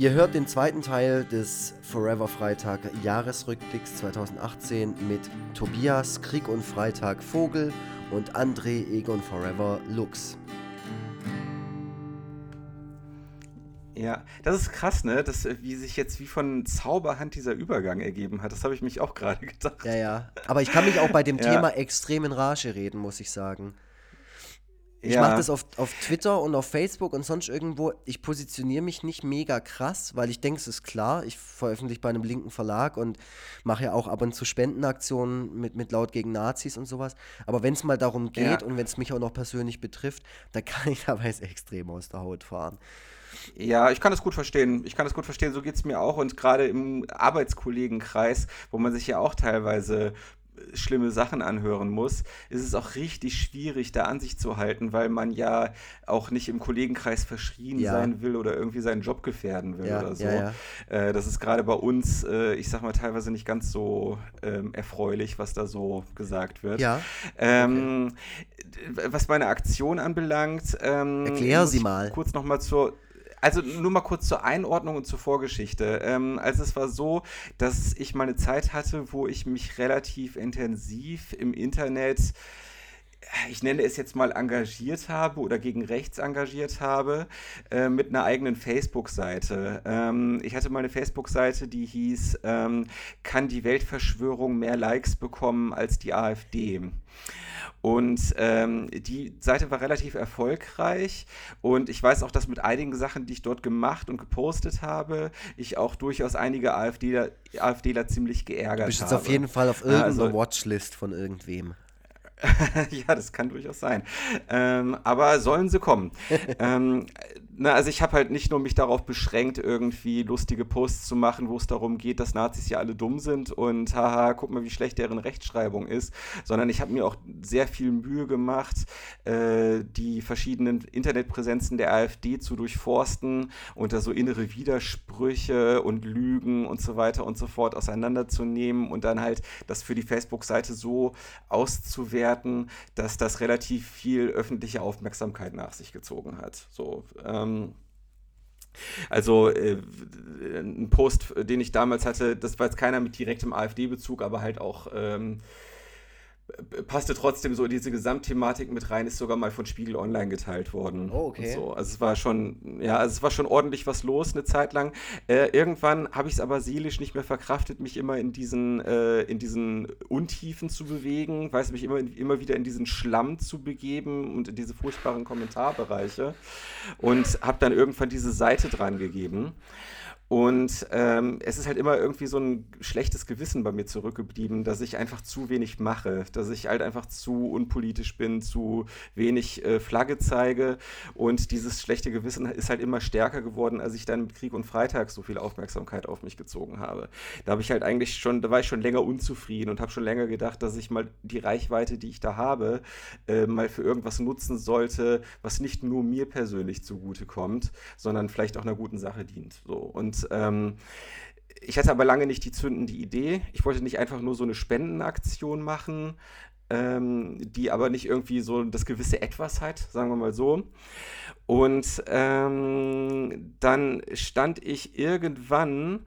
Ihr hört den zweiten Teil des Forever Freitag Jahresrückblicks 2018 mit Tobias Krieg und Freitag Vogel und André Egon Forever Lux. Ja, das ist krass, ne? Das, wie sich jetzt wie von Zauberhand dieser Übergang ergeben hat. Das habe ich mich auch gerade gedacht. Ja, ja. Aber ich kann mich auch bei dem ja. Thema extrem in Rage reden, muss ich sagen. Ich ja. mache das auf, auf Twitter und auf Facebook und sonst irgendwo. Ich positioniere mich nicht mega krass, weil ich denke, es ist klar. Ich veröffentliche bei einem linken Verlag und mache ja auch ab und zu Spendenaktionen mit, mit Laut gegen Nazis und sowas. Aber wenn es mal darum geht ja. und wenn es mich auch noch persönlich betrifft, da kann ich teilweise extrem aus der Haut fahren. Ja, ich kann das gut verstehen. Ich kann das gut verstehen. So geht es mir auch. Und gerade im Arbeitskollegenkreis, wo man sich ja auch teilweise schlimme Sachen anhören muss, ist es auch richtig schwierig, da an sich zu halten, weil man ja auch nicht im Kollegenkreis verschrien ja. sein will oder irgendwie seinen Job gefährden will ja, oder so. Ja, äh, das ist gerade bei uns, äh, ich sag mal, teilweise nicht ganz so ähm, erfreulich, was da so gesagt wird. Ja. Ähm, okay. Was meine Aktion anbelangt, ähm, erklär sie mal. Kurz nochmal zur also nur mal kurz zur Einordnung und zur Vorgeschichte. Ähm, also es war so, dass ich mal eine Zeit hatte, wo ich mich relativ intensiv im Internet ich nenne es jetzt mal engagiert habe oder gegen rechts engagiert habe, äh, mit einer eigenen Facebook-Seite. Ähm, ich hatte mal eine Facebook-Seite, die hieß, ähm, kann die Weltverschwörung mehr Likes bekommen als die AfD? Und ähm, die Seite war relativ erfolgreich und ich weiß auch, dass mit einigen Sachen, die ich dort gemacht und gepostet habe, ich auch durchaus einige AfDler, AfDler ziemlich geärgert habe. Du bist jetzt auf jeden Fall auf irgendeiner also, Watchlist von irgendwem. ja, das kann durchaus sein. Ähm, aber sollen sie kommen? ähm, na, also ich habe halt nicht nur mich darauf beschränkt, irgendwie lustige Posts zu machen, wo es darum geht, dass Nazis ja alle dumm sind und haha, guck mal, wie schlecht deren Rechtschreibung ist, sondern ich habe mir auch sehr viel Mühe gemacht, äh, die verschiedenen Internetpräsenzen der AfD zu durchforsten und da so innere Widersprüche und Lügen und so weiter und so fort auseinanderzunehmen und dann halt das für die Facebook-Seite so auszuwerten, dass das relativ viel öffentliche Aufmerksamkeit nach sich gezogen hat. So, ähm, ähm, also äh, ein Post, den ich damals hatte, das war jetzt keiner mit direktem AfD-Bezug, aber halt auch ähm, passte trotzdem so in diese Gesamtthematik mit rein, ist sogar mal von Spiegel Online geteilt worden. Oh, okay. So. Also es war schon, ja, also es war schon ordentlich was los eine Zeit lang. Äh, irgendwann habe ich es aber seelisch nicht mehr verkraftet, mich immer in diesen, äh, in diesen Untiefen zu bewegen, weiß mich immer, immer wieder in diesen Schlamm zu begeben und in diese furchtbaren Kommentarbereiche und habe dann irgendwann diese Seite dran gegeben. Und ähm, es ist halt immer irgendwie so ein schlechtes Gewissen bei mir zurückgeblieben, dass ich einfach zu wenig mache, dass ich halt einfach zu unpolitisch bin, zu wenig äh, Flagge zeige. Und dieses schlechte Gewissen ist halt immer stärker geworden, als ich dann mit Krieg und Freitag so viel Aufmerksamkeit auf mich gezogen habe. Da habe ich halt eigentlich schon, da war ich schon länger unzufrieden und habe schon länger gedacht, dass ich mal die Reichweite, die ich da habe, äh, mal für irgendwas nutzen sollte, was nicht nur mir persönlich zugutekommt, sondern vielleicht auch einer guten Sache dient. So. Und ähm, ich hatte aber lange nicht die zündende Idee. Ich wollte nicht einfach nur so eine Spendenaktion machen, ähm, die aber nicht irgendwie so das gewisse Etwas hat, sagen wir mal so. Und ähm, dann stand ich irgendwann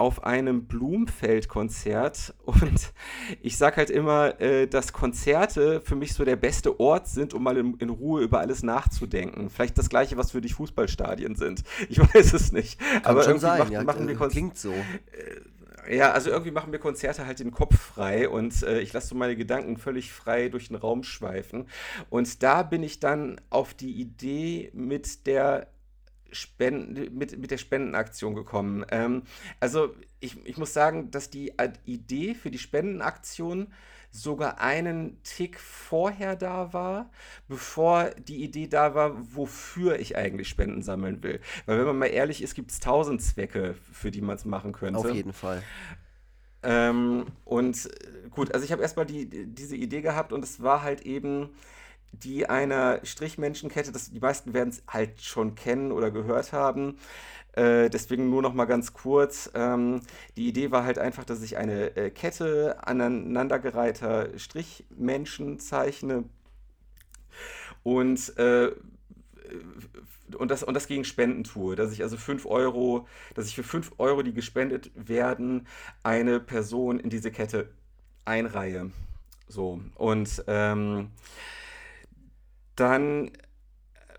auf einem Blumfeld-Konzert und ich sage halt immer, äh, dass Konzerte für mich so der beste Ort sind, um mal in, in, Ruhe über alles nachzudenken. Vielleicht das gleiche, was für dich Fußballstadien sind. Ich weiß es nicht. Kann Aber schon sein, macht, ja, machen wir klingt so. Äh, ja, also irgendwie machen wir Konzerte halt den Kopf frei und äh, ich lasse so meine Gedanken völlig frei durch den Raum schweifen. Und da bin ich dann auf die Idee mit der Spenden, mit, mit der Spendenaktion gekommen. Ähm, also ich, ich muss sagen, dass die Idee für die Spendenaktion sogar einen Tick vorher da war, bevor die Idee da war, wofür ich eigentlich Spenden sammeln will. Weil wenn man mal ehrlich ist, gibt es tausend Zwecke, für die man es machen könnte. Auf jeden Fall. Ähm, und gut, also ich habe erstmal die, diese Idee gehabt und es war halt eben die einer Strichmenschenkette, das, die meisten werden es halt schon kennen oder gehört haben. Äh, deswegen nur noch mal ganz kurz. Ähm, die Idee war halt einfach, dass ich eine äh, Kette aneinandergereihter Strichmenschen zeichne und äh, und das, und das gegen Spenden tue, dass ich also 5 Euro, dass ich für 5 Euro, die gespendet werden, eine Person in diese Kette einreihe. So, und ähm, dann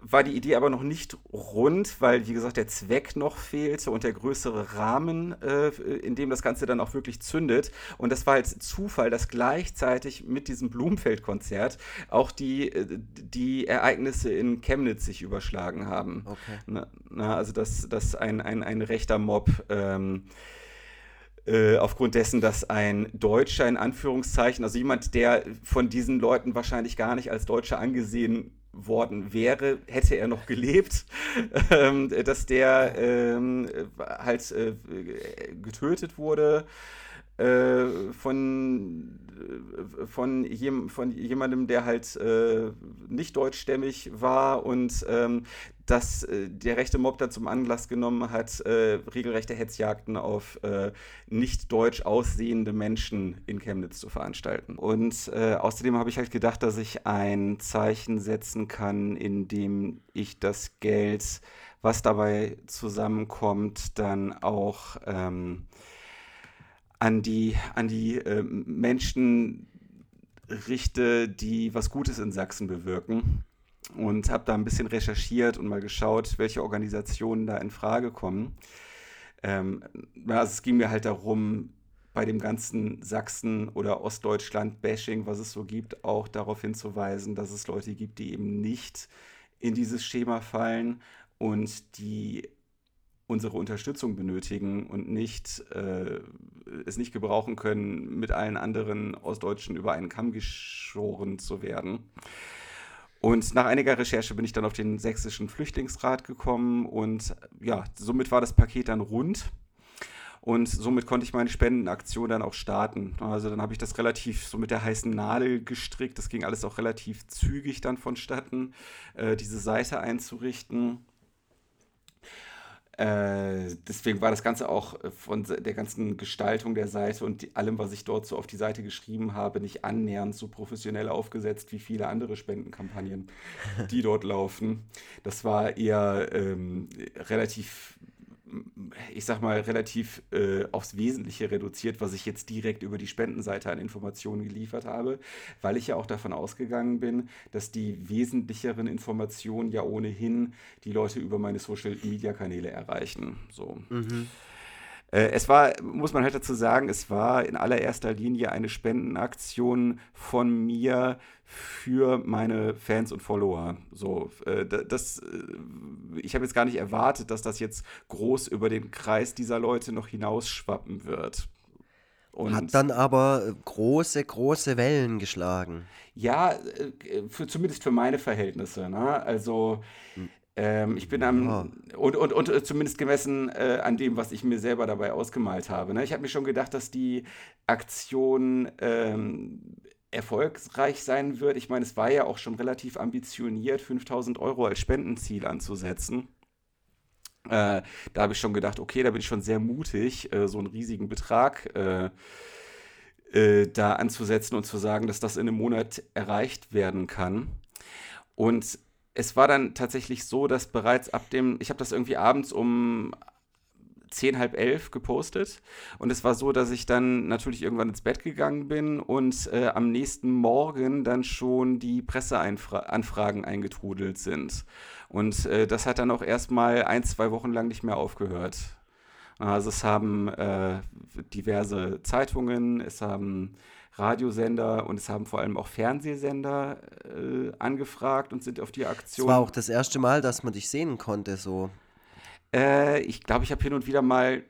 war die Idee aber noch nicht rund, weil, wie gesagt, der Zweck noch fehlte und der größere Rahmen, äh, in dem das Ganze dann auch wirklich zündet. Und das war halt Zufall, dass gleichzeitig mit diesem Blumfeld-Konzert auch die, äh, die Ereignisse in Chemnitz sich überschlagen haben. Okay. Na, na, also, dass, dass ein, ein, ein rechter Mob. Ähm, äh, aufgrund dessen, dass ein Deutscher in Anführungszeichen, also jemand, der von diesen Leuten wahrscheinlich gar nicht als Deutscher angesehen worden wäre, hätte er noch gelebt, ähm, dass der ähm, halt äh, getötet wurde äh, von, äh, von, jem, von jemandem, der halt äh, nicht deutschstämmig war und ähm, dass äh, der rechte Mob dann zum Anlass genommen hat, äh, regelrechte Hetzjagden auf äh, nicht deutsch aussehende Menschen in Chemnitz zu veranstalten. Und äh, außerdem habe ich halt gedacht, dass ich ein Zeichen setzen kann, indem ich das Geld, was dabei zusammenkommt, dann auch ähm, an die, an die äh, Menschen richte, die was Gutes in Sachsen bewirken und habe da ein bisschen recherchiert und mal geschaut, welche Organisationen da in Frage kommen. Ähm, also es ging mir halt darum, bei dem ganzen Sachsen- oder Ostdeutschland-Bashing, was es so gibt, auch darauf hinzuweisen, dass es Leute gibt, die eben nicht in dieses Schema fallen und die unsere Unterstützung benötigen und nicht, äh, es nicht gebrauchen können, mit allen anderen Ostdeutschen über einen Kamm geschoren zu werden. Und nach einiger Recherche bin ich dann auf den Sächsischen Flüchtlingsrat gekommen und ja, somit war das Paket dann rund. Und somit konnte ich meine Spendenaktion dann auch starten. Also dann habe ich das relativ so mit der heißen Nadel gestrickt. Das ging alles auch relativ zügig dann vonstatten, äh, diese Seite einzurichten. Äh, deswegen war das Ganze auch äh, von der ganzen Gestaltung der Seite und die, allem, was ich dort so auf die Seite geschrieben habe, nicht annähernd so professionell aufgesetzt wie viele andere Spendenkampagnen, die dort laufen. Das war eher ähm, relativ ich sag mal, relativ äh, aufs Wesentliche reduziert, was ich jetzt direkt über die Spendenseite an Informationen geliefert habe, weil ich ja auch davon ausgegangen bin, dass die wesentlicheren Informationen ja ohnehin die Leute über meine Social-Media-Kanäle erreichen. So. Mhm. Äh, es war, muss man halt dazu sagen, es war in allererster Linie eine Spendenaktion von mir für meine Fans und Follower. So, äh, das, äh, ich habe jetzt gar nicht erwartet, dass das jetzt groß über den Kreis dieser Leute noch hinausschwappen wird. Und Hat dann aber große, große Wellen geschlagen. Ja, für, zumindest für meine Verhältnisse. Ne? Also hm. Ähm, ich bin am, ja. und, und, und äh, zumindest gemessen äh, an dem, was ich mir selber dabei ausgemalt habe. Ne? Ich habe mir schon gedacht, dass die Aktion ähm, erfolgreich sein wird. Ich meine, es war ja auch schon relativ ambitioniert, 5000 Euro als Spendenziel anzusetzen. Äh, da habe ich schon gedacht, okay, da bin ich schon sehr mutig, äh, so einen riesigen Betrag äh, äh, da anzusetzen und zu sagen, dass das in einem Monat erreicht werden kann. Und es war dann tatsächlich so, dass bereits ab dem, ich habe das irgendwie abends um zehn, halb elf gepostet. Und es war so, dass ich dann natürlich irgendwann ins Bett gegangen bin und äh, am nächsten Morgen dann schon die Presseanfragen eingetrudelt sind. Und äh, das hat dann auch erstmal ein, zwei Wochen lang nicht mehr aufgehört. Also es haben äh, diverse Zeitungen, es haben Radiosender und es haben vor allem auch Fernsehsender äh, angefragt und sind auf die Aktion. Es war auch das erste Mal, dass man dich sehen konnte, so. Äh, ich glaube, ich habe hin und wieder mal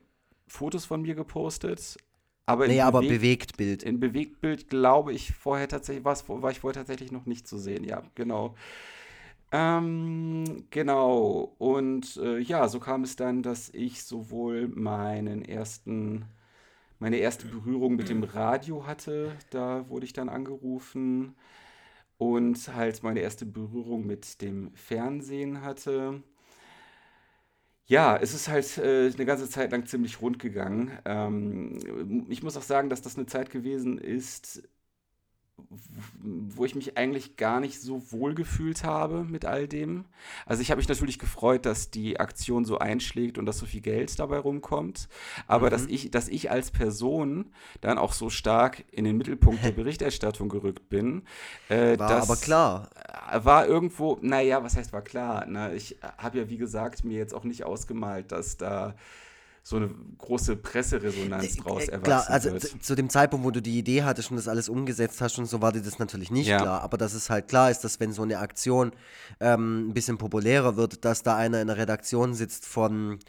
Fotos von mir gepostet. Aber nee, aber Beweg Bewegtbild. In Bewegtbild glaube ich vorher tatsächlich, war ich vorher tatsächlich noch nicht zu sehen, ja, genau. Ähm, genau. Und äh, ja, so kam es dann, dass ich sowohl meinen ersten meine erste Berührung mit dem Radio hatte. Da wurde ich dann angerufen und halt meine erste Berührung mit dem Fernsehen hatte. Ja, es ist halt äh, eine ganze Zeit lang ziemlich rund gegangen. Ähm, ich muss auch sagen, dass das eine Zeit gewesen ist, wo ich mich eigentlich gar nicht so wohl gefühlt habe mit all dem. Also ich habe mich natürlich gefreut, dass die Aktion so einschlägt und dass so viel Geld dabei rumkommt. Aber mhm. dass, ich, dass ich als Person dann auch so stark in den Mittelpunkt der Berichterstattung gerückt bin. Äh, war das aber klar. War irgendwo, naja, was heißt war klar? Na, ich habe ja, wie gesagt, mir jetzt auch nicht ausgemalt, dass da so eine große Presseresonanz äh, draus äh, erwachsen klar, also wird. zu dem Zeitpunkt, wo du die Idee hattest und das alles umgesetzt hast und so, war dir das natürlich nicht ja. klar. Aber dass es halt klar ist, dass wenn so eine Aktion ähm, ein bisschen populärer wird, dass da einer in der Redaktion sitzt von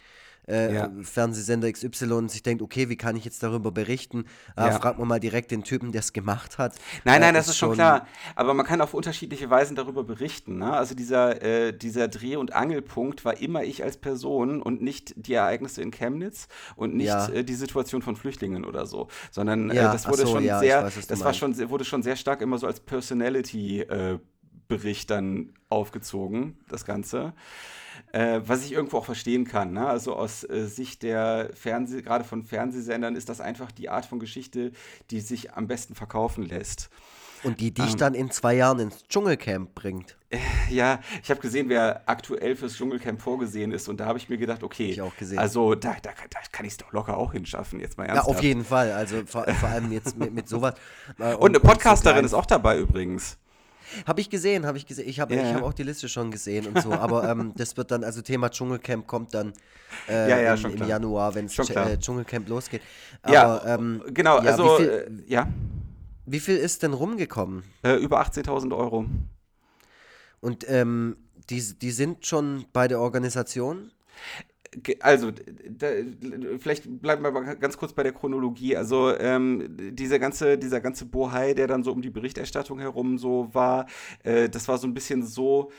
äh, ja. Fernsehsender XY und sich denkt, okay, wie kann ich jetzt darüber berichten? Äh, ja. Fragt man mal direkt den Typen, der es gemacht hat. Nein, nein, äh, das ist schon klar. Aber man kann auf unterschiedliche Weisen darüber berichten. Ne? Also dieser, äh, dieser Dreh- und Angelpunkt war immer ich als Person und nicht die Ereignisse in Chemnitz und nicht ja. Äh, die Situation von Flüchtlingen oder so, sondern äh, das wurde so, schon sehr, weiß, das war schon, wurde schon sehr stark immer so als Personality Bericht dann aufgezogen, das Ganze. Äh, was ich irgendwo auch verstehen kann. Ne? Also aus äh, Sicht der Fernseh, gerade von Fernsehsendern ist das einfach die Art von Geschichte, die sich am besten verkaufen lässt. Und die dich ähm, dann in zwei Jahren ins Dschungelcamp bringt. Äh, ja, ich habe gesehen, wer aktuell fürs Dschungelcamp vorgesehen ist. Und da habe ich mir gedacht, okay, also da, da, da kann ich es doch locker auch hinschaffen, jetzt mal ernsthaft. Ja, auf jeden Fall. Also vor, vor allem jetzt mit, mit sowas. Äh, und, und, eine Podcasterin so ist auch dabei übrigens. Habe ich gesehen, habe ich gesehen. Ich habe ja, hab auch die Liste schon gesehen und so. Aber ähm, das wird dann, also Thema Dschungelcamp kommt dann äh, ja, ja, im, im Januar, wenn es äh, Dschungelcamp losgeht. Aber, ja, ähm, genau. also, viel, äh, ja. Wie viel ist denn rumgekommen? Äh, über 18.000 Euro. Und ähm, die, die sind schon bei der Organisation? Also, da, vielleicht bleiben wir mal ganz kurz bei der Chronologie. Also, ähm, dieser, ganze, dieser ganze Bohai, der dann so um die Berichterstattung herum so war, äh, das war so ein bisschen so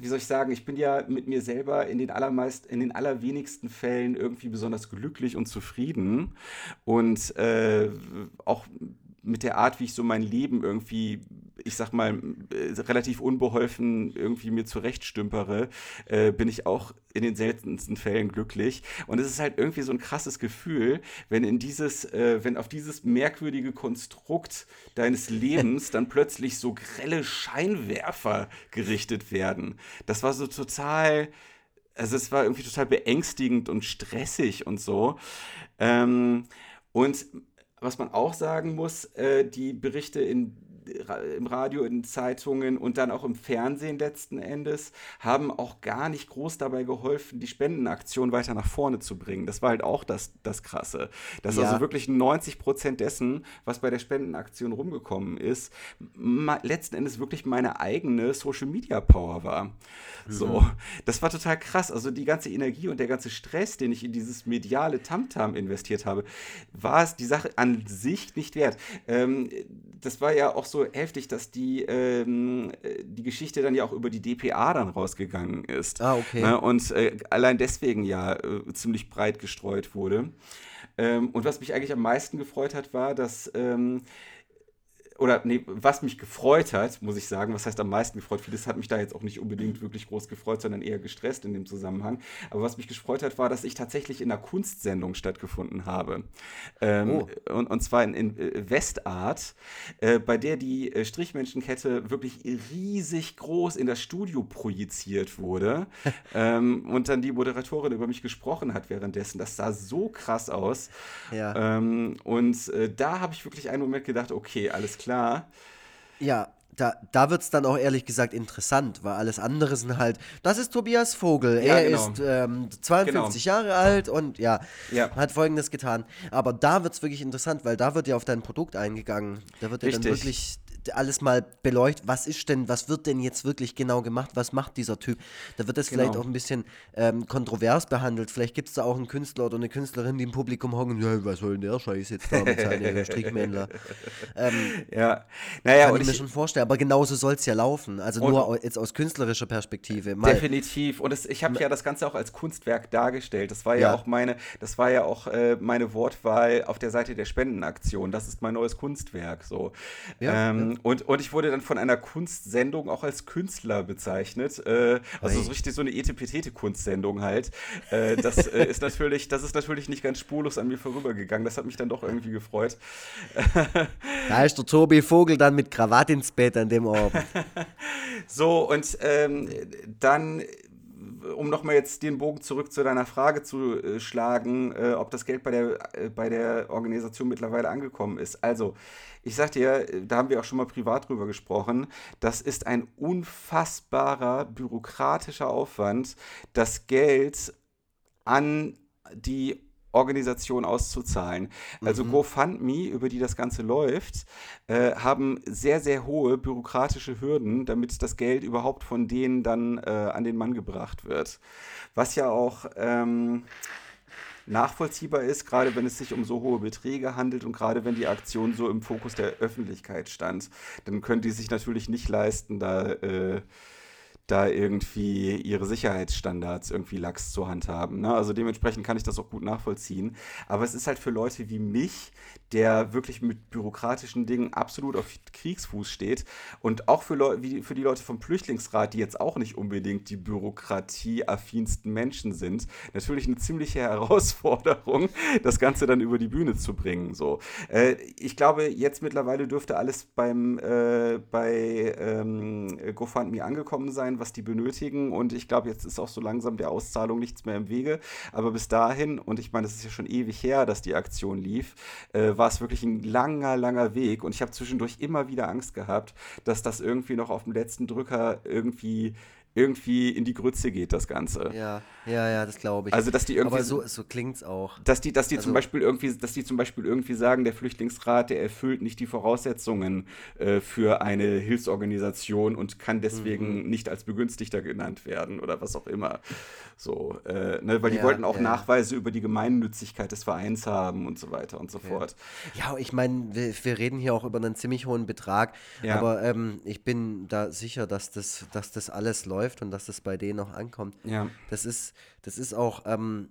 wie soll ich sagen, ich bin ja mit mir selber in den allermeist, in den allerwenigsten Fällen irgendwie besonders glücklich und zufrieden. Und äh, auch mit der Art, wie ich so mein Leben irgendwie, ich sag mal, äh, relativ unbeholfen irgendwie mir zurechtstümpere, äh, bin ich auch in den seltensten Fällen glücklich. Und es ist halt irgendwie so ein krasses Gefühl, wenn in dieses, äh, wenn auf dieses merkwürdige Konstrukt deines Lebens dann plötzlich so grelle Scheinwerfer gerichtet werden. Das war so total also es war irgendwie total beängstigend und stressig und so. Ähm, und was man auch sagen muss, äh, die Berichte in im Radio, in Zeitungen und dann auch im Fernsehen letzten Endes, haben auch gar nicht groß dabei geholfen, die Spendenaktion weiter nach vorne zu bringen. Das war halt auch das, das Krasse. Dass ja. also wirklich 90 Prozent dessen, was bei der Spendenaktion rumgekommen ist, letzten Endes wirklich meine eigene Social Media Power war. Mhm. So, das war total krass. Also die ganze Energie und der ganze Stress, den ich in dieses mediale Tamtam investiert habe, war es die Sache an sich nicht wert. Ähm, das war ja auch so heftig, dass die, ähm, die Geschichte dann ja auch über die DPA dann rausgegangen ist. Ah, okay. Ne? Und äh, allein deswegen ja äh, ziemlich breit gestreut wurde. Ähm, und was mich eigentlich am meisten gefreut hat, war, dass ähm, oder nee, was mich gefreut hat, muss ich sagen, was heißt am meisten gefreut, vieles hat mich da jetzt auch nicht unbedingt wirklich groß gefreut, sondern eher gestresst in dem Zusammenhang. Aber was mich gefreut hat, war, dass ich tatsächlich in einer Kunstsendung stattgefunden habe. Ähm, oh. und, und zwar in, in äh, Westart, äh, bei der die äh, Strichmenschenkette wirklich riesig groß in das Studio projiziert wurde. ähm, und dann die Moderatorin über mich gesprochen hat währenddessen. Das sah so krass aus. Ja. Ähm, und äh, da habe ich wirklich einen Moment gedacht, okay, alles klar klar. Ja, da, da wird es dann auch ehrlich gesagt interessant, weil alles andere sind halt, das ist Tobias Vogel, ja, er genau. ist ähm, 52 genau. Jahre alt und ja, ja, hat folgendes getan. Aber da wird es wirklich interessant, weil da wird ja auf dein Produkt eingegangen. Da wird ja dann wirklich alles mal beleuchtet, was ist denn, was wird denn jetzt wirklich genau gemacht, was macht dieser Typ. Da wird das genau. vielleicht auch ein bisschen ähm, kontrovers behandelt. Vielleicht gibt es da auch einen Künstler oder eine Künstlerin, die im Publikum hocken, ja, was soll denn der Scheiß jetzt da mit seinen Strickmännler. Ähm, ja, naja, kann ich mir schon vorstellen, aber genauso soll es ja laufen. Also nur jetzt aus künstlerischer Perspektive. Mal, definitiv. Und es, ich habe ja das Ganze auch als Kunstwerk dargestellt. Das war ja, ja auch meine, das war ja auch äh, meine Wortwahl auf der Seite der Spendenaktion. Das ist mein neues Kunstwerk. So. Ja, ähm, und, und ich wurde dann von einer Kunstsendung auch als Künstler bezeichnet. Äh, also so richtig so eine Etepetete-Kunstsendung halt. Äh, das, äh, ist natürlich, das ist natürlich nicht ganz spurlos an mir vorübergegangen. Das hat mich dann doch irgendwie gefreut. Da ist der Tobi Vogel dann mit Krawatte ins Bett an dem Abend. so, und ähm, dann um nochmal jetzt den Bogen zurück zu deiner Frage zu äh, schlagen, äh, ob das Geld bei der, äh, bei der Organisation mittlerweile angekommen ist. Also, ich sag dir, da haben wir auch schon mal privat drüber gesprochen, das ist ein unfassbarer bürokratischer Aufwand, das Geld an die Organisation auszuzahlen. Also mhm. GoFundMe, über die das Ganze läuft, äh, haben sehr, sehr hohe bürokratische Hürden, damit das Geld überhaupt von denen dann äh, an den Mann gebracht wird. Was ja auch ähm, nachvollziehbar ist, gerade wenn es sich um so hohe Beträge handelt und gerade wenn die Aktion so im Fokus der Öffentlichkeit stand, dann können die sich natürlich nicht leisten, da äh, da irgendwie ihre Sicherheitsstandards irgendwie lax zur Hand haben. Ne? Also dementsprechend kann ich das auch gut nachvollziehen. Aber es ist halt für Leute wie mich, der wirklich mit bürokratischen Dingen absolut auf Kriegsfuß steht und auch für, Leu wie für die Leute vom Flüchtlingsrat, die jetzt auch nicht unbedingt die bürokratieaffinsten Menschen sind, natürlich eine ziemliche Herausforderung, das Ganze dann über die Bühne zu bringen. So. Äh, ich glaube, jetzt mittlerweile dürfte alles beim, äh, bei ähm, GoFundMe angekommen sein was die benötigen. Und ich glaube, jetzt ist auch so langsam der Auszahlung nichts mehr im Wege. Aber bis dahin, und ich meine, es ist ja schon ewig her, dass die Aktion lief, äh, war es wirklich ein langer, langer Weg. Und ich habe zwischendurch immer wieder Angst gehabt, dass das irgendwie noch auf dem letzten Drücker irgendwie irgendwie in die Grütze geht, das Ganze. Ja, ja, ja, das glaube ich. Also, dass die irgendwie. Aber so, so klingt es auch. Dass die, dass die also, zum Beispiel irgendwie, dass die zum Beispiel irgendwie sagen, der Flüchtlingsrat, der erfüllt nicht die Voraussetzungen äh, für eine Hilfsorganisation und kann deswegen mhm. nicht als Begünstigter genannt werden oder was auch immer. So, äh, ne, weil die ja, wollten auch ja. Nachweise über die Gemeinnützigkeit des Vereins haben und so weiter und so okay. fort. Ja, ich meine, wir, wir, reden hier auch über einen ziemlich hohen Betrag, ja. aber ähm, ich bin da sicher, dass das, dass das alles läuft läuft und dass das bei denen auch ankommt. Ja. Das ist, das ist auch ähm,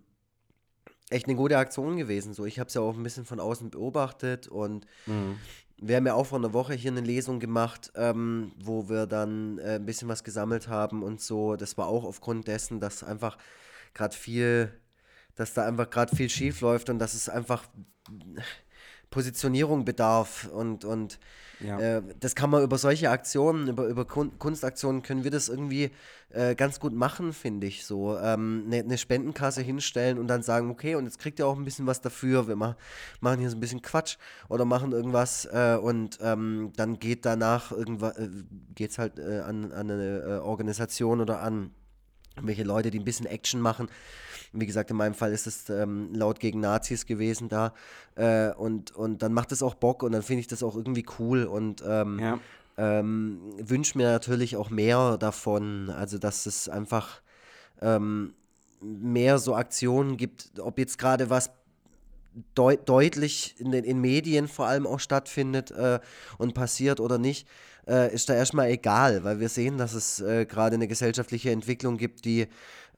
echt eine gute Aktion gewesen. So, ich habe es ja auch ein bisschen von außen beobachtet und mhm. Wir haben ja auch vor einer Woche hier eine Lesung gemacht, ähm, wo wir dann äh, ein bisschen was gesammelt haben und so. Das war auch aufgrund dessen, dass einfach gerade viel, dass da einfach gerade viel schief läuft und dass es einfach Positionierung bedarf und, und ja. Äh, das kann man über solche Aktionen, über, über Kunstaktionen können wir das irgendwie äh, ganz gut machen, finde ich. So ähm, eine, eine, Spendenkasse hinstellen und dann sagen, okay, und jetzt kriegt ihr auch ein bisschen was dafür. Wir ma machen hier so ein bisschen Quatsch oder machen irgendwas äh, und ähm, dann geht danach irgendwas, äh, geht es halt äh, an, an eine äh, Organisation oder an welche Leute, die ein bisschen Action machen. Wie gesagt, in meinem Fall ist es ähm, laut gegen Nazis gewesen da. Äh, und, und dann macht es auch Bock und dann finde ich das auch irgendwie cool und ähm, ja. ähm, wünsche mir natürlich auch mehr davon. Also, dass es einfach ähm, mehr so Aktionen gibt, ob jetzt gerade was deut deutlich in den in Medien vor allem auch stattfindet äh, und passiert oder nicht äh, ist da erstmal egal, weil wir sehen, dass es äh, gerade eine gesellschaftliche Entwicklung gibt, die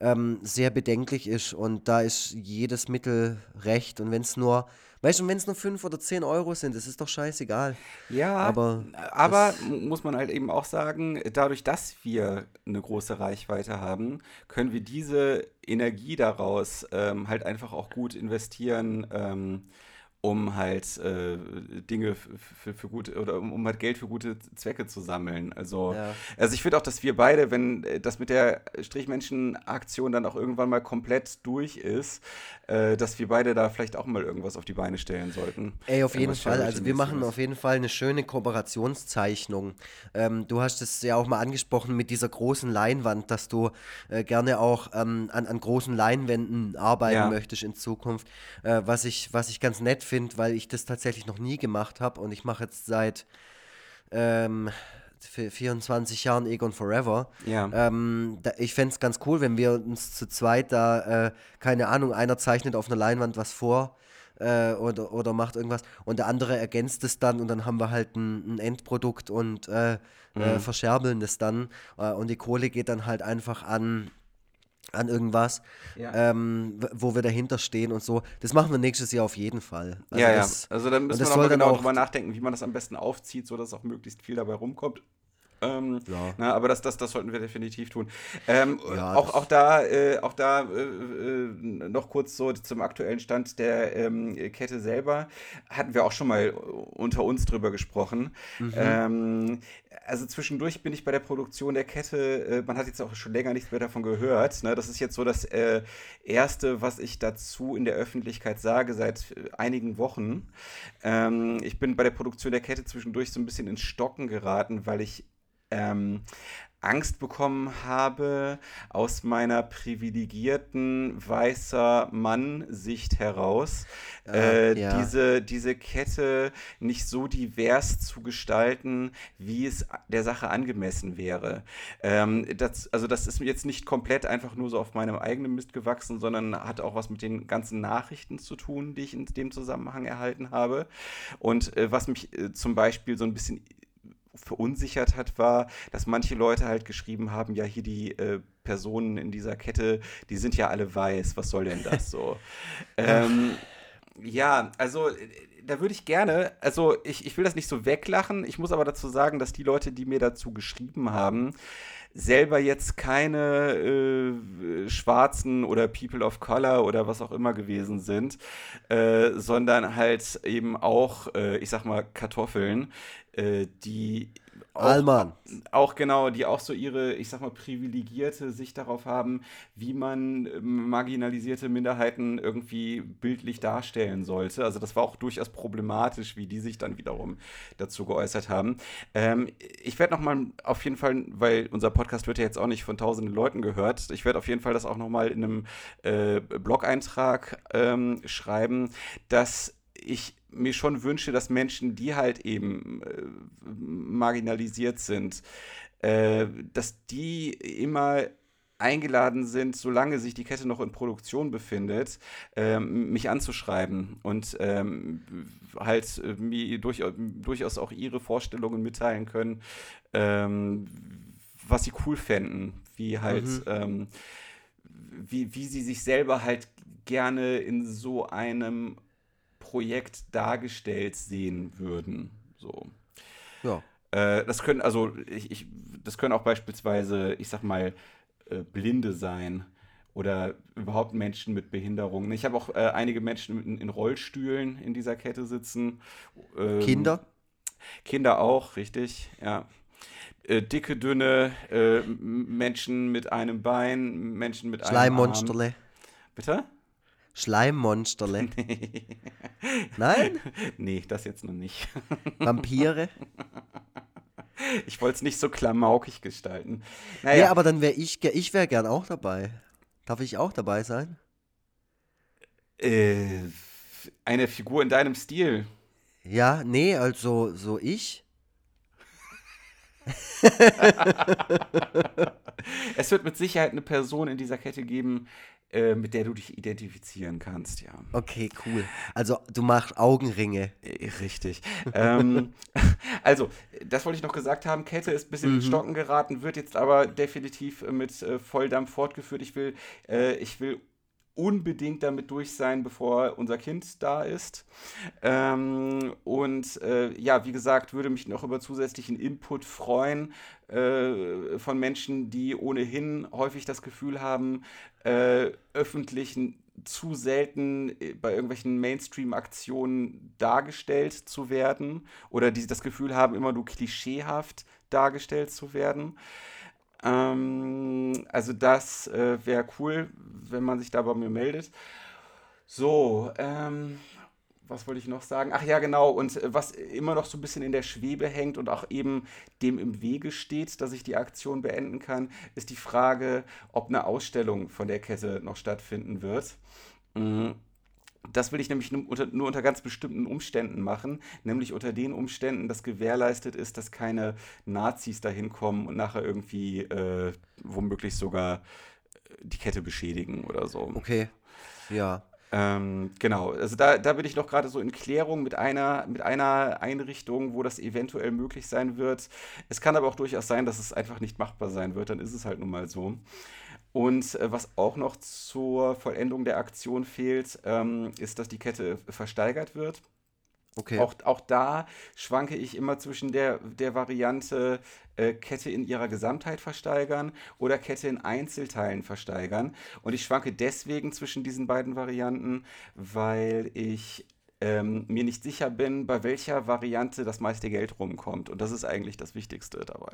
ähm, sehr bedenklich ist und da ist jedes Mittel recht und wenn es nur Weißt du, wenn es nur 5 oder 10 Euro sind, das ist doch scheißegal. Ja, aber, aber muss man halt eben auch sagen, dadurch, dass wir eine große Reichweite haben, können wir diese Energie daraus ähm, halt einfach auch gut investieren. Ähm, um halt äh, Dinge für, für gute oder um, um, halt Geld für gute Zwecke zu sammeln. Also, ja. also ich finde auch, dass wir beide, wenn äh, das mit der Strichmenschen-Aktion dann auch irgendwann mal komplett durch ist, äh, dass wir beide da vielleicht auch mal irgendwas auf die Beine stellen sollten. Ey, auf jeden Fall. Also wir machen auf jeden Fall eine schöne Kooperationszeichnung. Ähm, du hast es ja auch mal angesprochen mit dieser großen Leinwand, dass du äh, gerne auch ähm, an, an großen Leinwänden arbeiten ja. möchtest in Zukunft, äh, was, ich, was ich ganz nett finde, weil ich das tatsächlich noch nie gemacht habe und ich mache jetzt seit ähm, 24 Jahren Egon Forever. Ja. Ähm, da, ich fände es ganz cool, wenn wir uns zu zweit da, äh, keine Ahnung, einer zeichnet auf einer Leinwand was vor äh, oder, oder macht irgendwas und der andere ergänzt es dann und dann haben wir halt ein, ein Endprodukt und äh, äh mhm. verscherbeln das dann äh, und die Kohle geht dann halt einfach an an irgendwas, ja. ähm, wo wir dahinter stehen und so. Das machen wir nächstes Jahr auf jeden Fall. Also ja, das, ja. Also dann müssen wir noch mal genau drüber nachdenken, wie man das am besten aufzieht, sodass auch möglichst viel dabei rumkommt. Ähm, ja. na, aber das, das, das sollten wir definitiv tun. Ähm, ja, auch, auch da, äh, auch da äh, äh, noch kurz so zum aktuellen Stand der ähm, Kette selber. Hatten wir auch schon mal unter uns drüber gesprochen. Mhm. Ähm, also zwischendurch bin ich bei der Produktion der Kette, äh, man hat jetzt auch schon länger nichts mehr davon gehört. Ne? Das ist jetzt so das äh, Erste, was ich dazu in der Öffentlichkeit sage seit äh, einigen Wochen. Ähm, ich bin bei der Produktion der Kette zwischendurch so ein bisschen ins Stocken geraten, weil ich ähm, Angst bekommen habe, aus meiner privilegierten weißer Mann-Sicht heraus, ah, äh, ja. diese, diese Kette nicht so divers zu gestalten, wie es der Sache angemessen wäre. Ähm, das, also das ist jetzt nicht komplett einfach nur so auf meinem eigenen Mist gewachsen, sondern hat auch was mit den ganzen Nachrichten zu tun, die ich in dem Zusammenhang erhalten habe. Und äh, was mich äh, zum Beispiel so ein bisschen verunsichert hat, war, dass manche Leute halt geschrieben haben, ja, hier die äh, Personen in dieser Kette, die sind ja alle weiß, was soll denn das so? ähm, ja, also da würde ich gerne, also ich, ich will das nicht so weglachen, ich muss aber dazu sagen, dass die Leute, die mir dazu geschrieben haben, selber jetzt keine äh, Schwarzen oder People of Color oder was auch immer gewesen sind, äh, sondern halt eben auch, äh, ich sag mal, Kartoffeln, äh, die auch, Allmann. auch genau, die auch so ihre, ich sag mal, privilegierte Sicht darauf haben, wie man ähm, marginalisierte Minderheiten irgendwie bildlich darstellen sollte. Also das war auch durchaus problematisch, wie die sich dann wiederum dazu geäußert haben. Ähm, ich werde nochmal auf jeden Fall, weil unser Podcast wird ja jetzt auch nicht von tausenden Leuten gehört, ich werde auf jeden Fall das auch nochmal in einem äh, Blog-Eintrag ähm, schreiben, dass ich mir schon wünsche, dass Menschen, die halt eben äh, marginalisiert sind, äh, dass die immer eingeladen sind, solange sich die Kette noch in Produktion befindet, ähm, mich anzuschreiben und ähm, halt äh, mir durch, durchaus auch ihre Vorstellungen mitteilen können, ähm, was sie cool fänden, wie halt, mhm. Ähm, wie, wie sie sich selber halt gerne in so einem Projekt dargestellt sehen würden. So. Ja. Äh, das können, also ich, ich, das können auch beispielsweise, ich sag mal, äh, Blinde sein oder überhaupt Menschen mit Behinderungen. Ich habe auch äh, einige Menschen in, in, Rollstühlen in dieser Kette sitzen. Ähm, Kinder? Kinder auch, richtig, ja. Äh, dicke, dünne äh, Menschen mit einem Bein, Menschen mit einem Arm. Bitte? Schleimmonsterle. Nein? Nee, das jetzt noch nicht. Vampire? Ich wollte es nicht so klamaukig gestalten. Naja. Nee, aber dann wäre ich, ich wäre gern auch dabei. Darf ich auch dabei sein? Äh, eine Figur in deinem Stil. Ja, nee, also so ich. es wird mit Sicherheit eine Person in dieser Kette geben, äh, mit der du dich identifizieren kannst, ja. Okay, cool. Also du machst Augenringe. Äh, richtig. ähm, also, das wollte ich noch gesagt haben. Kette ist ein bisschen mhm. in Stocken geraten, wird jetzt aber definitiv mit äh, Volldampf fortgeführt. Ich will, äh, ich will unbedingt damit durch sein, bevor unser Kind da ist. Ähm, und äh, ja, wie gesagt, würde mich noch über zusätzlichen Input freuen äh, von Menschen, die ohnehin häufig das Gefühl haben, äh, öffentlichen zu selten äh, bei irgendwelchen Mainstream-Aktionen dargestellt zu werden oder die das Gefühl haben, immer nur klischeehaft dargestellt zu werden. Ähm, also das äh, wäre cool, wenn man sich da bei mir meldet. So, ähm, was wollte ich noch sagen? Ach ja, genau. Und äh, was immer noch so ein bisschen in der Schwebe hängt und auch eben dem im Wege steht, dass ich die Aktion beenden kann, ist die Frage, ob eine Ausstellung von der Kette noch stattfinden wird. Mhm. Das will ich nämlich nur unter, nur unter, ganz bestimmten Umständen machen, nämlich unter den Umständen, dass gewährleistet ist, dass keine Nazis dahin kommen und nachher irgendwie äh, womöglich sogar äh, die Kette beschädigen oder so. Okay, ja. Ähm, genau, also da, da bin ich noch gerade so in Klärung mit einer, mit einer Einrichtung, wo das eventuell möglich sein wird. Es kann aber auch durchaus sein, dass es einfach nicht machbar sein wird, dann ist es halt nun mal so. Und äh, was auch noch zur Vollendung der Aktion fehlt, ähm, ist, dass die Kette versteigert wird. Okay. Auch, auch da schwanke ich immer zwischen der, der Variante äh, Kette in ihrer Gesamtheit versteigern oder Kette in Einzelteilen versteigern. Und ich schwanke deswegen zwischen diesen beiden Varianten, weil ich ähm, mir nicht sicher bin, bei welcher Variante das meiste Geld rumkommt. Und das ist eigentlich das Wichtigste dabei.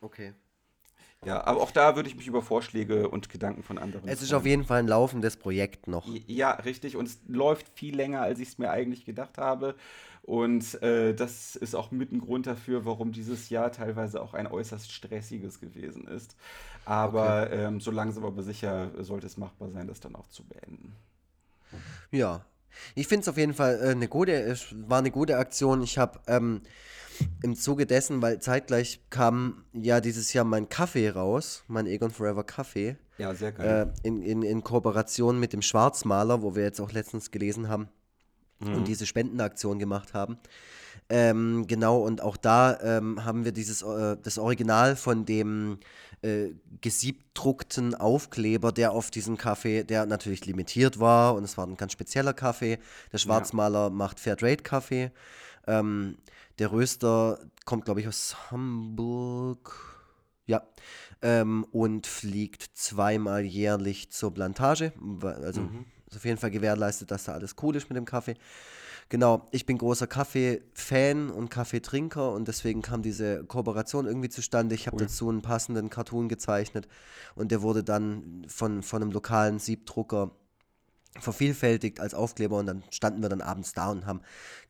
Okay. Ja, aber auch da würde ich mich über Vorschläge und Gedanken von anderen. Es ist freuen. auf jeden Fall ein laufendes Projekt noch. Ja, richtig. Und es läuft viel länger, als ich es mir eigentlich gedacht habe. Und äh, das ist auch mit ein Grund dafür, warum dieses Jahr teilweise auch ein äußerst stressiges gewesen ist. Aber okay. ähm, so langsam aber sicher sollte es machbar sein, das dann auch zu beenden. Ja, ich finde es auf jeden Fall äh, eine gute, es war eine gute Aktion. Ich habe ähm, im Zuge dessen, weil zeitgleich kam ja dieses Jahr mein Kaffee raus, mein Egon Forever Kaffee. Ja, sehr geil. Äh, in, in, in Kooperation mit dem Schwarzmaler, wo wir jetzt auch letztens gelesen haben mhm. und diese Spendenaktion gemacht haben. Ähm, genau, und auch da ähm, haben wir dieses, äh, das Original von dem äh, gesiebdruckten Aufkleber, der auf diesem Kaffee, der natürlich limitiert war und es war ein ganz spezieller Kaffee. Der Schwarzmaler ja. macht Fairtrade-Kaffee. Ähm, der Röster kommt, glaube ich, aus Hamburg. Ja. Ähm, und fliegt zweimal jährlich zur Plantage. Also mhm. ist auf jeden Fall gewährleistet, dass da alles cool ist mit dem Kaffee. Genau, ich bin großer Kaffee-Fan und Kaffeetrinker und deswegen kam diese Kooperation irgendwie zustande. Ich habe cool. dazu einen passenden Cartoon gezeichnet und der wurde dann von, von einem lokalen Siebdrucker vervielfältigt als Aufkleber und dann standen wir dann abends da und haben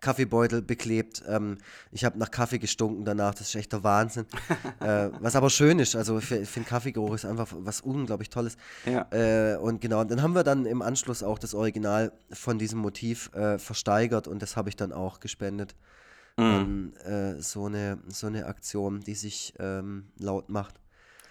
Kaffeebeutel beklebt. Ähm, ich habe nach Kaffee gestunken danach, das ist echt der Wahnsinn. äh, was aber schön ist, also ich finde Kaffeegeruch ist einfach was unglaublich Tolles. Ja. Äh, und genau, und dann haben wir dann im Anschluss auch das Original von diesem Motiv äh, versteigert und das habe ich dann auch gespendet. Mhm. An, so, eine, so eine Aktion, die sich ähm, laut macht.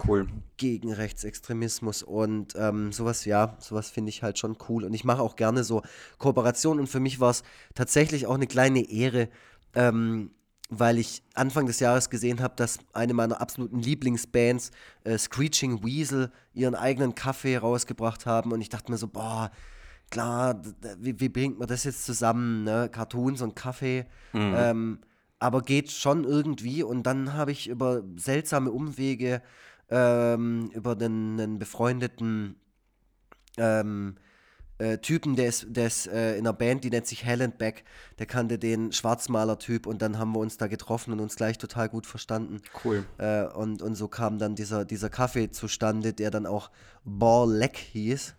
Cool. Gegen Rechtsextremismus und ähm, sowas, ja, sowas finde ich halt schon cool. Und ich mache auch gerne so Kooperationen und für mich war es tatsächlich auch eine kleine Ehre, ähm, weil ich Anfang des Jahres gesehen habe, dass eine meiner absoluten Lieblingsbands, äh, Screeching Weasel, ihren eigenen Kaffee rausgebracht haben und ich dachte mir so, boah, klar, wie, wie bringt man das jetzt zusammen, ne? Cartoons und Kaffee. Mhm. Ähm, aber geht schon irgendwie und dann habe ich über seltsame Umwege ähm, über den, einen befreundeten ähm, äh, Typen, der ist, der ist äh, in einer Band, die nennt sich Hallenbeck. Der kannte den Schwarzmaler-Typ und dann haben wir uns da getroffen und uns gleich total gut verstanden. Cool. Äh, und, und so kam dann dieser, dieser Kaffee zustande, der dann auch Ball hieß.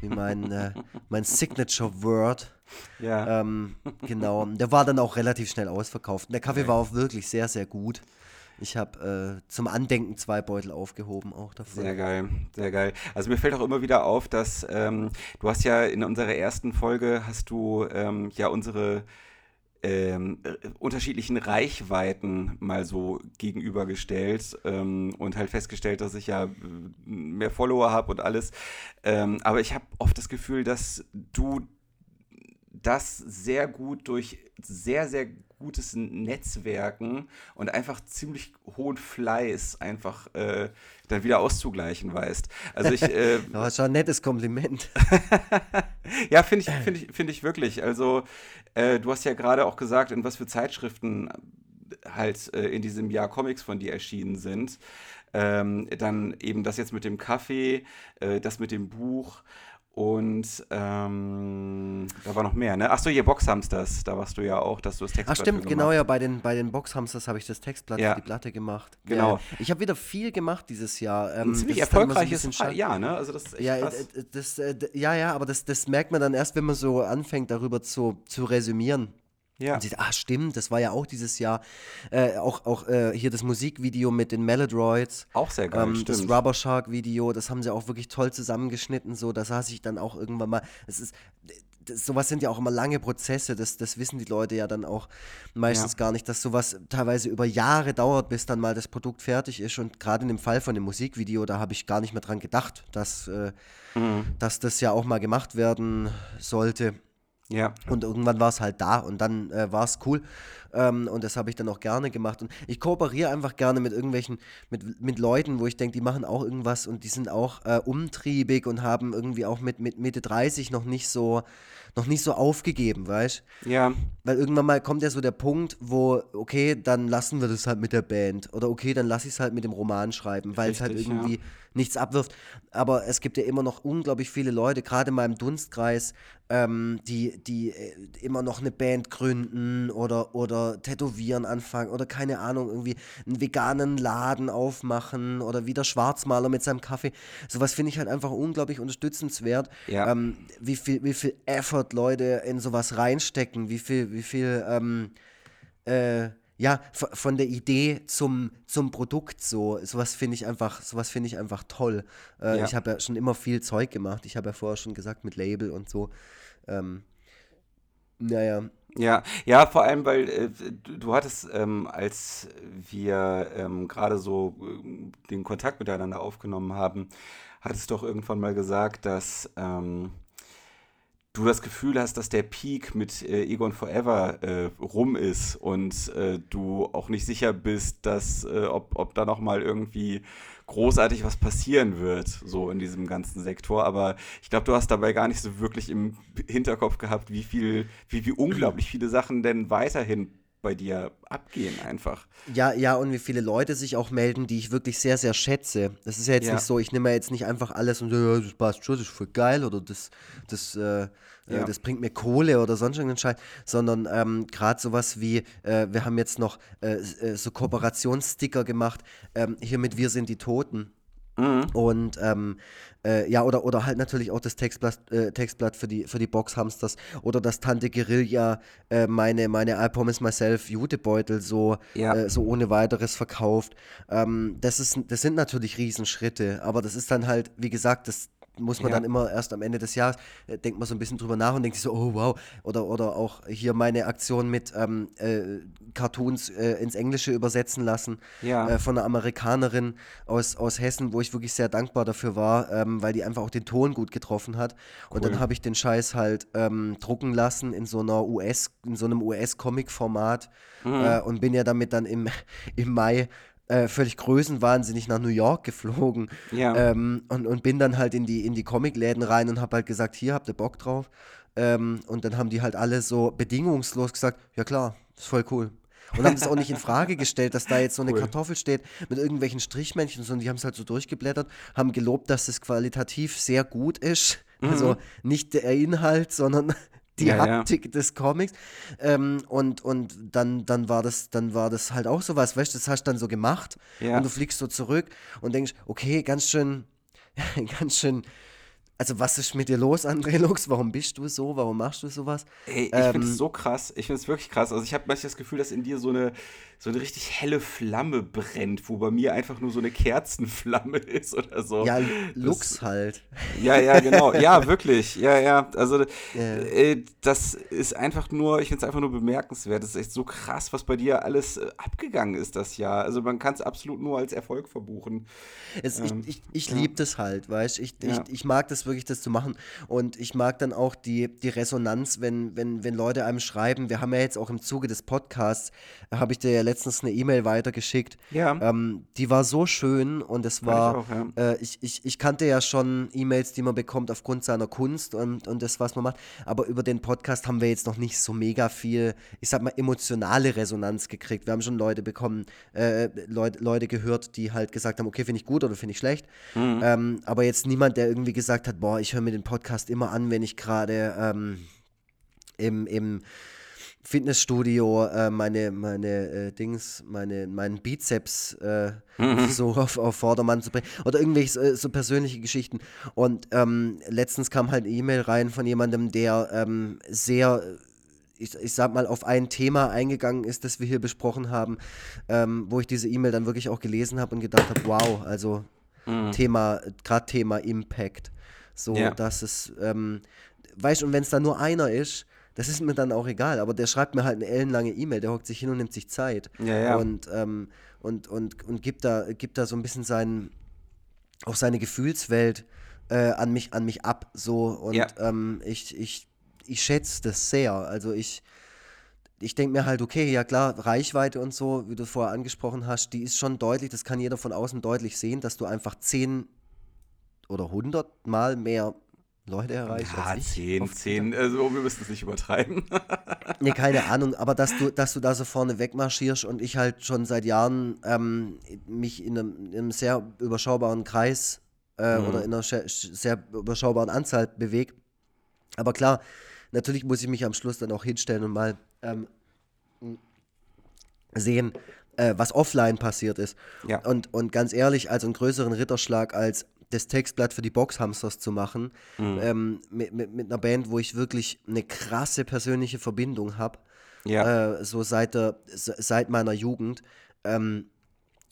Wie mein, äh, mein Signature-Word. Ja. Ähm, genau. Der war dann auch relativ schnell ausverkauft. Und der Kaffee okay. war auch wirklich sehr, sehr gut. Ich habe äh, zum Andenken zwei Beutel aufgehoben auch davon. Sehr geil, sehr geil. Also mir fällt auch immer wieder auf, dass ähm, du hast ja in unserer ersten Folge hast du ähm, ja unsere ähm, äh, unterschiedlichen Reichweiten mal so gegenübergestellt ähm, und halt festgestellt, dass ich ja äh, mehr Follower habe und alles. Ähm, aber ich habe oft das Gefühl, dass du das sehr gut durch sehr, sehr gutes Netzwerken und einfach ziemlich hohen Fleiß einfach äh, dann wieder auszugleichen weißt. Also ich. Äh, das ist schon ein nettes Kompliment. ja, finde ich, find ich, find ich wirklich. Also, äh, du hast ja gerade auch gesagt, in was für Zeitschriften halt äh, in diesem Jahr Comics von dir erschienen sind. Ähm, dann eben das jetzt mit dem Kaffee, äh, das mit dem Buch. Und ähm, da war noch mehr, ne? Achso, hier Boxhamsters, da warst du ja auch, dass du das Textblatt Ach stimmt, genau, ja, bei den, bei den Boxhamsters habe ich das Textblatt ja. für die Platte gemacht. Genau. Ja, ich habe wieder viel gemacht dieses Jahr. Ähm, Ein ziemlich erfolgreiches so Jahr, ne? Also das ja, krass. Das, äh, ja, ja, aber das, das merkt man dann erst, wenn man so anfängt, darüber zu, zu resümieren. Ja. Und sie, ah, stimmt, das war ja auch dieses Jahr. Äh, auch auch äh, hier das Musikvideo mit den Melodroids. Auch sehr geil, ähm, Das Rubber Shark Video, das haben sie auch wirklich toll zusammengeschnitten. So, da saß ich dann auch irgendwann mal. Es ist. Das, sowas sind ja auch immer lange Prozesse, das, das wissen die Leute ja dann auch meistens ja. gar nicht, dass sowas teilweise über Jahre dauert, bis dann mal das Produkt fertig ist. Und gerade in dem Fall von dem Musikvideo, da habe ich gar nicht mehr dran gedacht, dass, äh, mhm. dass das ja auch mal gemacht werden sollte. Ja. Und irgendwann war es halt da und dann äh, war es cool. Ähm, und das habe ich dann auch gerne gemacht. Und ich kooperiere einfach gerne mit irgendwelchen, mit, mit Leuten, wo ich denke, die machen auch irgendwas und die sind auch äh, umtriebig und haben irgendwie auch mit, mit Mitte 30 noch nicht so, noch nicht so aufgegeben, weißt Ja. Weil irgendwann mal kommt ja so der Punkt, wo, okay, dann lassen wir das halt mit der Band. Oder okay, dann lasse ich es halt mit dem Roman schreiben, weil es halt irgendwie ja. Nichts abwirft. Aber es gibt ja immer noch unglaublich viele Leute, gerade in meinem Dunstkreis, ähm, die, die äh, immer noch eine Band gründen oder, oder tätowieren anfangen oder keine Ahnung, irgendwie einen veganen Laden aufmachen oder wieder Schwarzmaler mit seinem Kaffee. Sowas finde ich halt einfach unglaublich unterstützenswert. Ja. Ähm, wie, viel, wie viel Effort Leute in sowas reinstecken, wie viel, wie viel ähm, äh, ja, von der Idee zum, zum Produkt so, sowas finde ich einfach, sowas finde ich einfach toll. Äh, Ja. Ich habe ja schon immer viel Zeug gemacht. Ich habe ja vorher schon gesagt mit Label und so. Ähm, naja, Ja, ja, vor allem, weil äh, du, du hattest, ähm, als wir ähm, gerade so äh, den Kontakt miteinander aufgenommen haben, hattest doch irgendwann mal gesagt, dass ähm, du das Gefühl hast, dass der Peak mit äh, Egon Forever äh, rum ist und äh, du auch nicht sicher bist, dass, äh, ob, ob da noch mal irgendwie großartig was passieren wird, so in diesem ganzen Sektor. Aber ich glaube, du hast dabei gar nicht so wirklich im Hinterkopf gehabt, wie viel, wie, wie unglaublich viele Sachen denn weiterhin bei dir abgehen einfach. Ja, ja, und wie viele Leute sich auch melden, die ich wirklich sehr, sehr schätze. Das ist ja jetzt Ja. nicht so, ich nehme ja jetzt nicht einfach alles und so, ja, das passt schon, das ist voll geil oder das, das, äh, Ja. äh, das bringt mir Kohle oder sonst irgendeinen Scheiß, sondern ähm, gerade sowas wie, äh, wir haben jetzt noch äh, äh, so Kooperationssticker gemacht, ähm, hier mit Wir sind die Toten. Mhm. Und ähm, äh, ja, oder, oder halt natürlich auch das Textblatt, äh, Textblatt für die, für die Boxhamsters oder das Tante Guerilla äh, meine, meine I Promise Myself Jutebeutel so, Ja. äh, so ohne weiteres verkauft. Ähm, das, ist, das sind natürlich Riesenschritte, aber das ist dann halt, wie gesagt, das muss man Ja. dann immer erst am Ende des Jahres, äh, denkt man so ein bisschen drüber nach und denkt sich so, oh wow. Oder, oder auch hier meine Aktion mit ähm, äh, Cartoons äh, ins Englische übersetzen lassen Ja. äh, von einer Amerikanerin aus, aus Hessen, wo ich wirklich sehr dankbar dafür war, ähm, weil die einfach auch den Ton gut getroffen hat. Und Cool. dann habe ich den Scheiß halt ähm, drucken lassen in so einer US, in so einem US-Comic-Format Mhm. äh, und bin ja damit dann im, im Mai äh, völlig größenwahnsinnig nach New York geflogen Ja. ähm, und, und bin dann halt in die, in die Comicläden rein und habe halt gesagt, hier habt ihr Bock drauf. Ähm, und dann haben die halt alle so bedingungslos gesagt, ja klar, ist voll cool. Und haben das auch nicht in Frage gestellt, dass da jetzt so eine Cool. Kartoffel steht mit irgendwelchen Strichmännchen, sondern die haben es halt so durchgeblättert, haben gelobt, dass es qualitativ sehr gut ist. Also nicht der Inhalt, sondern die. Ja, ja. Haptik des Comics. Ähm, und und dann, dann, war das, dann war das halt auch sowas, weißt du, das hast du dann so gemacht Ja. und du fliegst so zurück und denkst, okay, ganz schön, ganz schön. Also, was ist mit dir los, André Lux? Warum bist du so? Warum machst du sowas? Ey, ich Ähm, finde es so krass. Ich finde es wirklich krass. Also ich habe manchmal das Gefühl, dass in dir so eine, so eine richtig helle Flamme brennt, wo bei mir einfach nur so eine Kerzenflamme ist oder so. Ja, Das- Lux halt. Ja, ja, genau. Ja, wirklich. Ja, ja. Also Ja. äh, das ist einfach nur, ich finde es einfach nur bemerkenswert. Das ist echt so krass, was bei dir alles äh, abgegangen ist das Jahr. Also man kann es absolut nur als Erfolg verbuchen. Es, Ähm, ich ich, ich ja. liebe das halt, weißt ich, Ja. ich, ich mag das wirklich, das zu machen. Und ich mag dann auch die, die Resonanz, wenn, wenn, wenn Leute einem schreiben. Wir haben ja jetzt auch im Zuge des Podcasts, äh, habe ich dir ja letztens eine E-Mail weitergeschickt. Ja. Ähm, die war so schön und es Fand ich war, auch, ja. äh, ich, ich, ich kannte ja schon E-Mails, die man bekommt aufgrund seiner Kunst und, und das, was man macht. Aber über den Podcast haben wir jetzt noch nicht so mega viel, ich sag mal, emotionale Resonanz gekriegt. Wir haben schon Leute bekommen, äh, Leute, Leute gehört, die halt gesagt haben, okay, finde ich gut oder finde ich schlecht. Mhm. Ähm, aber jetzt niemand, der irgendwie gesagt hat, boah, ich höre mir den Podcast immer an, wenn ich gerade ähm, im, im Fitnessstudio äh, meine, meine äh, Dings, meine, meinen Bizeps äh, so auf, auf Vordermann zu bringen. Oder irgendwelche äh, so persönliche Geschichten. Und ähm, letztens kam halt eine E-Mail rein von jemandem, der ähm, sehr ich, ich sag mal, auf ein Thema eingegangen ist, das wir hier besprochen haben, ähm, wo ich diese E-Mail dann wirklich auch gelesen habe und gedacht habe, wow, also Thema, gerade Thema Impact. So, Ja. dass es, ähm, weißt du, und wenn es da nur einer ist, das ist mir dann auch egal, aber der schreibt mir halt eine ellenlange E-Mail, der hockt sich hin und nimmt sich Zeit. Ja, ja. Und, ähm, und, und, und gibt, da, gibt da so ein bisschen seinen, auch seine Gefühlswelt äh, an, mich, an mich ab. So. Und Ja. ähm, ich, ich ich schätze das sehr. Also ich, ich denke mir halt, okay, ja klar, Reichweite und so, wie du vorher angesprochen hast, die ist schon deutlich, das kann jeder von außen deutlich sehen, dass du einfach zehn oder hundertmal mehr Leute erreicht. Ja, zehn, zehn, also wir müssen es nicht übertreiben. nee, keine Ahnung, aber dass du, dass du da so vorne wegmarschierst und ich halt schon seit Jahren ähm, mich in einem, in einem, sehr überschaubaren Kreis äh, mhm. oder in einer sehr überschaubaren Anzahl bewege. Aber klar, natürlich muss ich mich am Schluss dann auch hinstellen und mal ähm, sehen, äh, was offline passiert ist. Ja. Und, und ganz ehrlich, also einen größeren Ritterschlag als das Textblatt für die Boxhamsters zu machen, mhm. ähm, mit, mit, mit, einer Band, wo ich wirklich eine krasse persönliche Verbindung habe, ja. äh, so seit, der, seit meiner Jugend, ähm,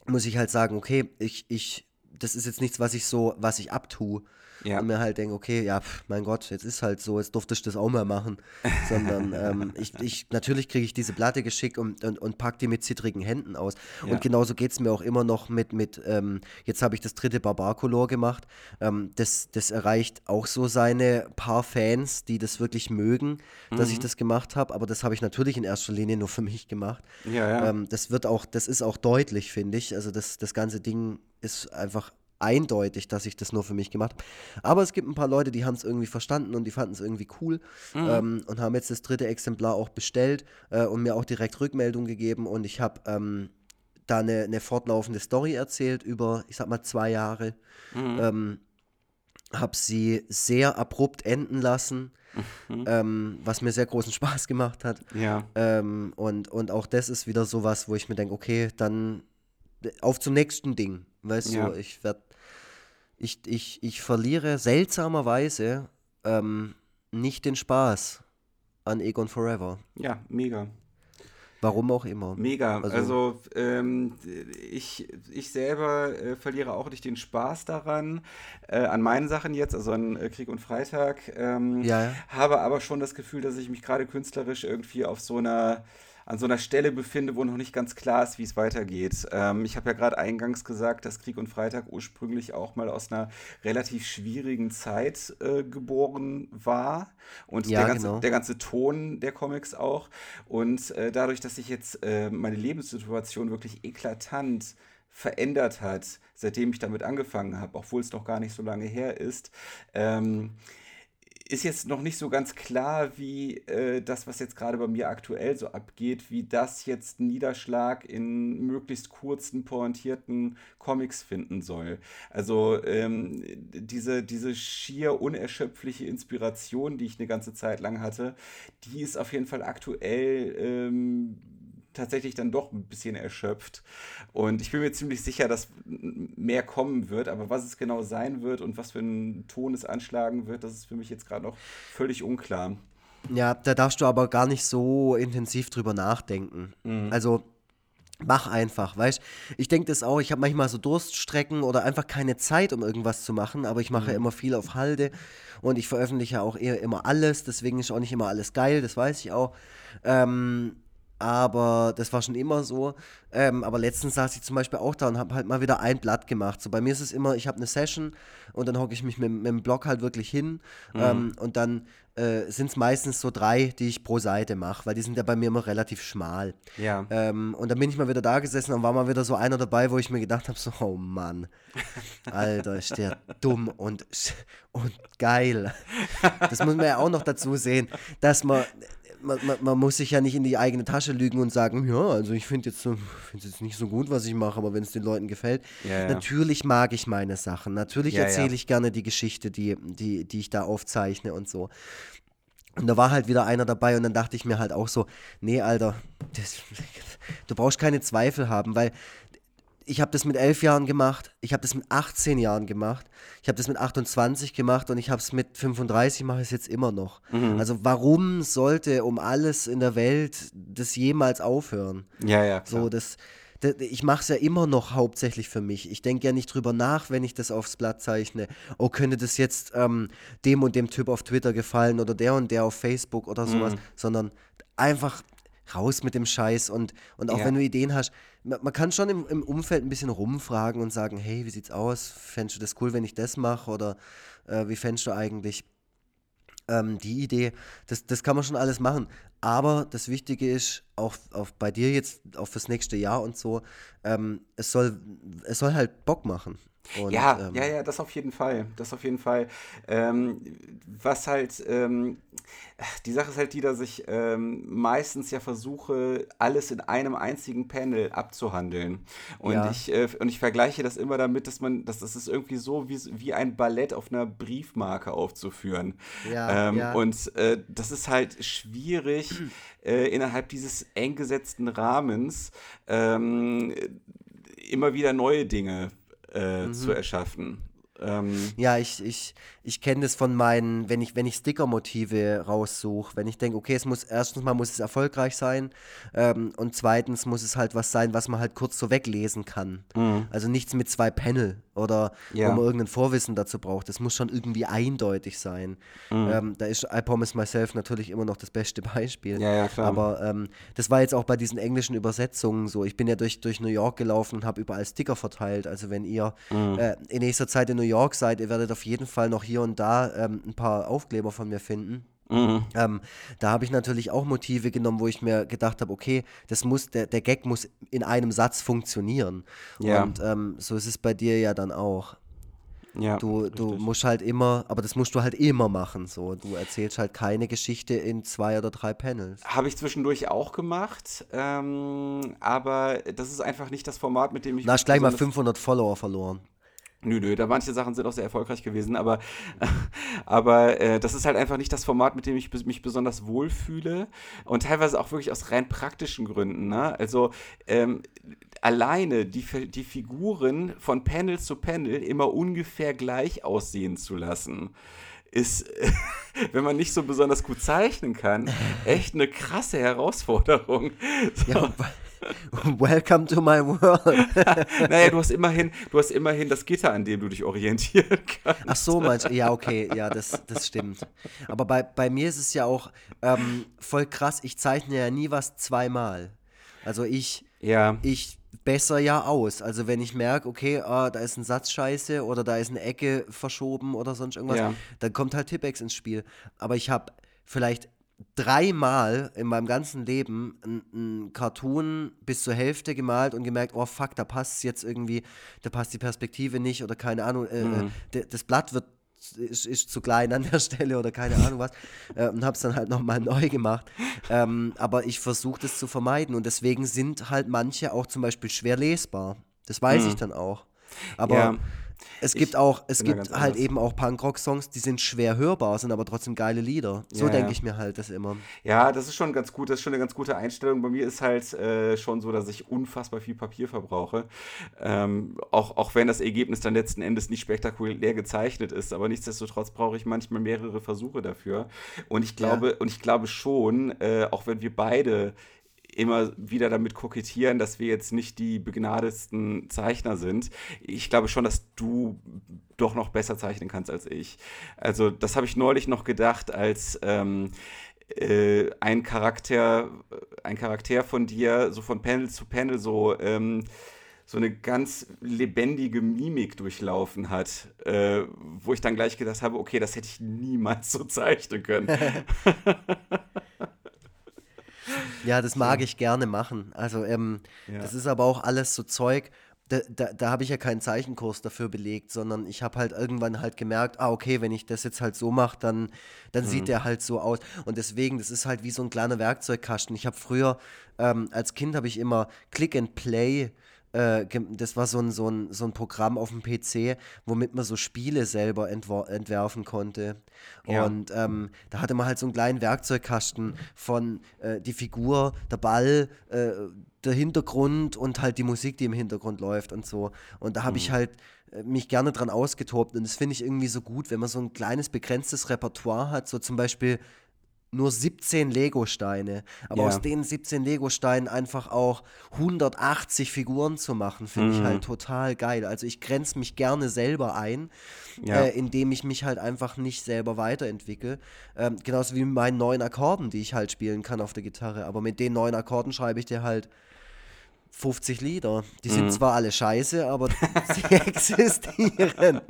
muss ich halt sagen, okay, ich, ich, das ist jetzt nichts, was ich so, was ich abtue, ja. Und mir halt denke, okay, ja, pf, mein Gott, jetzt ist halt so, jetzt durfte ich das auch mal machen. Sondern ähm, ich, ich, natürlich kriege ich diese Platte geschickt und, und, und pack die mit zittrigen Händen aus. Ja. Und genauso geht es mir auch immer noch mit, mit ähm, jetzt habe ich das dritte Barbarcolor gemacht. Ähm, das, das erreicht auch so seine paar Fans, die das wirklich mögen, mhm. dass ich mhm. das gemacht habe. Aber das habe ich natürlich in erster Linie nur für mich gemacht. Ja, ja. Ähm, das wird auch, das ist auch deutlich, finde ich. Also das, das ganze Ding ist einfach eindeutig, dass ich das nur für mich gemacht habe. Aber es gibt ein paar Leute, die haben es irgendwie verstanden und die fanden es irgendwie cool mhm. ähm, und haben jetzt das dritte Exemplar auch bestellt äh, und mir auch direkt Rückmeldung gegeben. Und ich habe ähm, da eine, eine, fortlaufende Story erzählt über, ich sag mal, zwei Jahre. Mhm. Ähm, habe sie sehr abrupt enden lassen. Mhm. Ähm, was mir sehr großen Spaß gemacht hat. Ja. Ähm, und, und auch das ist wieder sowas, wo ich mir denke, okay, dann auf zum nächsten Ding. Weißt ja. du, ich werde ich, ich, ich verliere seltsamerweise ähm, nicht den Spaß an Egon Forever. Ja, mega. Warum auch immer. Mega. Also, also ähm, ich, ich selber äh, verliere auch nicht den Spaß daran, äh, an meinen Sachen jetzt, also an äh, Krieg und Freitag. Ähm, ja, ja. Habe aber schon das Gefühl, dass ich mich gerade künstlerisch irgendwie auf so einer an so einer Stelle befinde, wo noch nicht ganz klar ist, wie es weitergeht. Ähm, ich habe ja gerade eingangs gesagt, dass Krieg und Freitag ursprünglich auch mal aus einer relativ schwierigen Zeit äh, geboren war und ja, der, ganze, genau. der ganze Ton der Comics auch. Und äh, dadurch, dass sich jetzt äh, meine Lebenssituation wirklich eklatant verändert hat, seitdem ich damit angefangen habe, obwohl es noch gar nicht so lange her ist, ähm, ist jetzt noch nicht so ganz klar, wie äh, das, was jetzt gerade bei mir aktuell so abgeht, wie das jetzt Niederschlag in möglichst kurzen, pointierten Comics finden soll. Also ähm, diese, diese schier unerschöpfliche Inspiration, die ich eine ganze Zeit lang hatte, die ist auf jeden Fall aktuell ähm, tatsächlich dann doch ein bisschen erschöpft. Und ich bin mir ziemlich sicher, dass mehr kommen wird, aber was es genau sein wird und was für einen Ton es anschlagen wird, das ist für mich jetzt gerade noch völlig unklar. Ja, da darfst du aber gar nicht so intensiv drüber nachdenken. Mhm. Also mach einfach, weißt Ich denke das auch, ich habe manchmal so Durststrecken oder einfach keine Zeit, um irgendwas zu machen, aber ich mache mhm. immer viel auf Halde und ich veröffentliche auch eher immer alles, deswegen ist auch nicht immer alles geil, das weiß ich auch. Ähm, aber das war schon immer so. Ähm, aber letztens saß ich zum Beispiel auch da und habe halt mal wieder ein Blatt gemacht. So bei mir ist es immer, ich habe eine Session und dann hocke ich mich mit, mit, dem Blog halt wirklich hin mhm. ähm, und dann äh, sind es meistens so drei, die ich pro Seite mache, weil die sind ja bei mir immer relativ schmal. Ja. Ähm, und dann bin ich mal wieder da gesessen und war mal wieder so einer dabei, wo ich mir gedacht habe, so, oh Mann, Alter, ist der dumm und, und geil. Das muss man ja auch noch dazu sehen, dass man man, man, man, muss sich ja nicht in die eigene Tasche lügen und sagen, ja, also ich finde jetzt, so, jetzt nicht so gut, was ich mache, aber wenn es den Leuten gefällt. Ja, ja. Natürlich mag ich meine Sachen. Natürlich ja, erzähle ich gerne die Geschichte, die, die, die ich da aufzeichne und so. Und da war halt wieder einer dabei und dann dachte ich mir halt auch so, nee, Alter, das, du brauchst keine Zweifel haben, weil ich habe das mit elf Jahren gemacht, ich habe das mit 18 Jahren gemacht, ich habe das mit 28 gemacht und ich habe es mit 35 mache ich es jetzt immer noch. Mhm. Also warum sollte um alles in der Welt das jemals aufhören? Ja, ja. Klar. So das, das ich mache es ja immer noch hauptsächlich für mich. Ich denke ja nicht drüber nach, wenn ich das aufs Blatt zeichne. Oh, könnte das jetzt ähm, dem und dem Typ auf Twitter gefallen oder der und der auf Facebook oder sowas, mhm. sondern einfach raus mit dem Scheiß und, und auch ja. wenn du Ideen hast, man, man, kann schon im, im Umfeld ein bisschen rumfragen und sagen, hey, wie sieht's aus? Fändest du das cool, wenn ich das mache? Oder äh, wie fändest du eigentlich ähm, die Idee, das, das kann man schon alles machen. Aber das Wichtige ist, auch, auch bei dir jetzt, auch fürs nächste Jahr und so, ähm, es, soll, es soll halt Bock machen. Und, ja, ähm, ja, ja, das auf jeden Fall. Das auf jeden Fall. Ähm, was halt, ähm, die Sache ist halt die, dass ich ähm, meistens ja versuche, alles in einem einzigen Panel abzuhandeln. Und, ja. ich, äh, und ich vergleiche das immer damit, dass man, dass das ist irgendwie so wie, wie ein Ballett auf einer Briefmarke aufzuführen. Ja, ähm, ja. Und äh, das ist halt schwierig, äh, innerhalb dieses eng gesetzten Rahmens ähm, immer wieder neue Dinge äh, mhm. zu erschaffen. Ähm, ja, ich, ich, ich kenne das von meinen, wenn ich, wenn ich Sticker-Motive raussuche, wenn ich denke, okay, es muss erstens mal muss es erfolgreich sein ähm, und zweitens muss es halt was sein, was man halt kurz so weglesen kann. Mhm. Also nichts mit zwei Panel oder ja. wo man irgendein Vorwissen dazu braucht. Das muss schon irgendwie eindeutig sein. Mhm. Ähm, da ist I Promise Myself natürlich immer noch das beste Beispiel. Ja, ja, klar. Aber ähm, das war jetzt auch bei diesen englischen Übersetzungen so. Ich bin ja durch, durch New York gelaufen und habe überall Sticker verteilt. Also wenn ihr mhm. äh, in nächster Zeit in New York seid, ihr werdet auf jeden Fall noch hier und da ähm, ein paar Aufkleber von mir finden. Mhm. Ähm, da habe ich natürlich auch Motive genommen, wo ich mir gedacht habe, okay, das muss, der, der Gag muss in einem Satz funktionieren. Ja. Und ähm, so ist es bei dir ja dann auch. Ja, du, du musst halt immer, aber das musst du halt immer machen. So. Du erzählst halt keine Geschichte in zwei oder drei Panels. Habe ich zwischendurch auch gemacht, ähm, aber das ist einfach nicht das Format, mit dem ich. Na, hast gleich mal 500 Follower verloren. Nö, nö, da manche Sachen sind auch sehr erfolgreich gewesen, aber, aber äh, das ist halt einfach nicht das Format, mit dem ich mich besonders wohlfühle und teilweise auch wirklich aus rein praktischen Gründen. Ne? Also ähm, alleine die, die Figuren von Panel zu Panel immer ungefähr gleich aussehen zu lassen ist, wenn man nicht so besonders gut zeichnen kann, echt eine krasse Herausforderung. So. Ja, Welcome to my world. naja, du hast immerhin, du hast immerhin das Gitter, an dem du dich orientieren kannst. Ach so, meinst du? Ja, okay, ja, das, das stimmt. Aber bei, bei mir ist es ja auch ähm, voll krass, ich zeichne ja nie was zweimal. Also ich, ja. ich besser ja aus. Also wenn ich merke, okay, ah, da ist ein Satz scheiße oder da ist eine Ecke verschoben oder sonst irgendwas, ja. dann kommt halt Tippex ins Spiel. Aber ich habe vielleicht dreimal in meinem ganzen Leben einen Cartoon bis zur Hälfte gemalt und gemerkt, oh fuck, da passt jetzt irgendwie, da passt die Perspektive nicht oder keine Ahnung, äh, mhm. äh, das Blatt wird ist, ist, zu klein an der Stelle oder keine Ahnung was äh, und habe es dann halt nochmal neu gemacht. Ähm, aber ich versuche das zu vermeiden und deswegen sind halt manche auch zum Beispiel schwer lesbar. Das weiß mhm. ich dann auch. Aber ja. Es gibt auch, es gibt halt eben auch Punkrock-Songs, die sind schwer hörbar, sind aber trotzdem geile Lieder. So ja, denke ja. ich mir halt das immer. Ja, das ist schon ganz gut, das ist schon eine ganz gute Einstellung. Bei mir ist halt äh, schon so, dass ich unfassbar viel Papier verbrauche. Ähm, auch, auch wenn das Ergebnis dann letzten Endes nicht spektakulär gezeichnet ist, aber nichtsdestotrotz brauche ich manchmal mehrere Versuche dafür. Und ich glaube, ja. und ich glaube schon, äh, auch wenn wir beide immer wieder damit kokettieren, dass wir jetzt nicht die begnadetsten Zeichner sind. Ich glaube schon, dass du doch noch besser zeichnen kannst als ich. Also das habe ich neulich noch gedacht, als ähm, äh, ein Charakter, ein Charakter von dir so von Panel zu Panel so ähm, so eine ganz lebendige Mimik durchlaufen hat, äh, wo ich dann gleich gedacht habe, okay, das hätte ich niemals so zeichnen können. Ja, das mag ich gerne machen. Also, ähm, ja. das ist aber auch alles so Zeug. Da, da, da habe ich ja keinen Zeichenkurs dafür belegt, sondern ich habe halt irgendwann halt gemerkt, ah, okay, wenn ich das jetzt halt so mache, dann, dann mhm. sieht der halt so aus. Und deswegen, das ist halt wie so ein kleiner Werkzeugkasten. Ich habe früher, ähm, als Kind habe ich immer Click and Play äh, das war so ein, so, ein, so ein Programm auf dem PC, womit man so Spiele selber entwerfen konnte. Ja. Und ähm, da hatte man halt so einen kleinen Werkzeugkasten von äh, die Figur, der Ball, äh, der Hintergrund und halt die Musik, die im Hintergrund läuft und so. Und da habe mhm. ich halt äh, mich gerne dran ausgetobt und das finde ich irgendwie so gut, wenn man so ein kleines begrenztes Repertoire hat, so zum Beispiel nur 17 Lego-Steine. Aber ja. aus den 17 Lego-Steinen einfach auch 180 Figuren zu machen, finde mhm. ich halt total geil. Also ich grenze mich gerne selber ein, ja. äh, indem ich mich halt einfach nicht selber weiterentwickle. Ähm, genauso wie mit meinen neuen Akkorden, die ich halt spielen kann auf der Gitarre. Aber mit den neuen Akkorden schreibe ich dir halt 50 Lieder. Die sind mhm. zwar alle scheiße, aber sie existieren.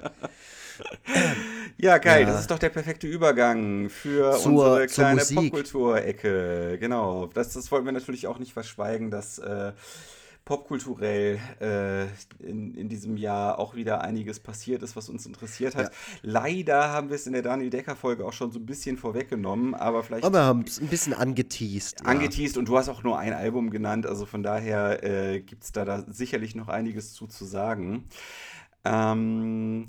Ja, geil, ja. das ist doch der perfekte Übergang für zur, unsere kleine Popkultur-Ecke. Genau, das, das wollten wir natürlich auch nicht verschweigen, dass äh, popkulturell äh, in, in diesem Jahr auch wieder einiges passiert ist, was uns interessiert hat. Ja. Leider haben wir es in der Daniel Decker-Folge auch schon so ein bisschen vorweggenommen, aber vielleicht. Aber wir haben es ein bisschen angeteased. Angeteased ja. und du hast auch nur ein Album genannt, also von daher äh, gibt es da, da sicherlich noch einiges zu, zu sagen. Ähm,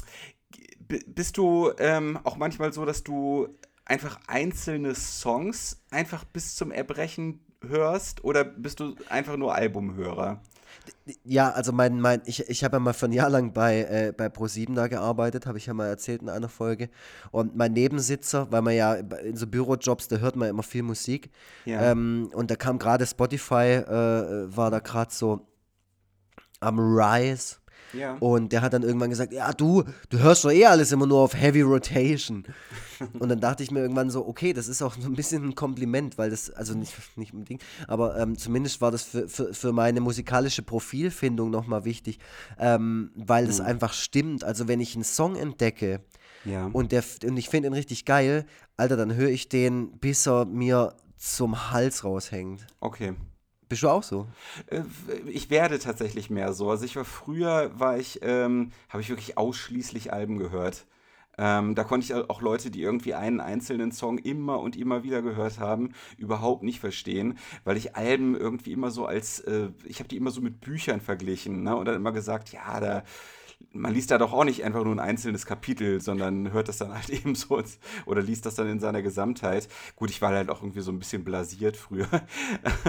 bist du ähm, auch manchmal so, dass du einfach einzelne Songs einfach bis zum Erbrechen hörst oder bist du einfach nur Albumhörer? Ja, also mein, mein, ich, ich habe ja mal für ein Jahr lang bei, äh, bei Pro7 da gearbeitet, habe ich ja mal erzählt in einer Folge. Und mein Nebensitzer, weil man ja in so Bürojobs, da hört man immer viel Musik. Ja. Ähm, und da kam gerade Spotify, äh, war da gerade so am Rise. Ja. Und der hat dann irgendwann gesagt, ja, du, du hörst doch eh alles immer nur auf Heavy Rotation. und dann dachte ich mir irgendwann so, okay, das ist auch so ein bisschen ein Kompliment, weil das, also nicht, nicht unbedingt, aber ähm, zumindest war das für, für, für meine musikalische Profilfindung nochmal wichtig, ähm, weil es mhm. einfach stimmt. Also wenn ich einen Song entdecke, ja. und, der, und ich finde ihn richtig geil, Alter, dann höre ich den, bis er mir zum Hals raushängt. Okay. Bist du auch so? Äh, ich werde tatsächlich mehr so. Also ich war früher, war ich, ähm, habe ich wirklich ausschließlich Alben gehört. Ähm, da konnte ich auch Leute, die irgendwie einen einzelnen Song immer und immer wieder gehört haben, überhaupt nicht verstehen, weil ich Alben irgendwie immer so als, äh, ich habe die immer so mit Büchern verglichen ne? und dann immer gesagt, ja, da man liest da doch auch nicht einfach nur ein einzelnes Kapitel, sondern hört das dann halt eben so oder liest das dann in seiner Gesamtheit. Gut, ich war halt auch irgendwie so ein bisschen blasiert früher.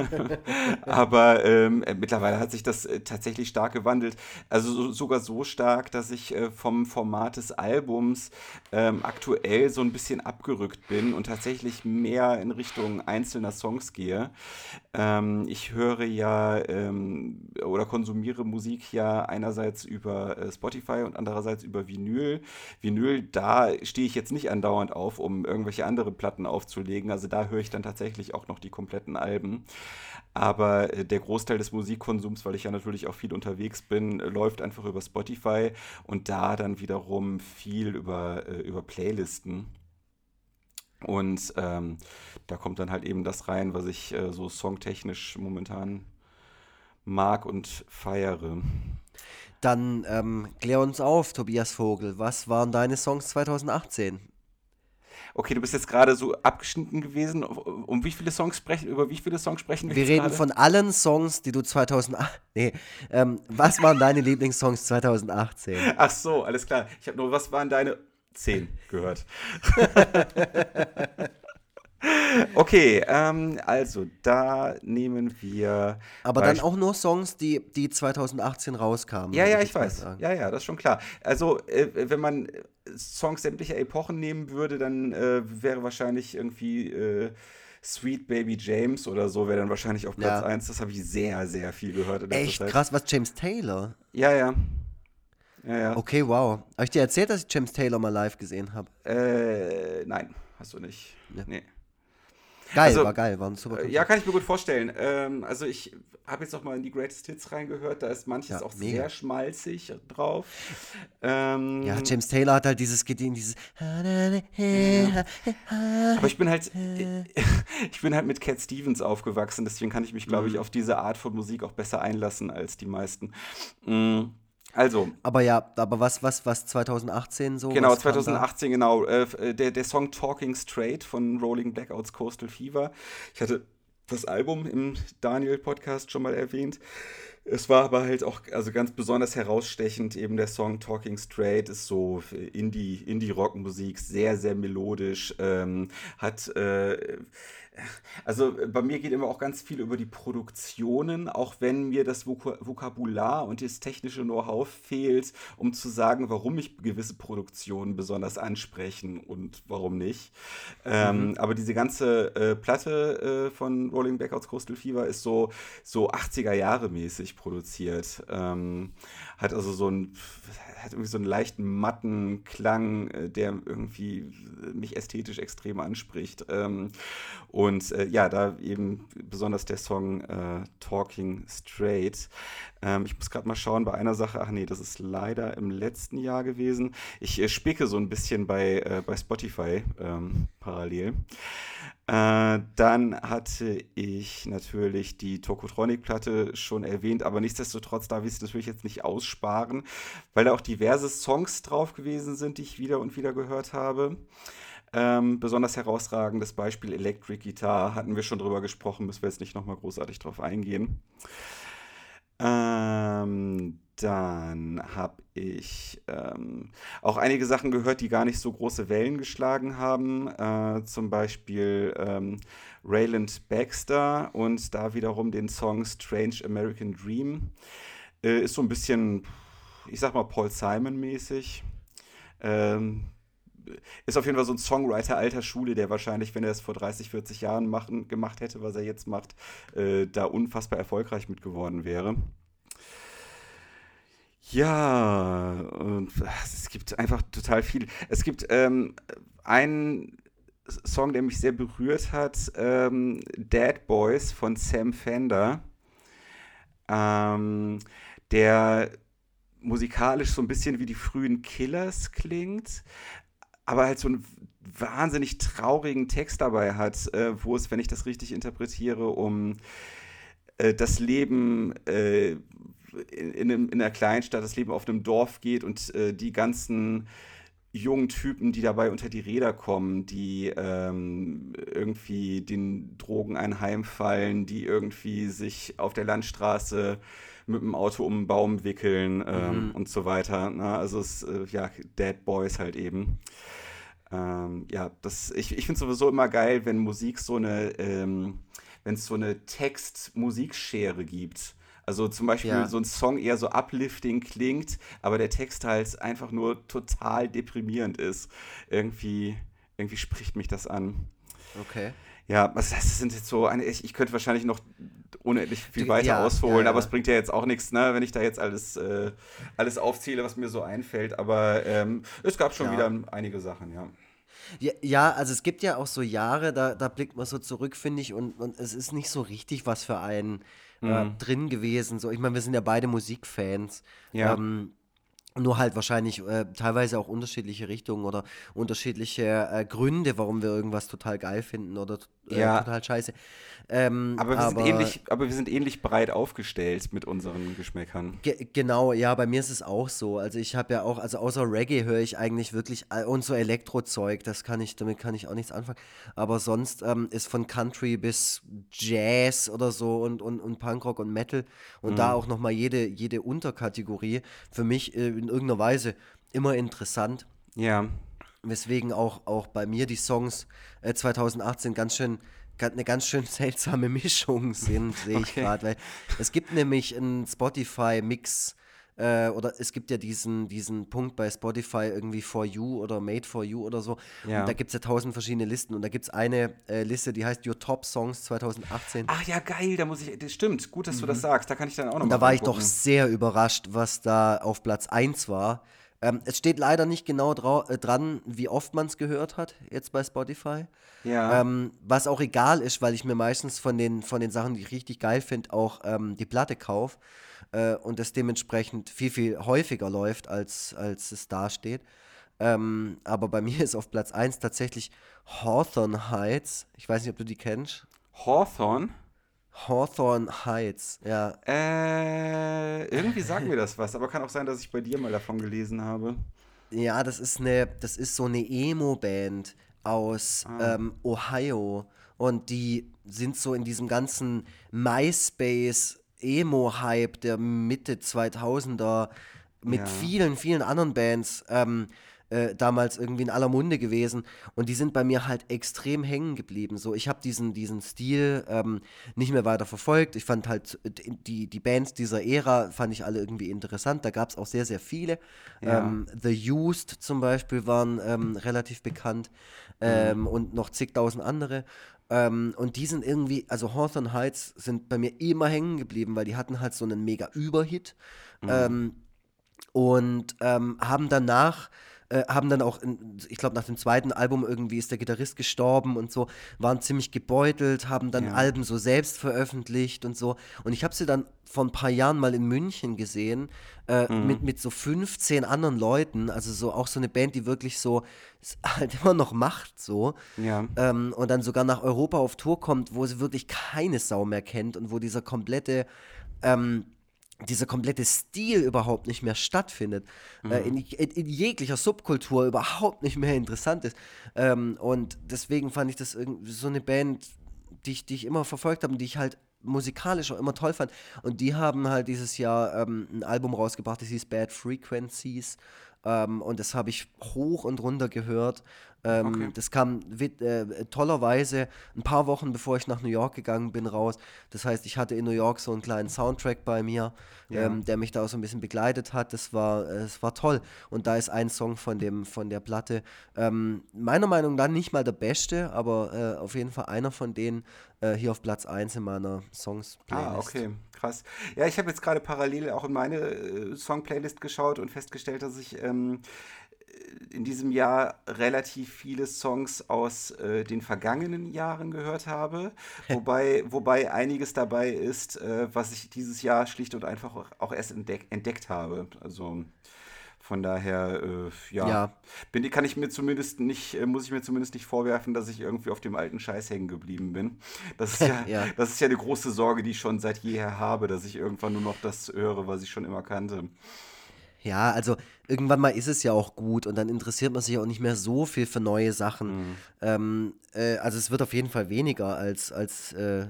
Aber ähm, äh, mittlerweile hat sich das äh, tatsächlich stark gewandelt. Also so, sogar so stark, dass ich äh, vom Format des Albums ähm, aktuell so ein bisschen abgerückt bin und tatsächlich mehr in Richtung einzelner Songs gehe. Ähm, ich höre ja ähm, oder konsumiere Musik ja einerseits über äh, Spotify und andererseits über Vinyl. Vinyl, da stehe ich jetzt nicht andauernd auf, um irgendwelche andere Platten aufzulegen. Also da höre ich dann tatsächlich auch noch die kompletten Alben. Aber äh, der Großteil des Musikkonsums, weil ich ja natürlich auch viel unterwegs bin, läuft einfach über Spotify und da dann wiederum viel über, äh, über Playlisten. Und ähm, da kommt dann halt eben das rein, was ich äh, so songtechnisch momentan mag und feiere. Dann ähm, klär uns auf, Tobias Vogel. Was waren deine Songs 2018? Okay, du bist jetzt gerade so abgeschnitten gewesen. Um wie viele Songs sprechen, über wie viele Songs sprechen wir? Wir reden grade? von allen Songs, die du 2008. Nee, ähm, was waren deine Lieblingssongs 2018? Ach so, alles klar. Ich habe nur, was waren deine 10 gehört? Okay, ähm, also da nehmen wir. Aber dann auch nur Songs, die, die 2018 rauskamen. Ja, ja, ich, ich weiß. Ja, ja, das ist schon klar. Also, äh, wenn man Songs sämtlicher Epochen nehmen würde, dann äh, wäre wahrscheinlich irgendwie. Äh, Sweet Baby James oder so wäre dann wahrscheinlich auf Platz ja. 1. Das habe ich sehr, sehr viel gehört. Echt Zeit. krass, was James Taylor? Ja, ja. Ja, ja. Okay, wow. Habe ich dir erzählt, dass ich James Taylor mal live gesehen habe? Äh, nein, hast du nicht. Ja. Nee. Geil, also, war geil, war ein super Konzert. Ja, kann ich mir gut vorstellen. Ähm, also ich habe jetzt noch mal in die Greatest Hits reingehört, da ist manches ja, auch mega. sehr schmalzig drauf. Ähm, ja, James Taylor hat halt dieses Geding, dieses ja. Aber ich bin halt ich bin halt mit Cat Stevens aufgewachsen, deswegen kann ich mich, glaube ich, mhm. auf diese Art von Musik auch besser einlassen als die meisten. Mhm. Also. Aber ja, aber was, was, was 2018 so? Genau, 2018, genau. Äh, äh, der, der Song Talking Straight von Rolling Blackouts Coastal Fever. Ich hatte das Album im Daniel-Podcast schon mal erwähnt. Es war aber halt auch, also ganz besonders herausstechend, eben der Song Talking Straight ist so Indie, Indie-Rock-Musik, sehr, sehr melodisch, ähm, hat äh, also bei mir geht immer auch ganz viel über die Produktionen, auch wenn mir das Vok Vokabular und das technische Know-how fehlt, um zu sagen, warum mich gewisse Produktionen besonders ansprechen und warum nicht. Ähm, mhm. aber diese ganze äh, Platte äh, von Rolling Backouts Coastal Fever ist so, so 80er Jahre mäßig ich, produziert. Ähm, hat also so ein, hat irgendwie so einen leichten matten Klang, äh, der irgendwie mich ästhetisch extrem anspricht. Ähm, und äh, ja, da eben besonders der Song äh, Talking Straight. Ähm, ich muss gerade mal schauen bei einer Sache. Ach nee, das ist leider im letzten Jahr gewesen. Ich äh, spicke so ein bisschen bei, äh, bei Spotify ähm, parallel. Äh, dann hatte ich natürlich die Tokotronic-Platte schon erwähnt, aber nichtsdestotrotz darf ich es natürlich jetzt nicht aussparen, weil da auch diverse Songs drauf gewesen sind, die ich wieder und wieder gehört habe. Ähm, besonders herausragendes Beispiel Electric Guitar, hatten wir schon drüber gesprochen, müssen wir jetzt nicht nochmal großartig drauf eingehen. Ähm, dann habe ich ähm, auch einige Sachen gehört, die gar nicht so große Wellen geschlagen haben. Äh, zum Beispiel ähm, Rayland Baxter und da wiederum den Song Strange American Dream. Äh, ist so ein bisschen, ich sag mal, Paul Simon-mäßig. Ähm, ist auf jeden Fall so ein Songwriter alter Schule, der wahrscheinlich, wenn er es vor 30, 40 Jahren machen, gemacht hätte, was er jetzt macht, äh, da unfassbar erfolgreich mit geworden wäre. Ja, und es gibt einfach total viel. Es gibt ähm, einen Song, der mich sehr berührt hat, ähm, Dead Boys von Sam Fender, ähm, der musikalisch so ein bisschen wie die frühen Killers klingt, aber halt so einen wahnsinnig traurigen Text dabei hat, äh, wo es, wenn ich das richtig interpretiere, um äh, das Leben äh, in, in, in einer Kleinstadt, das Leben auf einem Dorf geht und äh, die ganzen jungen Typen, die dabei unter die Räder kommen, die ähm, irgendwie den Drogen einheimfallen, die irgendwie sich auf der Landstraße mit dem Auto um einen Baum wickeln ähm, mhm. und so weiter. Ne? Also es äh, ja Dead Boys halt eben. Ähm, ja, das, ich, ich finde sowieso immer geil, wenn Musik so eine, ähm, wenn es so eine Text-Musikschere gibt. Also zum Beispiel ja. so ein Song eher so uplifting klingt, aber der Text halt einfach nur total deprimierend ist. Irgendwie, irgendwie spricht mich das an. Okay. Ja, das sind jetzt so eine, ich, ich könnte wahrscheinlich noch unendlich viel weiter ja, ausholen, ja, aber es bringt ja jetzt auch nichts, ne, wenn ich da jetzt alles, äh, alles aufzähle, was mir so einfällt. Aber ähm, es gab schon wieder einige Sachen, ja. Ja, ja, also es gibt ja auch so Jahre, da, da blickt man so zurück, finde ich, und, und es ist nicht so richtig was für einen äh, mhm. drin gewesen. So, ich meine, wir sind ja beide Musikfans. Ja. Ähm, nur halt wahrscheinlich äh, teilweise auch unterschiedliche Richtungen oder unterschiedliche äh, Gründe, warum wir irgendwas total geil finden oder äh, ja. total scheiße. Ähm, aber, wir aber, sind ähnlich, aber wir sind ähnlich breit aufgestellt mit unseren Geschmäckern. Ge genau, ja, bei mir ist es auch so. Also ich habe ja auch, also außer Reggae höre ich eigentlich wirklich und so Elektrozeug, das kann ich, damit kann ich auch nichts anfangen. Aber sonst ähm, ist von Country bis Jazz oder so und, und, und Punkrock und Metal und mhm. da auch nochmal jede, jede Unterkategorie für mich äh, in irgendeiner Weise immer interessant. Ja. Weswegen auch, auch bei mir die Songs äh, 2018 ganz schön eine ganz schön seltsame Mischung sind, sehe ich okay. gerade. Weil es gibt nämlich einen Spotify-Mix äh, oder es gibt ja diesen, diesen Punkt bei Spotify irgendwie For You oder Made For You oder so. Ja. Und da gibt es ja tausend verschiedene Listen. Und da gibt es eine äh, Liste, die heißt Your Top Songs 2018. Ach ja, geil, da muss ich, das stimmt, gut, dass mhm. du das mhm. sagst. Da kann ich dann auch noch Und da war ich doch sehr überrascht, was da auf Platz 1 war. Ähm, es steht leider nicht genau äh, dran, wie oft man es gehört hat, jetzt bei Spotify. Ja. Ähm, was auch egal ist, weil ich mir meistens von den, von den Sachen, die ich richtig geil finde, auch ähm, die Platte kaufe äh, und das dementsprechend viel, viel häufiger läuft, als, als es da steht. Ähm, aber bei mir ist auf Platz 1 tatsächlich Hawthorne Heights. Ich weiß nicht, ob du die kennst. Hawthorne? Hawthorne Heights, ja. Äh, irgendwie sagen mir das was, aber kann auch sein, dass ich bei dir mal davon gelesen habe. Ja, das ist eine, das ist so eine Emo-Band aus ah. ähm, Ohio und die sind so in diesem ganzen MySpace Emo-Hype der Mitte 2000er mit ja. vielen, vielen anderen Bands ähm, äh, damals irgendwie in aller Munde gewesen und die sind bei mir halt extrem hängen geblieben. So, ich habe diesen, diesen Stil ähm, nicht mehr weiter verfolgt. Ich fand halt die, die Bands dieser Ära fand ich alle irgendwie interessant. Da gab es auch sehr, sehr viele. Ja. Ähm, The Used zum Beispiel waren ähm, relativ bekannt mhm. und noch zigtausend andere. Ähm, und die sind irgendwie, also Hawthorne Heights sind bei mir immer hängen geblieben, weil die hatten halt so einen mega Überhit. Mhm. Ähm, und ähm, haben danach äh, haben dann auch, in, ich glaube, nach dem zweiten Album irgendwie ist der Gitarrist gestorben und so, waren ziemlich gebeutelt, haben dann ja. Alben so selbst veröffentlicht und so. Und ich habe sie dann vor ein paar Jahren mal in München gesehen, äh, mhm. mit, mit so 15 anderen Leuten, also so auch so eine Band, die wirklich so halt immer noch macht so. Ja. Ähm, und dann sogar nach Europa auf Tour kommt, wo sie wirklich keine Sau mehr kennt und wo dieser komplette ähm, dieser komplette Stil überhaupt nicht mehr stattfindet, äh, mhm. äh, in, in, in, jeglicher Subkultur überhaupt nicht mehr interessant ist. Ähm, und deswegen fand ich das irgendwie so eine Band, die ich, die ich immer verfolgt habe und die ich halt musikalisch auch immer toll fand. Und die haben halt dieses Jahr ähm, ein Album rausgebracht, das hieß Bad Frequencies. Ähm, und das habe ich hoch und runter gehört. Ähm, okay. Das kam äh, tollerweise ein paar Wochen bevor ich nach New York gegangen bin raus. Das heißt, ich hatte in New York so einen kleinen Soundtrack bei mir, ja. ähm, der mich da auch so ein bisschen begleitet hat. Das war, äh, das war toll. Und da ist ein Song von, dem, von der Platte, ähm, meiner Meinung nach nicht mal der beste, aber äh, auf jeden Fall einer von denen äh, hier auf Platz 1 in meiner Songs-Playlist. Ah, okay, krass. Ja, ich habe jetzt gerade parallel auch in meine äh, Song-Playlist geschaut und festgestellt, dass ich ähm, in diesem Jahr relativ viele Songs aus äh, den vergangenen Jahren gehört habe, wobei, wobei einiges dabei ist, äh, was ich dieses Jahr schlicht und einfach auch, auch erst entdeck, entdeckt habe. Also von daher, äh, ja, ja. Bin, kann ich mir zumindest nicht, äh, muss ich mir zumindest nicht vorwerfen, dass ich irgendwie auf dem alten Scheiß hängen geblieben bin. Das ist ja, ja, das ist ja eine große Sorge, die ich schon seit jeher habe, dass ich irgendwann nur noch das höre, was ich schon immer kannte. Ja, also irgendwann mal ist es ja auch gut und dann interessiert man sich auch nicht mehr so viel für neue Sachen. Mhm. Ähm, äh, also es wird auf jeden Fall weniger als, als äh,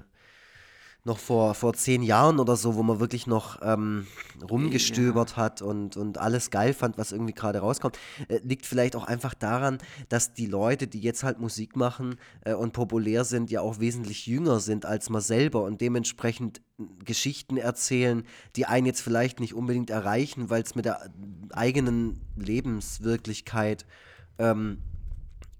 noch vor, vor zehn Jahren oder so, wo man wirklich noch ähm, rumgestöbert ja. hat und, und alles geil fand, was irgendwie gerade rauskommt. Äh, liegt vielleicht auch einfach daran, dass die Leute, die jetzt halt Musik machen äh, und populär sind, ja auch wesentlich jünger sind als man selber und dementsprechend Geschichten erzählen, die einen jetzt vielleicht nicht unbedingt erreichen, weil es mit der eigenen Lebenswirklichkeit ähm,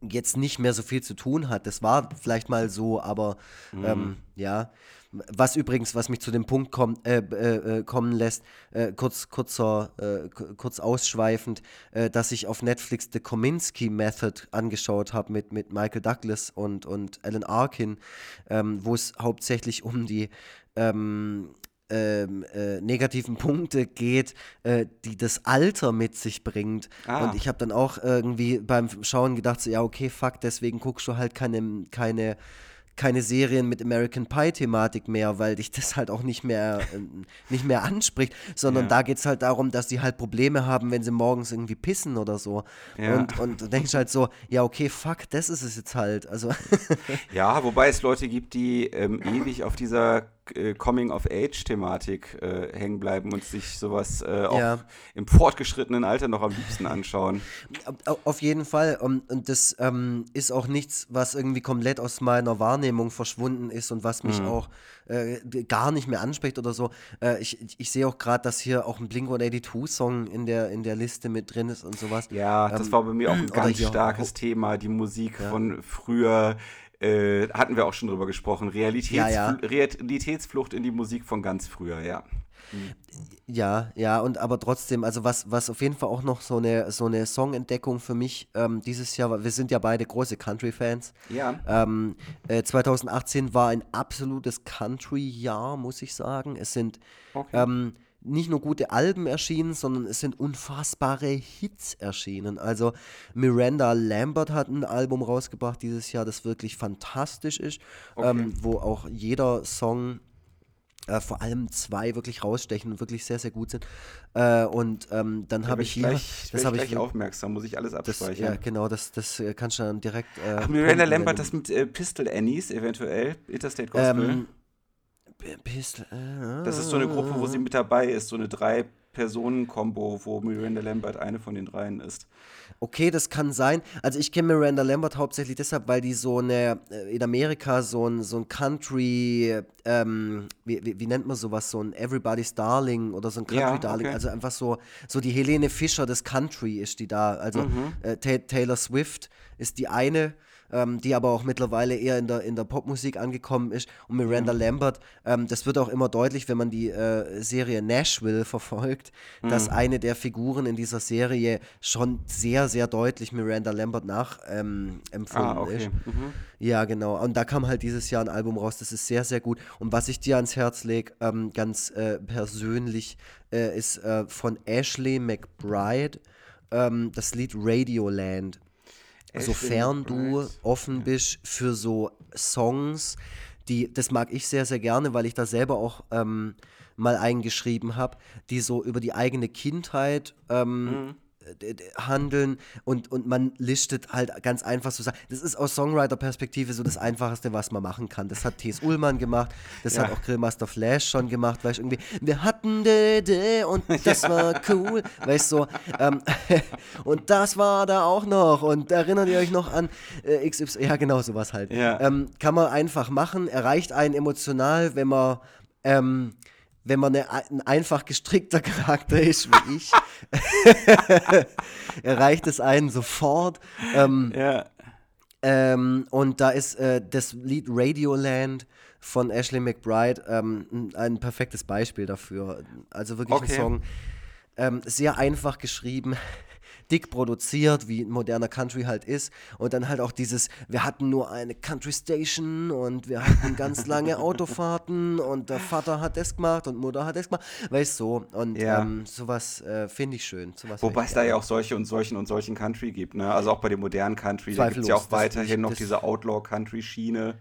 jetzt nicht mehr so viel zu tun hat. Das war vielleicht mal so, aber mhm. ähm, ja. Was übrigens, was mich zu dem Punkt kommt, äh, äh, äh, kommen lässt, äh, kurz, kurzer, äh, kurz ausschweifend, äh, dass ich auf Netflix The Kominsky Method angeschaut habe mit, mit Michael Douglas und, und Alan Arkin, ähm, wo es hauptsächlich um die ähm, ähm, äh, negativen Punkte geht, äh, die das Alter mit sich bringt. Ah. Und ich habe dann auch irgendwie beim Schauen gedacht, so, ja, okay, fuck, deswegen guckst du halt keine, keine keine Serien mit American Pie-Thematik mehr, weil dich das halt auch nicht mehr, äh, nicht mehr anspricht, sondern ja. da geht es halt darum, dass die halt Probleme haben, wenn sie morgens irgendwie pissen oder so. Ja. Und, und du denkst halt so, ja, okay, fuck, das ist es jetzt halt. Also ja, wobei es Leute gibt, die ähm, ewig auf dieser äh, Coming-of-Age-Thematik äh, hängen bleiben und sich sowas äh, auch ja. im fortgeschrittenen Alter noch am liebsten anschauen. Auf jeden Fall. Und, und das ähm, ist auch nichts, was irgendwie komplett aus meiner Wahrnehmung verschwunden ist und was mich mhm. auch äh, gar nicht mehr anspricht oder so. Äh, ich, ich sehe auch gerade, dass hier auch ein Blink-182-Song in der, in der Liste mit drin ist und sowas. Ja, das ähm, war bei mir auch ein ganz starkes Thema, die Musik ja. von früher äh, hatten wir auch schon drüber gesprochen. Realitäts ja, ja. Realitätsflucht in die Musik von ganz früher, ja. Ja, ja, und aber trotzdem, also was, was auf jeden Fall auch noch so eine, so eine Songentdeckung für mich ähm, dieses Jahr, wir sind ja beide große Country-Fans. Ja. Ähm, äh, 2018 war ein absolutes Country-Jahr, muss ich sagen. Es sind okay. ähm, nicht nur gute Alben erschienen, sondern es sind unfassbare Hits erschienen. Also Miranda Lambert hat ein Album rausgebracht dieses Jahr, das wirklich fantastisch ist, okay. ähm, wo auch jeder Song äh, vor allem zwei wirklich rausstechen und wirklich sehr, sehr gut sind. Äh, und ähm, dann habe ich hier. Gleich, das habe ich gleich aufmerksam, muss ich alles abspeichern. Das, ja, genau, das, das äh, kannst du dann direkt. Äh, Ach, Miranda Lambert, das mit äh, Pistol Annies eventuell, Interstate Gospel. Ähm, Pistol. Äh, das ist so eine Gruppe, wo sie mit dabei ist, so eine drei Personen-Kombo, wo Miranda Lambert eine von den dreien ist. Okay, das kann sein. Also ich kenne Miranda Lambert hauptsächlich deshalb, weil die so eine, äh, in Amerika so ein, so ein Country, ähm, wie, wie, wie, nennt man sowas, so ein Everybody's Darling oder so ein Country ja, Darling. Okay. Also einfach so, so die Helene Fischer des Country ist die da. Also mhm. äh, Taylor Swift ist die eine ähm, die aber auch mittlerweile eher in der, in der Popmusik angekommen ist. Und Miranda mhm. Lambert, ähm, das wird auch immer deutlich, wenn man die äh, Serie Nashville verfolgt, mhm. dass eine der Figuren in dieser Serie schon sehr, sehr deutlich Miranda Lambert nachempfunden ähm, ah, okay. ist. Mhm. Ja, genau. Und da kam halt dieses Jahr ein Album raus, das ist sehr, sehr gut. Und was ich dir ans Herz lege, ähm, ganz äh, persönlich, äh, ist äh, von Ashley McBride ähm, das Lied Radioland. Sofern du offen bist für so Songs, die, das mag ich sehr, sehr gerne, weil ich da selber auch ähm, mal eingeschrieben habe, die so über die eigene Kindheit ähm, mhm handeln und, und man listet halt ganz einfach so Sachen. Das ist aus Songwriter-Perspektive so das Einfachste, was man machen kann. Das hat T.S. Ullmann gemacht, das ja. hat auch Grillmaster Flash schon gemacht, weißt du, irgendwie, wir hatten de, de und das war cool, weißt du, so, ähm, und das war da auch noch und erinnert ihr euch noch an äh, XY, ja genau, sowas halt. Ja. Ähm, kann man einfach machen, erreicht einen emotional, wenn man ähm, wenn man eine, ein einfach gestrickter Charakter ist wie ich, erreicht es einen sofort. Ähm, ja. Ähm, und da ist äh, das Lied Radioland von Ashley McBride ähm, ein perfektes Beispiel dafür. Also wirklich okay. ein Song, ähm, sehr einfach geschrieben, dick produziert, wie moderner Country halt ist. Und dann halt auch dieses, wir hatten nur eine Country Station und wir hatten ganz lange Autofahrten und der Vater hat das gemacht und Mutter hat das gemacht. Weißt du, so. Und ja. ähm, sowas äh, finde ich schön. Sowas Wobei es da ja auch solche und solchen und solchen Country gibt, ne? Also auch bei dem modernen Country, da gibt es ja auch weiterhin noch diese Outlaw-Country-Schiene.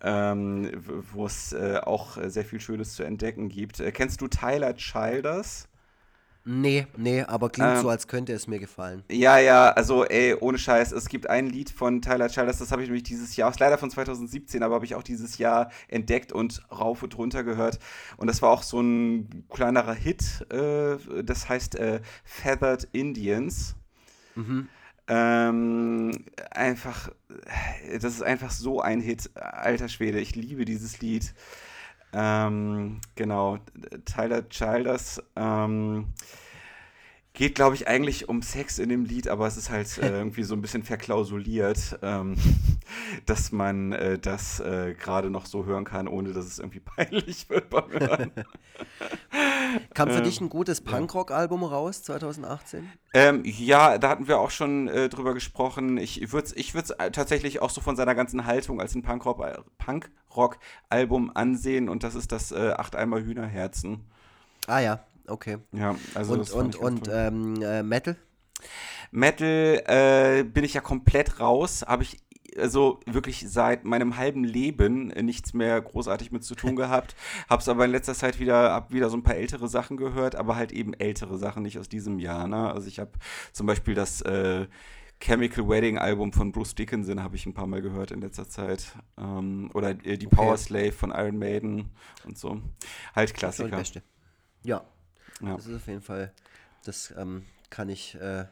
Ähm, wo es äh, auch sehr viel Schönes zu entdecken gibt. Äh, kennst du Tyler Childers? Nee, nee, aber klingt ähm, so, als könnte es mir gefallen. Ja, ja, also ey, ohne Scheiß, es gibt ein Lied von Tyler Childers, das habe ich nämlich dieses Jahr, ist leider von 2017, aber habe ich auch dieses Jahr entdeckt und rauf und runter gehört. Und das war auch so ein kleinerer Hit, äh, das heißt äh, Feathered Indians. Mhm. Ähm, einfach, das ist einfach so ein Hit, alter Schwede, ich liebe dieses Lied. Ähm, genau, Tyler Childers. Ähm, geht, glaube ich, eigentlich um Sex in dem Lied, aber es ist halt äh, irgendwie so ein bisschen verklausuliert, ähm, dass man äh, das äh, gerade noch so hören kann, ohne dass es irgendwie peinlich wird beim Hören. Kam für dich ein gutes Punkrock-Album raus 2018? Ähm, ja, da hatten wir auch schon äh, drüber gesprochen. Ich würde es ich äh, tatsächlich auch so von seiner ganzen Haltung als ein Punkrock-Album Punk ansehen und das ist das äh, Acht Eimer Hühnerherzen. Ah ja, Okay. Ja, also und und, und ähm, äh, Metal? Metal äh, bin ich ja komplett raus, habe ich also wirklich seit meinem halben Leben nichts mehr großartig mit zu tun gehabt. Hab's aber in letzter Zeit wieder, hab wieder so ein paar ältere Sachen gehört, aber halt eben ältere Sachen, nicht aus diesem Jahr. Ne? Also ich habe zum Beispiel das äh, Chemical Wedding Album von Bruce Dickinson habe ich ein paar Mal gehört in letzter Zeit. Ähm, oder äh, die Power Slave von Iron Maiden und so. Halt Klassiker. Ja, ja. Das ist auf jeden Fall, das ähm, kann ich äh,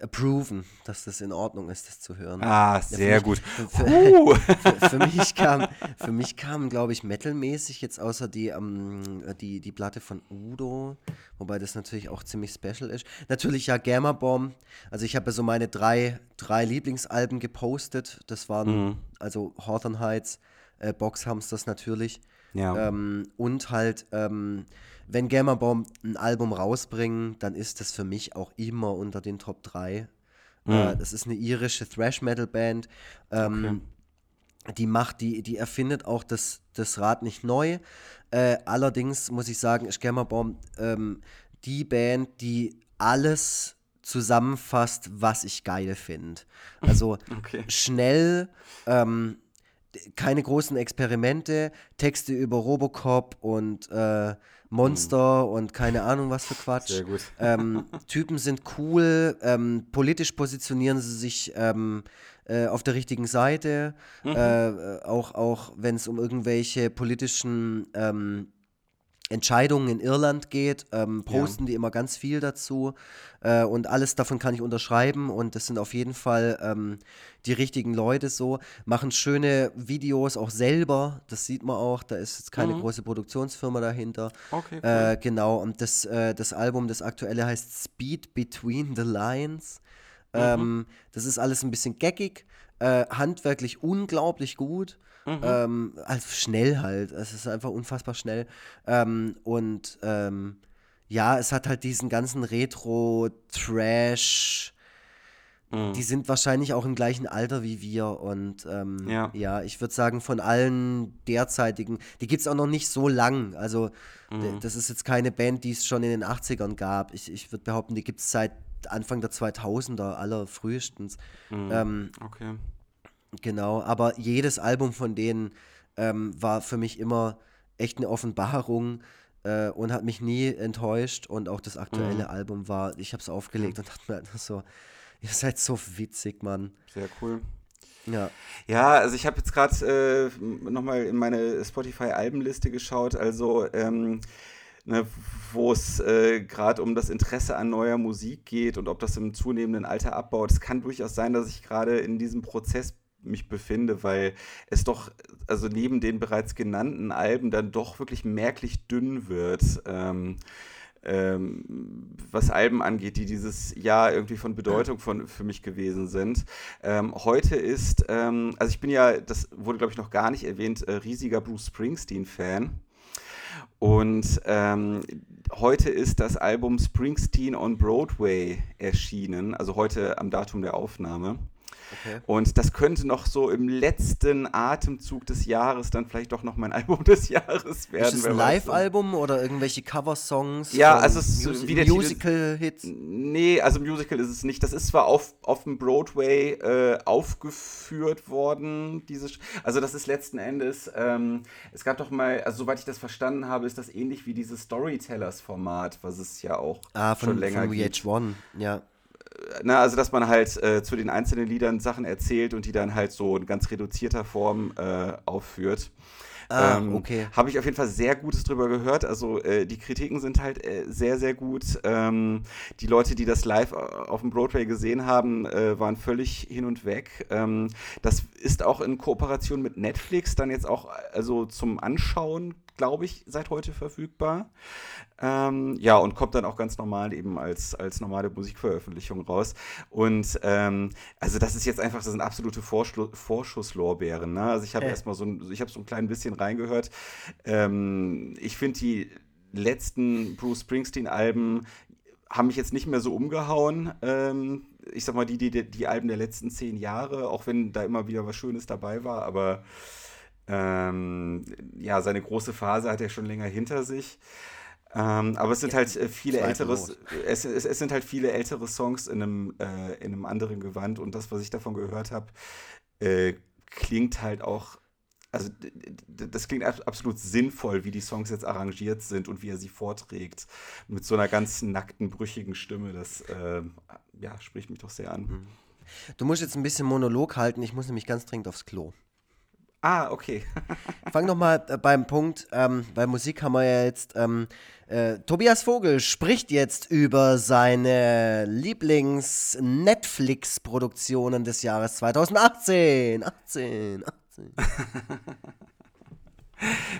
approven, dass das in Ordnung ist, das zu hören. Ah, sehr ja, für gut. Mich, für, uh. für, für, mich kam, für mich kam, glaube ich, metalmäßig jetzt außer die, ähm, die, die Platte von Udo, wobei das natürlich auch ziemlich special ist. Natürlich ja Gamma Bomb. Also ich habe so meine drei, drei Lieblingsalben gepostet. Das waren mhm. also Hawthorne Heights, äh, Boxhamsters natürlich. Ja. Ähm, und halt ähm, wenn Gamer Bomb ein Album rausbringen, dann ist das für mich auch immer unter den Top 3. Mhm. Äh, das ist eine irische Thrash-Metal-Band. Ähm, okay. Die macht, die, die erfindet auch das, das Rad nicht neu. Äh, allerdings muss ich sagen, ist Gamer Bomb ähm, die Band, die alles zusammenfasst, was ich geil finde. Also okay. schnell, ähm, keine großen Experimente, Texte über Robocop und äh, Monster mhm. und keine Ahnung was für Quatsch. Sehr gut. Ähm, Typen sind cool, ähm, politisch positionieren sie sich ähm, äh, auf der richtigen Seite, mhm. äh, auch, auch wenn es um irgendwelche politischen ähm, Entscheidungen in Irland geht, ähm, posten ja. die immer ganz viel dazu äh, und alles davon kann ich unterschreiben und das sind auf jeden Fall ähm, die richtigen Leute so, machen schöne Videos auch selber, das sieht man auch, da ist jetzt keine mhm. große Produktionsfirma dahinter. Okay, cool. äh, genau, und das, äh, das Album, das aktuelle heißt Speed Between the Lines. Mhm. Ähm, das ist alles ein bisschen geckig, Äh, handwerklich unglaublich gut. Mhm. Ähm, also schnell halt. Es ist einfach unfassbar schnell. Ähm, und ähm, ja, es hat halt diesen ganzen Retro-Trash. Mhm. Die sind wahrscheinlich auch im gleichen Alter wie wir. Und ähm, ja. ja. ich würde sagen, von allen derzeitigen, die gibt es auch noch nicht so lang. Also, mhm. das ist jetzt keine Band, die es schon in den 80ern gab. Ich, ich würde behaupten, die gibt es seit Anfang der 2000er, aller frühestens. Mhm. Ähm, okay. Genau, aber jedes Album von denen ähm, war für mich immer echt eine Offenbarung äh, und hat mich nie enttäuscht. Und auch das aktuelle mhm. Album war, ich habe es aufgelegt und dachte mir einfach so, ihr seid so witzig, Mann. Sehr cool. Ja. Ja, also ich habe jetzt gerade äh, nochmal in meine Spotify-Albenliste geschaut. Also ähm, ne, wo es äh, gerade um das Interesse an neuer Musik geht und ob das im zunehmenden Alter abbaut. Es kann durchaus sein, dass ich gerade in diesem Prozess mich befinde, weil es doch, also neben den bereits genannten Alben dann doch wirklich merklich dünn wird. Ähm, ähm, was Alben angeht, die dieses Jahr irgendwie von Bedeutung von, für mich gewesen sind. Ähm, heute ist, ähm, also ich bin ja, das wurde glaube ich noch gar nicht erwähnt, äh, riesiger Bruce Springsteen-Fan. Und ähm, heute ist das Album Springsteen on Broadway erschienen, also heute am Datum der Aufnahme. Okay. Und das könnte noch so im letzten Atemzug des Jahres dann vielleicht doch noch mein Album des Jahres werden. Ist es ein Live-Album oder irgendwelche Cover-Songs? Ja, also es ist Mus wie der Musical-Hit. Nee, also Musical ist es nicht. Das ist zwar auf, auf dem Broadway äh, aufgeführt worden, diese, also das ist letzten Endes, ähm, es gab doch mal, also soweit ich das verstanden habe, ist das ähnlich wie dieses Storytellers-Format, was es ja auch ah, von, schon länger von VH1, ja na, also dass man halt äh, zu den einzelnen Liedern Sachen erzählt und die dann halt so in ganz reduzierter Form äh, aufführt. Ah, ähm, okay. Habe ich auf jeden Fall sehr Gutes drüber gehört. Also äh, die Kritiken sind halt äh, sehr, sehr gut. Ähm, die Leute, die das live auf dem Broadway gesehen haben, äh, waren völlig hin und weg. Ähm, das ist auch in Kooperation mit Netflix dann jetzt auch also zum Anschauen glaube ich, seit heute verfügbar. Ähm, ja, und kommt dann auch ganz normal eben als, als normale Musikveröffentlichung raus. Und ähm, also das ist jetzt einfach, das sind absolute Vorschlu Vorschusslorbeeren. Ne? Also ich habe äh. erstmal so ein, ich habe so ein klein bisschen reingehört. Ähm, ich finde die letzten Bruce Springsteen-Alben haben mich jetzt nicht mehr so umgehauen. Ähm, ich sag mal, die, die, die Alben der letzten zehn Jahre, auch wenn da immer wieder was Schönes dabei war, aber ähm, ja, seine große Phase hat er schon länger hinter sich. Ähm, aber es sind ja, halt äh, viele ältere, es, es, es, sind halt viele ältere Songs in einem, äh, in einem anderen Gewand und das, was ich davon gehört habe, äh, klingt halt auch, also das klingt absolut sinnvoll, wie die Songs jetzt arrangiert sind und wie er sie vorträgt. Mit so einer ganz nackten, brüchigen Stimme, das äh, ja, spricht mich doch sehr an. Mhm. Du musst jetzt ein bisschen Monolog halten, ich muss nämlich ganz dringend aufs Klo. Ah, okay. Fang doch mal äh, beim Punkt, ähm, bei Musik haben wir ja jetzt, ähm, äh, Tobias Vogel spricht jetzt über seine Lieblings-Netflix-Produktionen des Jahres 2018. 18, 18.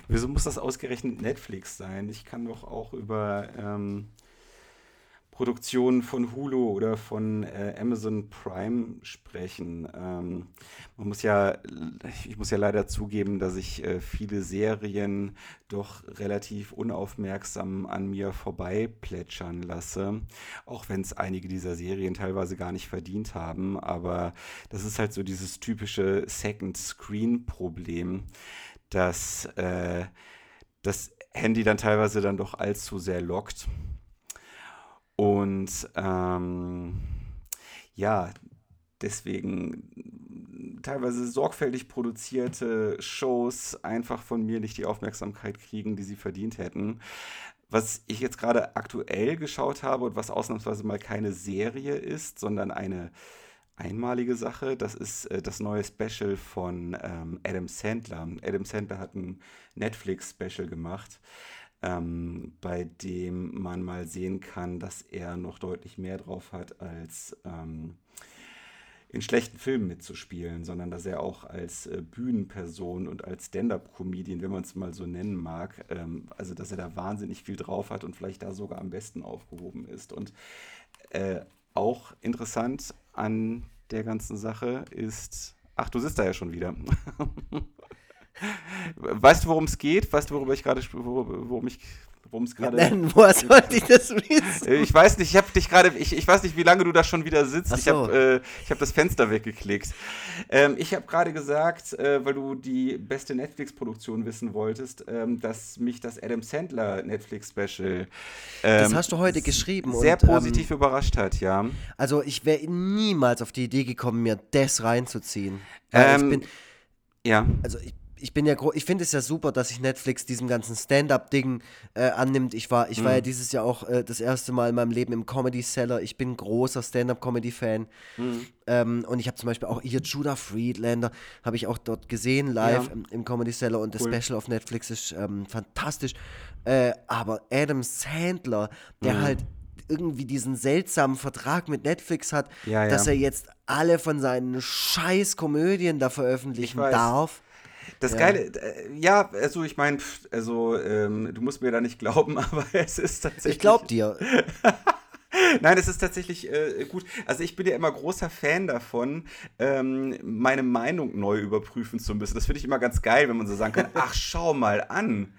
Wieso muss das ausgerechnet Netflix sein? Ich kann doch auch über ähm, Produktionen von Hulu oder von äh, Amazon Prime sprechen. Ähm, man muss ja, ich muss ja leider zugeben, dass ich äh, viele Serien doch relativ unaufmerksam an mir vorbei plätschern lasse, auch wenn es einige dieser Serien teilweise gar nicht verdient haben. Aber das ist halt so dieses typische Second Screen Problem, dass äh, das Handy dann teilweise dann doch allzu sehr lockt und ähm, ja, deswegen teilweise sorgfältig produzierte Shows einfach von mir nicht die Aufmerksamkeit kriegen, die sie verdient hätten. Was ich jetzt gerade aktuell geschaut habe und was ausnahmsweise mal keine Serie ist, sondern eine einmalige Sache, das ist äh, das neue Special von ähm, Adam Sandler. Adam Sandler hat ein Netflix-Special gemacht ähm, bei dem man mal sehen kann, dass er noch deutlich mehr drauf hat, als ähm, in schlechten Filmen mitzuspielen, sondern dass er auch als äh, Bühnenperson und als Stand-up-Comedian, wenn man es mal so nennen mag, ähm, also dass er da wahnsinnig viel drauf hat und vielleicht da sogar am besten aufgehoben ist. Und äh, auch interessant an der ganzen Sache ist Ach, du sitzt da ja schon wieder. weißt du, worum es geht? Weißt du, worüber ich gerade, worum ich worum es gerade. Ja, woher sollte ich das wissen? Äh, ich weiß nicht, ich habe dich gerade, ich, ich weiß nicht, wie lange du da schon wieder sitzt. So. Ich habe äh, hab das Fenster weggeklickt. Ähm, ich habe gerade gesagt, äh, weil du die beste Netflix-Produktion wissen wolltest, ähm, dass mich das Adam Sandler Netflix-Special. Ähm, das hast du heute geschrieben. Sehr und, positiv ähm, überrascht hat, ja. Also ich wäre niemals auf die Idee gekommen, mir das reinzuziehen. ich ähm, bin, ja. Also ich ich bin ja ich finde es ja super, dass sich Netflix diesem ganzen Stand-up-Ding äh, annimmt. Ich war, ich mhm. war ja mhm. dieses Jahr auch äh, das erste Mal in meinem Leben im Comedy Cellar. Ich bin großer Stand-up-Comedy-Fan. Mhm. Ähm, und ich habe zum Beispiel auch hier Judah Friedlander, habe ich auch dort gesehen, live ja. im, im, Comedy Cellar. Und cool. das Special auf Netflix ist ähm, fantastisch. Äh, aber Adam Sandler, der mhm. halt irgendwie diesen seltsamen Vertrag mit Netflix hat, ja, ja. dass er jetzt alle von seinen scheiß Komödien da veröffentlichen darf. Das ja. Geile, äh, ja, also ich meine, also ähm, du musst mir da nicht glauben, aber es ist tatsächlich. Ich glaub dir. Nein, es ist tatsächlich äh, gut. Also ich bin ja immer großer Fan davon, ähm, meine Meinung neu überprüfen zu müssen. Das finde ich immer ganz geil, wenn man so sagen kann, ach, schau mal an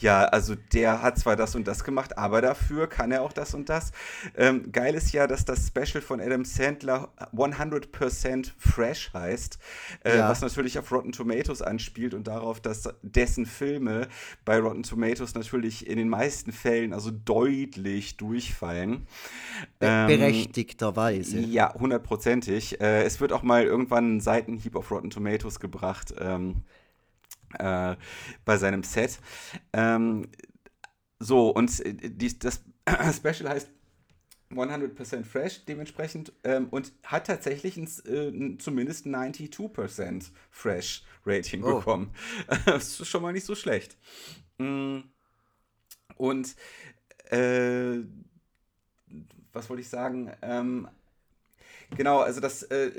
ja, also der hat zwar das und das gemacht, aber dafür kann er auch das und das. Ähm, geil ist ja, dass das Special von Adam Sandler 100% Fresh heißt, äh, ja. was natürlich auf Rotten Tomatoes anspielt und darauf, dass dessen Filme bei Rotten Tomatoes natürlich in den meisten Fällen also deutlich durchfallen. Ähm, Berechtigterweise. Ja, hundertprozentig. Äh, es wird auch mal irgendwann ein Seitenhieb auf Rotten Tomatoes gebracht. Ähm, äh, bei seinem Set. Ähm, so, und äh, die, das Special heißt 100% fresh dementsprechend ähm, und hat tatsächlich ein, äh, zumindest 92% fresh Rating oh. bekommen. das ist schon mal nicht so schlecht. Mm. Und äh, was wollte ich sagen? Ähm, Genau, also das äh,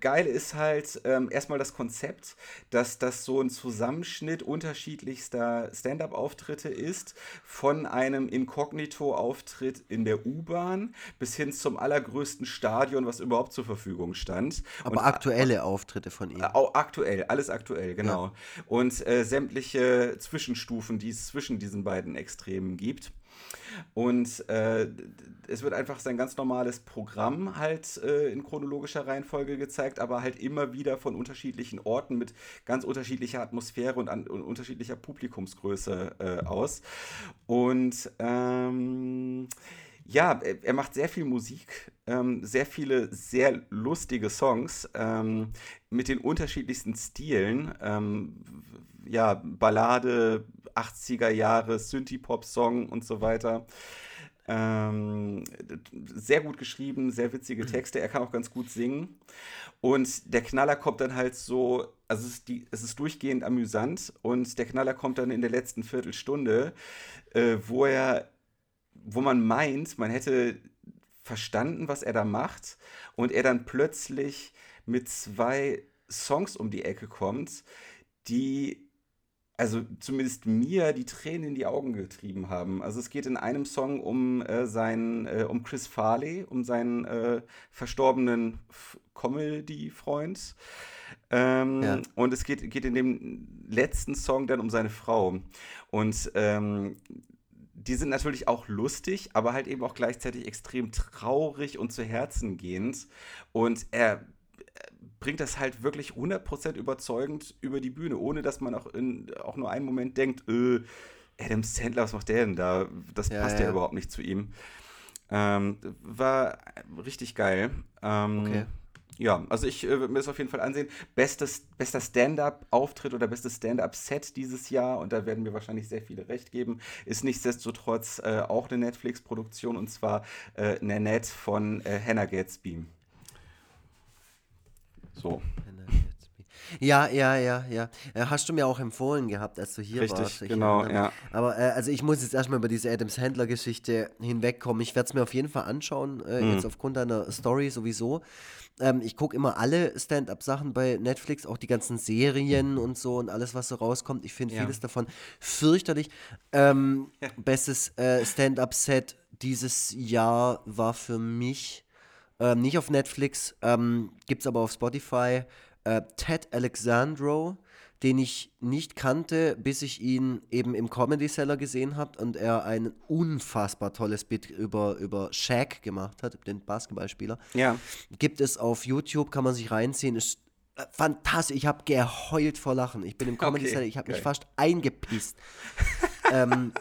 Geile ist halt ähm, erstmal das Konzept, dass das so ein Zusammenschnitt unterschiedlichster Stand-up-Auftritte ist, von einem Inkognito-Auftritt in der U-Bahn bis hin zum allergrößten Stadion, was überhaupt zur Verfügung stand. Aber Und, aktuelle Auftritte von ihm. Äh, aktuell, alles aktuell, genau. Ja. Und äh, sämtliche Zwischenstufen, die es zwischen diesen beiden Extremen gibt. Und äh, es wird einfach sein ganz normales Programm halt äh, in chronologischer Reihenfolge gezeigt, aber halt immer wieder von unterschiedlichen Orten mit ganz unterschiedlicher Atmosphäre und, an, und unterschiedlicher Publikumsgröße äh, aus. Und ähm, ja, er, er, macht sehr viel Musik, ähm, sehr viele sehr lustige Songs ähm, mit den unterschiedlichsten Stilen. Ähm, ja, Ballade, 80er Jahre, Synthie-Pop-Song und so weiter. Ähm, sehr gut geschrieben, sehr witzige mhm. Texte. Er kann auch ganz gut singen. Und der Knaller kommt dann halt so, also es ist, die, es ist durchgehend amüsant. Und der Knaller kommt dann in der letzten Viertelstunde, äh, wo er, wo man meint, man hätte verstanden, was er da macht. Und er dann plötzlich mit zwei Songs um die Ecke kommt, die also zumindest mir die Tränen in die Augen getrieben haben. Also es geht in einem Song um äh, seinen, äh, um Chris Farley, um seinen äh, verstorbenen Comedy-Freund. Ähm, ja. Und es geht, geht in dem letzten Song dann um seine Frau. Und ähm, die sind natürlich auch lustig, aber halt eben auch gleichzeitig extrem traurig und zu Herzen gehend. Und er bringt das halt wirklich 100% überzeugend über die Bühne, ohne dass man auch, in, auch nur einen Moment denkt, äh, Adam Sandler, was macht der denn da? Das ja, passt ja. ja überhaupt nicht zu ihm. Ähm, war richtig geil. Ähm, okay. Ja, also ich äh, würde mir das auf jeden Fall ansehen. Bestes, bester Stand-up-Auftritt oder bestes Stand-up-Set dieses Jahr, und da werden mir wahrscheinlich sehr viele recht geben, ist nichtsdestotrotz äh, auch eine Netflix-Produktion und zwar äh, Nanette von äh, Hannah Gatsby. So. Ja, ja, ja, ja. Äh, hast du mir auch empfohlen gehabt, als du hier Richtig, warst. Ich genau, ja. Aber äh, also ich muss jetzt erstmal über diese Adams Handler-Geschichte hinwegkommen. Ich werde es mir auf jeden Fall anschauen, äh, mhm. jetzt aufgrund deiner Story sowieso. Ähm, ich gucke immer alle Stand-up-Sachen bei Netflix, auch die ganzen Serien und so und alles, was so rauskommt. Ich finde ja. vieles davon fürchterlich. Ähm, ja. Bestes äh, Stand-up-Set dieses Jahr war für mich ähm, nicht auf Netflix, ähm, gibt es aber auf Spotify. Äh, Ted Alexandro, den ich nicht kannte, bis ich ihn eben im Comedy Seller gesehen habe und er ein unfassbar tolles Bit über, über Shaq gemacht hat, den Basketballspieler. Ja. Gibt es auf YouTube, kann man sich reinziehen, ist äh, fantastisch. Ich habe geheult vor Lachen. Ich bin im Comedy Okay, Seller, ich habe mich fast eingepisst. ähm,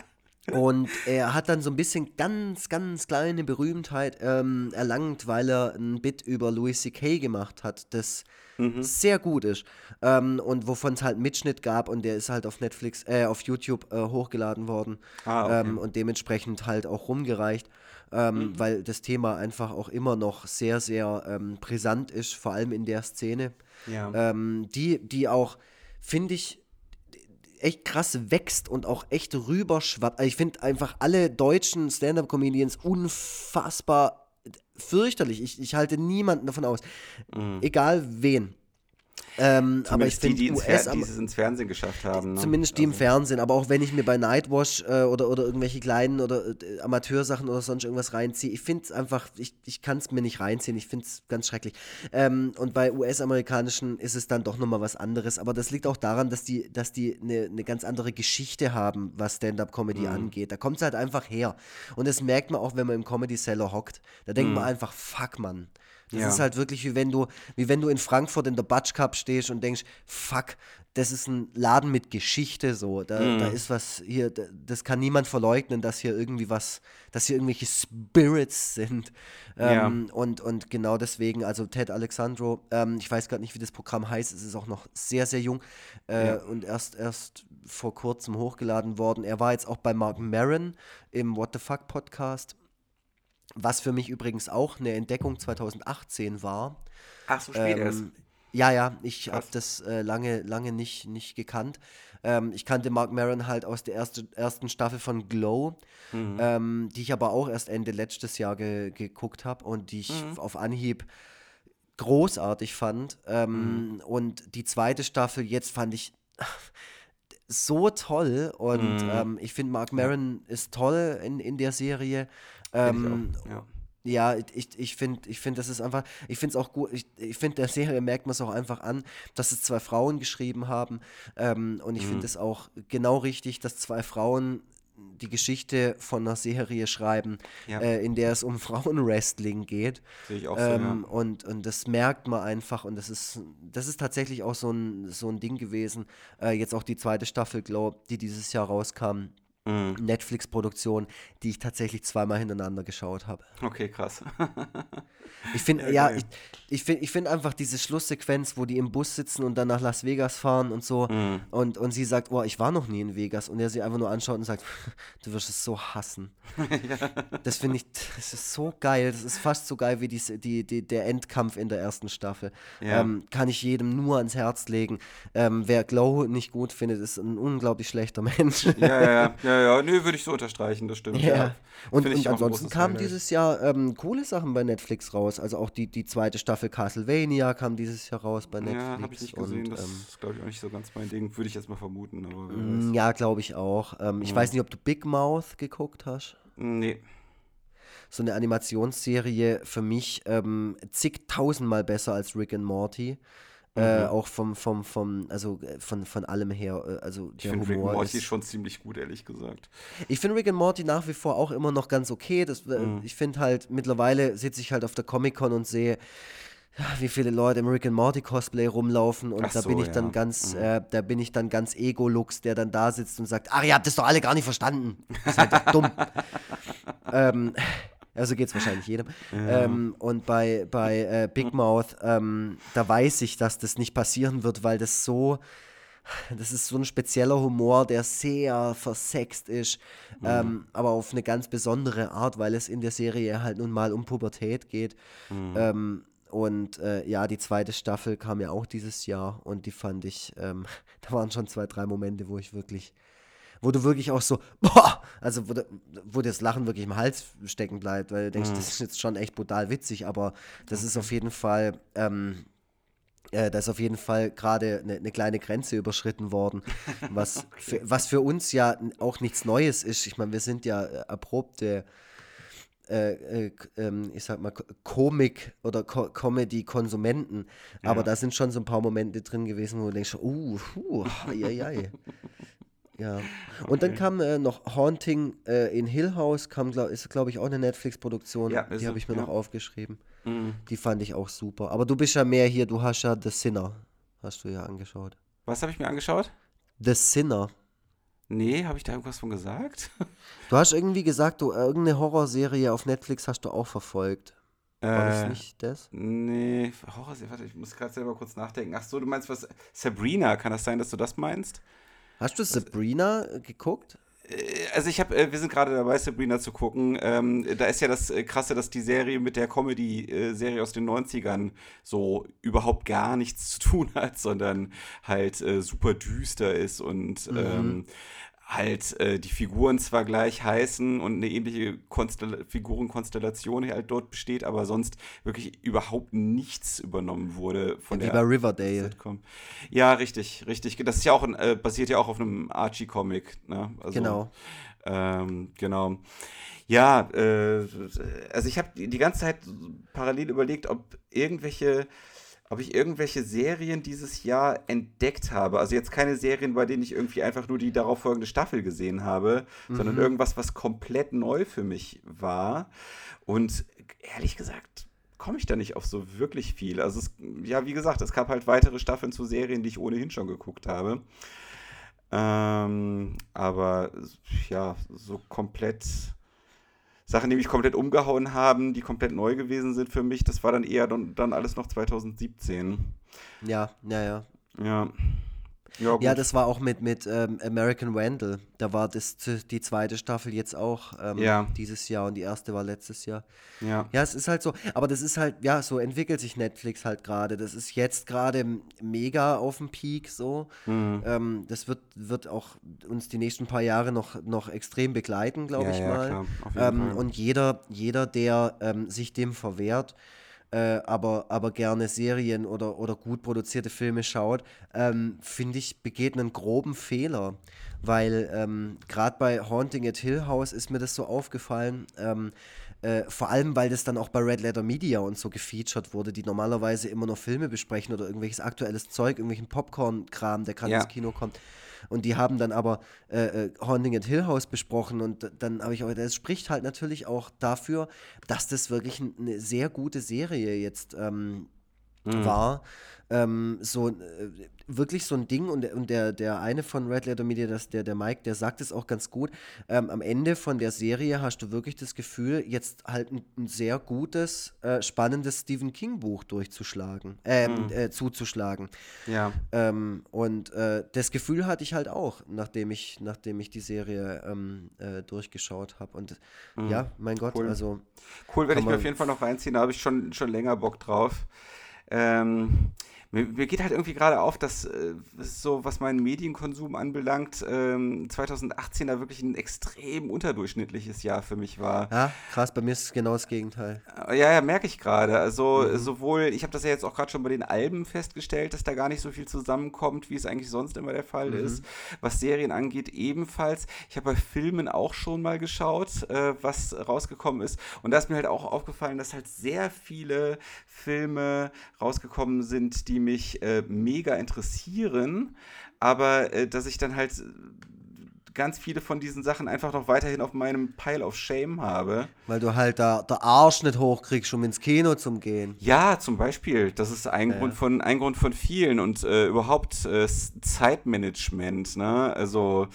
und er hat dann so ein bisschen ganz, ganz kleine Berühmtheit ähm, erlangt, weil er ein Bit über Louis C.K. gemacht hat, das Mhm. sehr gut ist. Ähm, und wovon es halt einen Mitschnitt gab und der ist halt auf Netflix, äh, auf YouTube äh, hochgeladen worden Ah, okay. ähm, und dementsprechend halt auch rumgereicht. Ähm, Mhm. Weil das Thema einfach auch immer noch sehr, sehr ähm, brisant ist, vor allem in der Szene Ja. ähm, die, die auch, finde ich, echt krass wächst und auch echt rüberschwappt. Also ich finde einfach alle deutschen Stand-Up-Comedians unfassbar fürchterlich. Ich, ich halte niemanden davon aus. Egal wen. Ähm, aber ich Mhm. Die, finde die, ins Fer- US die es ins Fernsehen geschafft haben. Ne? Zumindest die im Also, Fernsehen, aber auch wenn ich mir bei Nightwash äh, oder, oder irgendwelche kleinen oder äh, Amateursachen oder sonst irgendwas reinziehe, ich finde es einfach, ich, ich kann es mir nicht reinziehen, ich finde es ganz schrecklich. Ähm, und bei US-amerikanischen ist es dann doch nochmal was anderes, aber das liegt auch daran, dass die, dass die eine ne ganz andere Geschichte haben, was Stand-Up-Comedy Mhm. angeht. Da kommt es halt einfach her. Und das merkt man auch, wenn man im Comedy-Cellar hockt. Da denkt man einfach, fuck, Mann. Das. Ja. ist halt wirklich wie wenn du, wie wenn du in Frankfurt in der Batsch Cup stehst und denkst, fuck, das ist ein Laden mit Geschichte so. Da, Mhm. da ist was hier, da- das kann niemand verleugnen, dass hier irgendwie was, dass hier irgendwelche Spirits sind. Ähm, und, und genau deswegen, also Ted Alexandro, ähm, ich weiß gerade nicht, wie das Programm heißt, es ist auch noch sehr, sehr jung äh, Ja. und erst, erst vor kurzem hochgeladen worden. Er war jetzt auch bei Mark Maron im What the Fuck Podcast. Was für mich übrigens auch eine Entdeckung 2018 war. Ach, so spät erst. Ähm, ja, ja, ich habe das äh, lange, lange nicht, nicht gekannt. Ähm, ich kannte Mark Maron halt aus der erste, ersten Staffel von Glow, Mhm. ähm, die ich aber auch erst Ende letztes Jahr ge geguckt habe und die ich Mhm. auf Anhieb großartig fand. Mhm. Ähm, Und die zweite Staffel jetzt fand ich so toll und Mhm. ähm, ich finde Mark Maron ist toll in, in der Serie. Ähm, ich auch, ja. ja, ich, ich finde, ich find, das ist einfach, ich finde es auch gut, ich, ich finde, der Serie merkt man es auch einfach an, dass es zwei Frauen geschrieben haben. Ähm, und ich Mhm. finde es auch genau richtig, dass zwei Frauen die Geschichte von einer Serie schreiben, Ja. äh, in der es um Frauenwrestling geht. Sehe ich auch so, Ähm, ja. und, und das merkt man einfach und das ist, das ist tatsächlich auch so ein, so ein Ding gewesen. Äh, jetzt auch die zweite Staffel, glaube die dieses Jahr rauskam. Mhm. Netflix-Produktion, die ich tatsächlich zweimal hintereinander geschaut habe. Okay, krass. Ich finde, Ja, ja, ich, ich finde ich find einfach diese Schlusssequenz, wo die im Bus sitzen und dann nach Las Vegas fahren und so. Mhm. Und, und sie sagt, oh, ich war noch nie in Vegas. Und er sie einfach nur anschaut und sagt, du wirst es so hassen. Das finde ich, das ist so geil. Das ist fast so geil wie diese, die, die, der Endkampf in der ersten Staffel. Ja. Ähm, kann ich jedem nur ans Herz legen. Ähm, wer Glow nicht gut findet, ist ein unglaublich schlechter Mensch. ja, ja, ja, ja, ja, nö, würde ich so unterstreichen, das stimmt. Ja. Und, ich und ein ansonsten kamen dieses Jahr ähm, coole Sachen bei Netflix raus. Also auch die, die zweite Staffel Castlevania kam dieses Jahr raus bei Netflix. Ja, habe ich nicht gesehen, und, das ähm, ist, glaube ich, auch nicht so ganz mein Ding, würde ich jetzt mal vermuten, aber mm, ja, glaube ich auch. Ähm, ich weiß nicht, ob du Big Mouth geguckt hast. Nee. So eine Animationsserie für mich ähm, zigtausendmal besser als Rick and Morty. Äh, Mhm. auch vom, vom, vom, also äh, von, von allem her. äh, Also Ich der finde Rick and Morty ist, schon ziemlich gut, ehrlich gesagt. Ich finde Rick and Morty nach wie vor auch immer noch ganz okay. Das, äh, Mhm. Ich finde halt, mittlerweile sitze ich halt auf der Comic-Con und sehe, wie viele Leute im Rick and Morty Cosplay rumlaufen und Ach da so, bin ich dann ja. ganz, Mhm. äh, da bin ich dann ganz Ego-Lux, der dann da sitzt und sagt, ach, ihr habt das doch alle gar nicht verstanden. Das ist halt doch dumm. ähm, also geht es wahrscheinlich jedem. Ähm, und bei, bei äh, Big Mouth, ähm, da weiß ich, dass das nicht passieren wird, weil das so, das ist so ein spezieller Humor, der sehr versext ist, ähm, aber auf eine ganz besondere Art, weil es in der Serie halt nun mal um Pubertät geht. Ähm, und äh, ja, die zweite Staffel kam ja auch dieses Jahr und die fand ich, ähm, da waren schon zwei, drei Momente, wo ich wirklich, wo du wirklich auch so, boah, also wo, wo dir das Lachen wirklich im Hals stecken bleibt, weil du denkst, das ist jetzt schon echt brutal witzig, aber das ist auf jeden Fall, ähm, äh, da ist auf jeden Fall gerade eine ne kleine Grenze überschritten worden, was, für, was für uns ja auch nichts Neues ist. Ich meine, wir sind ja äh, erprobte äh, äh, ähm, ich sag mal, Komik oder Co Comedy-Konsumenten. Ja. Aber da sind schon so ein paar Momente drin gewesen, wo du denkst, uh, uh, ai, ai. Ja. Okay. Und dann kam äh, noch Haunting äh, in Hill House, kam, glaub, ist glaube ich auch eine Netflix-Produktion. Ja, die habe ich mir ja. noch aufgeschrieben. Mhm. Die fand ich auch super. Aber du bist ja mehr hier, du hast ja The Sinner, hast du ja angeschaut. Was habe ich mir angeschaut? The Sinner. Nee, habe ich da irgendwas von gesagt? Du hast irgendwie gesagt, du irgendeine Horrorserie auf Netflix hast du auch verfolgt. War das äh, nicht das? Nee, Horrorserie, warte, ich muss gerade selber kurz nachdenken. Ach so, du meinst was? Sabrina, kann das sein, dass du das meinst? Hast du Sabrina was, geguckt? Äh, also ich habe, äh, wir sind gerade dabei, Sabrina zu gucken. Ähm, da ist ja das Krasse, dass die Serie mit der Comedy-Serie aus den 90ern so überhaupt gar nichts zu tun hat, sondern halt äh, super düster ist und mhm. ähm, halt äh, die Figuren zwar gleich heißen und eine ähnliche Konstell Figurenkonstellation halt dort besteht, aber sonst wirklich überhaupt nichts übernommen wurde von Wie der bei Riverdale. Sitcom. Ja, richtig, richtig. Das ist ja auch ein, äh, basiert ja auch auf einem Archie-Comic. Ne? Also, genau. Ähm, genau. Ja, äh, also ich habe die ganze Zeit parallel überlegt, ob irgendwelche ob ich irgendwelche Serien dieses Jahr entdeckt habe. Also jetzt keine Serien, bei denen ich irgendwie einfach nur die darauffolgende Staffel gesehen habe, mhm. sondern irgendwas, was komplett neu für mich war. Und ehrlich gesagt, komme ich da nicht auf so wirklich viel. Also es, ja, wie gesagt, es gab halt weitere Staffeln zu Serien, die ich ohnehin schon geguckt habe. Ähm, aber ja, so komplett Sachen, die mich komplett umgehauen haben, die komplett neu gewesen sind für mich, das war dann eher dann, dann alles noch 2017. Ja, ja, ja. Ja. Ja, ja, das war auch mit, mit ähm, American Vandal. Da war das die zweite Staffel jetzt auch ähm, ja. dieses Jahr und die erste war letztes Jahr. Ja. Ja, es ist halt so, aber das ist halt, ja, so entwickelt sich Netflix halt gerade. Das ist jetzt gerade mega auf dem Peak so. Mhm. Ähm, das wird, wird auch uns die nächsten paar Jahre noch, noch extrem begleiten, glaube ja, ich mal. Klar, ähm, und jeder, jeder, der ähm, sich dem verwehrt, äh, aber, aber gerne Serien oder, oder gut produzierte Filme schaut, ähm, finde ich, begeht einen groben Fehler. Weil ähm, gerade bei Haunting at Hill House ist mir das so aufgefallen. Ähm, äh, vor allem, weil das dann auch bei Red Letter Media und so gefeatured wurde, die normalerweise immer noch Filme besprechen oder irgendwelches aktuelles Zeug, irgendwelchen Popcorn-Kram, der gerade ja. ins Kino kommt. Und die haben dann aber äh, äh, Haunting at Hill House besprochen und dann habe ich auch, das spricht halt natürlich auch dafür, dass das wirklich eine sehr gute Serie jetzt ähm, mhm. war. Ähm, so äh, wirklich so ein Ding und, und der, der eine von Red Letter Media, das, der, der Mike, der sagt es auch ganz gut. Ähm, am Ende von der Serie hast du wirklich das Gefühl, jetzt halt ein, ein sehr gutes, äh, spannendes Stephen King-Buch durchzuschlagen, äh, mhm. zuzuschlagen. Ja. Ähm, und äh, das Gefühl hatte ich halt auch, nachdem ich, nachdem ich die Serie ähm, äh, durchgeschaut habe. Und mhm. ja, mein Gott, cool. also. Cool, werde ich mir auf jeden Fall noch reinziehen, da habe ich schon, schon länger Bock drauf. Ähm, mir, mir, geht halt irgendwie gerade auf, dass äh, so, was meinen Medienkonsum anbelangt, ähm, 2018 da wirklich ein extrem unterdurchschnittliches Jahr für mich war. Ja, krass, bei mir ist es genau das Gegenteil. Äh, ja, ja, merke ich gerade. Also mhm. sowohl, ich habe das ja jetzt auch gerade schon bei den Alben festgestellt, dass da gar nicht so viel zusammenkommt, wie es eigentlich sonst immer der Fall mhm. ist. Was Serien angeht, ebenfalls. Ich habe bei Filmen auch schon mal geschaut, äh, was rausgekommen ist. Und da ist mir halt auch aufgefallen, dass halt sehr viele Filme rausgekommen sind, die mich äh, mega interessieren, aber äh, dass ich dann halt ganz viele von diesen Sachen einfach noch weiterhin auf meinem Pile of Shame habe. Weil du halt da der Arsch nicht hochkriegst, um ins Kino zu gehen. Ja, zum Beispiel. Das ist ein, ja. Grund, von, ein Grund von vielen und äh, überhaupt äh, Zeitmanagement. Ne? Also,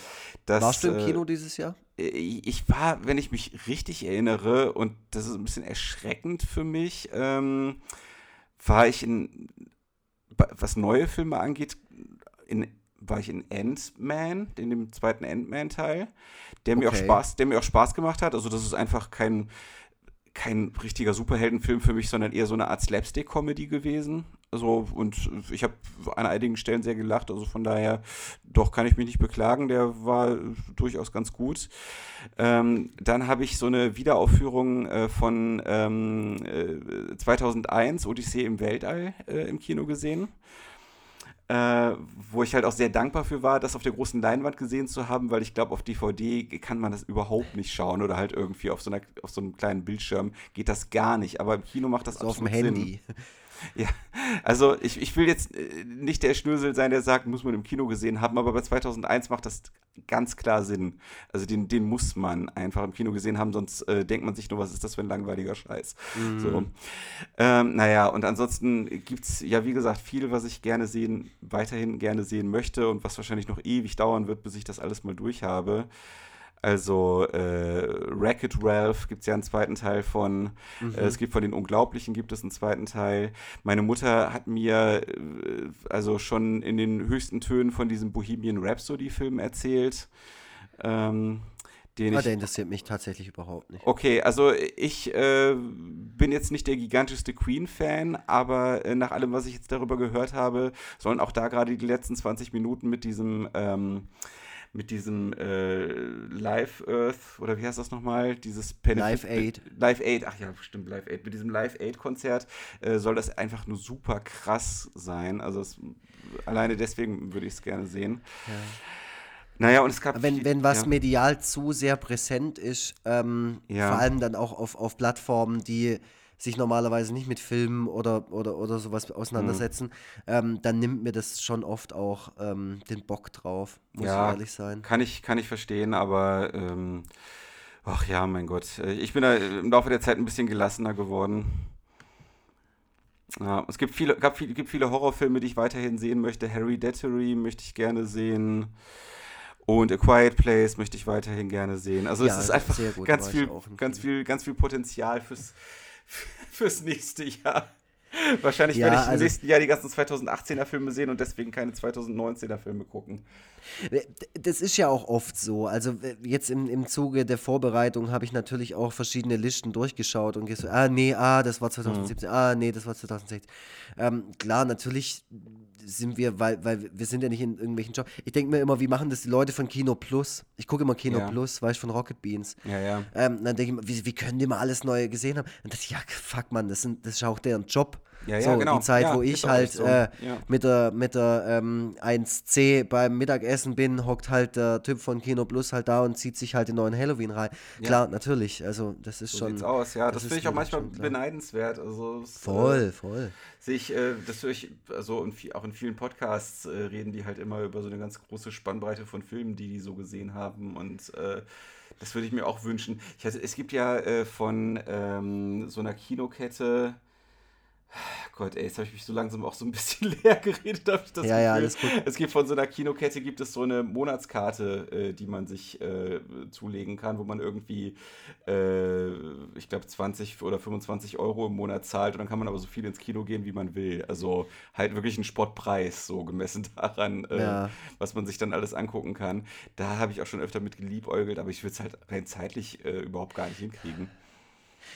das, Warst du im äh, Kino dieses Jahr? Äh, ich war, wenn ich mich richtig erinnere, und das ist ein bisschen erschreckend für mich, ähm, war ich in, was neue Filme angeht, in, war ich in Ant-Man, in dem zweiten Ant-Man-Teil, der mir auch Spaß, der mir auch Spaß gemacht hat. Also das ist einfach kein, kein richtiger Superheldenfilm für mich, sondern eher so eine Art Slapstick-Comedy gewesen. Also, und ich habe an einigen Stellen sehr gelacht, also von daher, doch kann ich mich nicht beklagen, der war durchaus ganz gut. Ähm, dann habe ich so eine Wiederaufführung äh, von ähm, äh, 2001, Odyssee im Weltall, äh, im Kino gesehen. äh, wo ich halt auch sehr dankbar für war, das auf der großen Leinwand gesehen zu haben, weil ich glaube, auf DVD kann man das überhaupt nicht schauen oder halt irgendwie auf so, einer, auf so einem kleinen Bildschirm geht das gar nicht. Aber im Kino macht das so absolut auf dem Handy. Sinn. Ja, also ich, ich will jetzt äh, nicht der Schnösel sein, der sagt, muss man im Kino gesehen haben, aber bei 2001 macht das ganz klar Sinn. Also den, den muss man einfach im Kino gesehen haben, sonst äh, denkt man sich nur, was ist das für ein langweiliger Scheiß. Mhm. So. Ähm, naja, und ansonsten gibt es ja, wie gesagt, viel, was ich gerne sehen, weiterhin gerne sehen möchte und was wahrscheinlich noch ewig dauern wird, bis ich das alles mal durch habe. Also äh, Wreck-It Ralph gibt es ja einen zweiten Teil von. Mhm. Äh, es gibt von den Unglaublichen gibt es einen zweiten Teil. Meine Mutter hat mir äh, also schon in den höchsten Tönen von diesem Bohemian Rhapsody-Film erzählt. Ähm, den ich, der interessiert mich tatsächlich überhaupt nicht. Okay, also ich äh, bin jetzt nicht der gigantischste Queen-Fan, aber äh, nach allem, was ich jetzt darüber gehört habe, sollen auch da gerade die letzten 20 Minuten mit diesem ähm, mit diesem äh, Live Earth, oder wie heißt das nochmal? Dieses Benefit Live Aid. Live Aid, ach ja, stimmt, Live Aid. Mit diesem Live Aid-Konzert äh, soll das einfach nur super krass sein. Also es, alleine deswegen würde ich es gerne sehen. Ja. Naja, und es gab. Wenn, wenn was ja. medial zu sehr präsent ist, ähm, ja. vor allem dann auch auf, auf Plattformen, die sich normalerweise nicht mit Filmen oder, oder, oder sowas auseinandersetzen, mhm. ähm, dann nimmt mir das schon oft auch ähm, den Bock drauf, muss ja, ich ehrlich sein. Kann ich, kann ich verstehen, aber ähm, ach ja, mein Gott. Äh, ich bin da im Laufe der Zeit ein bisschen gelassener geworden. Ja, es gibt viele, gab viel, gibt viele Horrorfilme, die ich weiterhin sehen möchte. Harry Hereditary möchte ich gerne sehen. Und A Quiet Place möchte ich weiterhin gerne sehen. Also ja, es ist einfach ganz viel, ganz viel, ganz viel Potenzial fürs, fürs nächste Jahr. Wahrscheinlich ja, werde ich im also, nächsten Jahr die ganzen 2018er Filme sehen und deswegen keine 2019er Filme gucken. Das ist ja auch oft so. Also jetzt im, im Zuge der Vorbereitung habe ich natürlich auch verschiedene Listen durchgeschaut und gesagt, ah nee, ah, das war 2017, mhm. ah nee, das war 2016. Ähm, klar, natürlich sind wir, weil, weil wir sind ja nicht in irgendwelchen Jobs. Ich denke mir immer, wie machen das die Leute von Kino Plus? Ich gucke immer Kino ja. Plus, weißt du, von Rocket Beans. Ja, ja. Ähm, dann denke ich mir, wie, wie können die mal alles Neue gesehen haben? Und dachte ich, ja, fuck man, das, sind, das ist auch deren Job. Ja, ja, so, genau. Die Zeit, ja, wo ich halt so. äh, mit der, mit der ähm, 1C beim Mittagessen bin, hockt halt der Typ von Kino Plus halt da und zieht sich halt den neuen Halloween rein. Klar, natürlich. Also, das ist so schon. Sieht's aus, ja. Das, das finde ich auch manchmal beneidenswert. Also, voll, äh, voll sehe ich, äh, das höre ich also in, auch in vielen Podcasts äh, reden die halt immer über so eine ganz große Spannbreite von Filmen, die die so gesehen haben und äh, das würde ich mir auch wünschen. Ich hatte, es gibt ja äh, von ähm, so einer Kinokette, Gott, ey, jetzt habe ich mich so langsam auch so ein bisschen leer geredet, habe ich das Ja, Gefühl. ja, alles gut. Es gibt von so einer Kinokette gibt es so eine Monatskarte, äh, die man sich äh, zulegen kann, wo man irgendwie, äh, ich glaube, 20 oder 25 Euro im Monat zahlt und dann kann man aber so viel ins Kino gehen, wie man will. Also halt wirklich ein Spottpreis, so gemessen daran, äh, ja. was man sich dann alles angucken kann. Da habe ich auch schon öfter mit geliebäugelt, aber ich würde es halt rein zeitlich äh, überhaupt gar nicht hinkriegen.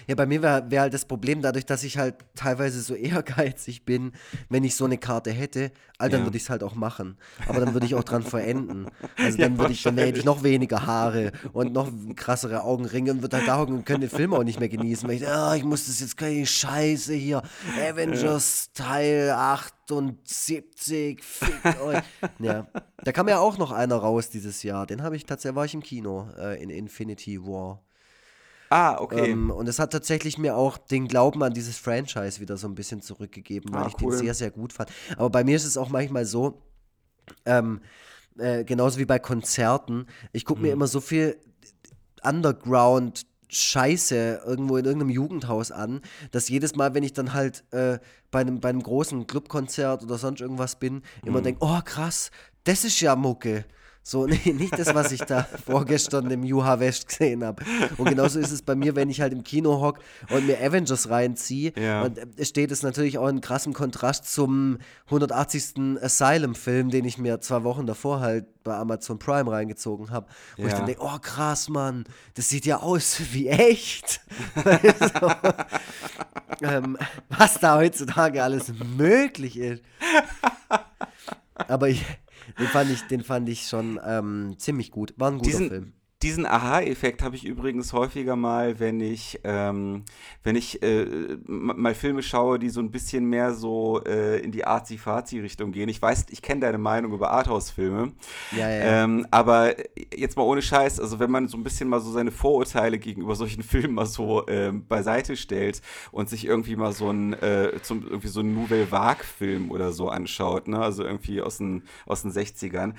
Ja, bei mir wäre wär halt das Problem, dadurch, dass ich halt teilweise so ehrgeizig bin, wenn ich so eine Karte hätte, all dann ja. würde ich es halt auch machen. Aber dann würde ich auch dran verenden. Also dann würde ich, dann hätte ich noch weniger Haare und noch krassere Augenringe und würde halt da hocken und könnte den Film auch nicht mehr genießen. Weil ich, ah, ich muss das jetzt keine Scheiße hier. Avengers ja. Teil 78, fickt euch. Ja. Da kam ja auch noch einer raus dieses Jahr. Den habe ich tatsächlich, war ich im Kino äh, in Infinity War. Ah, okay. Ähm, und es hat tatsächlich mir auch den Glauben an dieses Franchise wieder so ein bisschen zurückgegeben, weil ah, ich cool. den sehr, sehr gut fand. Aber bei mir ist es auch manchmal so, ähm, äh, genauso wie bei Konzerten, ich gucke mhm. mir immer so viel Underground Scheiße irgendwo in irgendeinem Jugendhaus an, dass jedes Mal, wenn ich dann halt äh, bei, einem, bei einem großen Clubkonzert oder sonst irgendwas bin, immer mhm. denke, oh krass, das ist ja Mucke. So, nee, nicht das, was ich da vorgestern im Juha West gesehen habe. Und genauso ist es bei mir, wenn ich halt im Kino hock und mir Avengers reinziehe. Ja. Und äh, es steht es natürlich auch in krassem Kontrast zum 180. Asylum-Film, den ich mir zwei Wochen davor halt bei Amazon Prime reingezogen habe. Wo ja. ich dann denke, oh krass, Mann, das sieht ja aus wie echt. so, ähm, was da heutzutage alles möglich ist. Aber ich, den fand ich, den fand ich schon ähm, ziemlich gut. War ein guter diesen, Film. Diesen Aha-Effekt habe ich übrigens häufiger mal, wenn ich, ähm, wenn ich äh, mal Filme schaue, die so ein bisschen mehr so äh, in die Arzi-Fazi-Richtung gehen. Ich weiß, ich kenne deine Meinung über Arthouse-Filme. Ja, ja. Ähm, aber jetzt mal ohne Scheiß, also wenn man so ein bisschen mal so seine Vorurteile gegenüber solchen Filmen mal so äh, beiseite stellt und sich irgendwie mal so ein, äh, zum, irgendwie so einen Nouvelle Vague-Film oder so anschaut, ne? also irgendwie aus den, aus den 60ern,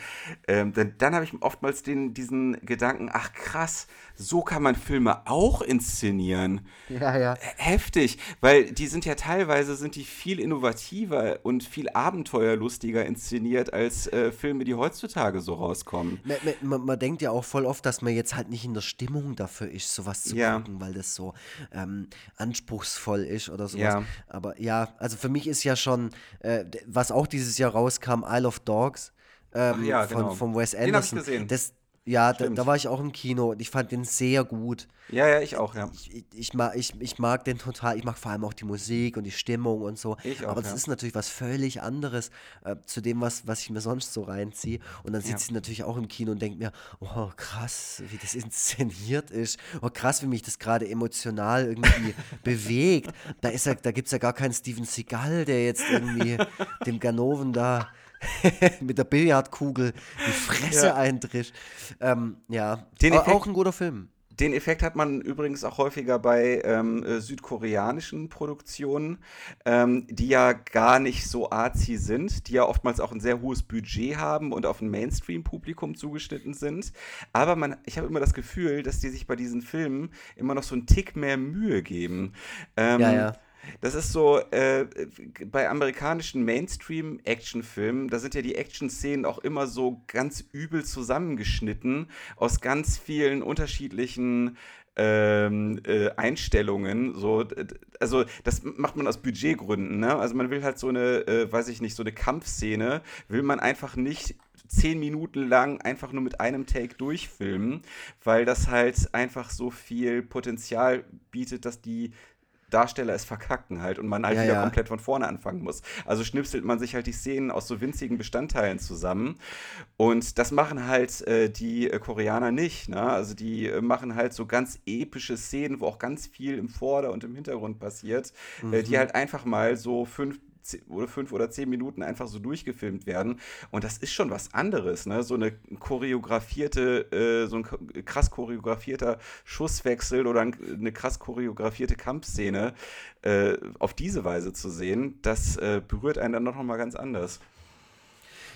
ähm, dann, dann habe ich oftmals den, diesen Gedanken, ach krass, so kann man Filme auch inszenieren. Ja, ja. Heftig, weil die sind ja teilweise sind die viel innovativer und viel abenteuerlustiger inszeniert als äh, Filme, die heutzutage so rauskommen. Man, man, man, denkt ja auch voll oft, dass man jetzt halt nicht in der Stimmung dafür ist, sowas zu ja. gucken, weil das so ähm, anspruchsvoll ist oder sowas. Ja. Aber ja, also für mich ist ja schon, äh, was auch dieses Jahr rauskam, Isle of Dogs. Ähm, ja, genau. von, von Wes Anderson. Den hab ich gesehen. Das, ja, da, da, war ich auch im Kino und ich fand den sehr gut. Ja, ja, ich auch, ja. Ich, ich, ich, mag, ich, ich mag den total, ich mag vor allem auch die Musik und die Stimmung und so. Ich auch, Aber das ja. ist natürlich was völlig anderes äh, zu dem, was, was ich mir sonst so reinziehe. Und dann sitze ja. ich natürlich auch im Kino und denke mir, oh krass, wie das inszeniert ist. Oh krass, wie mich das gerade emotional irgendwie bewegt. Da, da gibt es ja gar keinen Steven Seagal, der jetzt irgendwie dem Ganoven da mit der Billardkugel die Fresse ja. eintrischt. Ähm, ja, Den Effekt, auch ein guter Film. Den Effekt hat man übrigens auch häufiger bei ähm, äh, südkoreanischen Produktionen, ähm, die ja gar nicht so arzi sind, die ja oftmals auch ein sehr hohes Budget haben und auf ein Mainstream-Publikum zugeschnitten sind. Aber man, ich habe immer das Gefühl, dass die sich bei diesen Filmen immer noch so einen Tick mehr Mühe geben. Ähm, ja, ja das ist so, äh, bei amerikanischen Mainstream-Actionfilmen, da sind ja die Action-Szenen auch immer so ganz übel zusammengeschnitten aus ganz vielen unterschiedlichen ähm, äh, Einstellungen. So, also das macht man aus Budgetgründen. Ne? Also man will halt so eine, äh, weiß ich nicht, so eine Kampfszene, will man einfach nicht zehn Minuten lang einfach nur mit einem Take durchfilmen, weil das halt einfach so viel Potenzial bietet, dass die Darsteller es verkacken halt und man halt ja, wieder ja. komplett von vorne anfangen muss. Also schnipselt man sich halt die Szenen aus so winzigen Bestandteilen zusammen und das machen halt äh, die äh, Koreaner nicht. Ne? Also die äh, machen halt so ganz epische Szenen, wo auch ganz viel im Vorder- und im Hintergrund passiert, mhm. äh, die mhm. halt einfach mal so fünf oder fünf oder zehn Minuten einfach so durchgefilmt werden. Und das ist schon was anderes, ne? So eine choreografierte, äh, so ein krass choreografierter Schusswechsel oder eine krass choreografierte Kampfszene äh, auf diese Weise zu sehen, das äh, berührt einen dann noch mal ganz anders.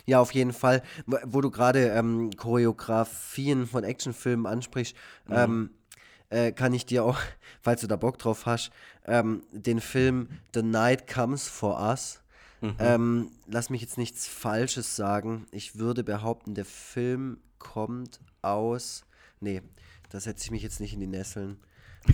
Ja, auf jeden Fall. Wo du gerade ähm, Choreografien von Actionfilmen ansprichst, mhm. ähm, äh, kann ich dir auch, falls du da Bock drauf hast, ähm, den Film The Night Comes for Us. Mhm. Ähm, lass mich jetzt nichts Falsches sagen. Ich würde behaupten, der Film kommt aus. Nee, da setze ich mich jetzt nicht in die Nesseln.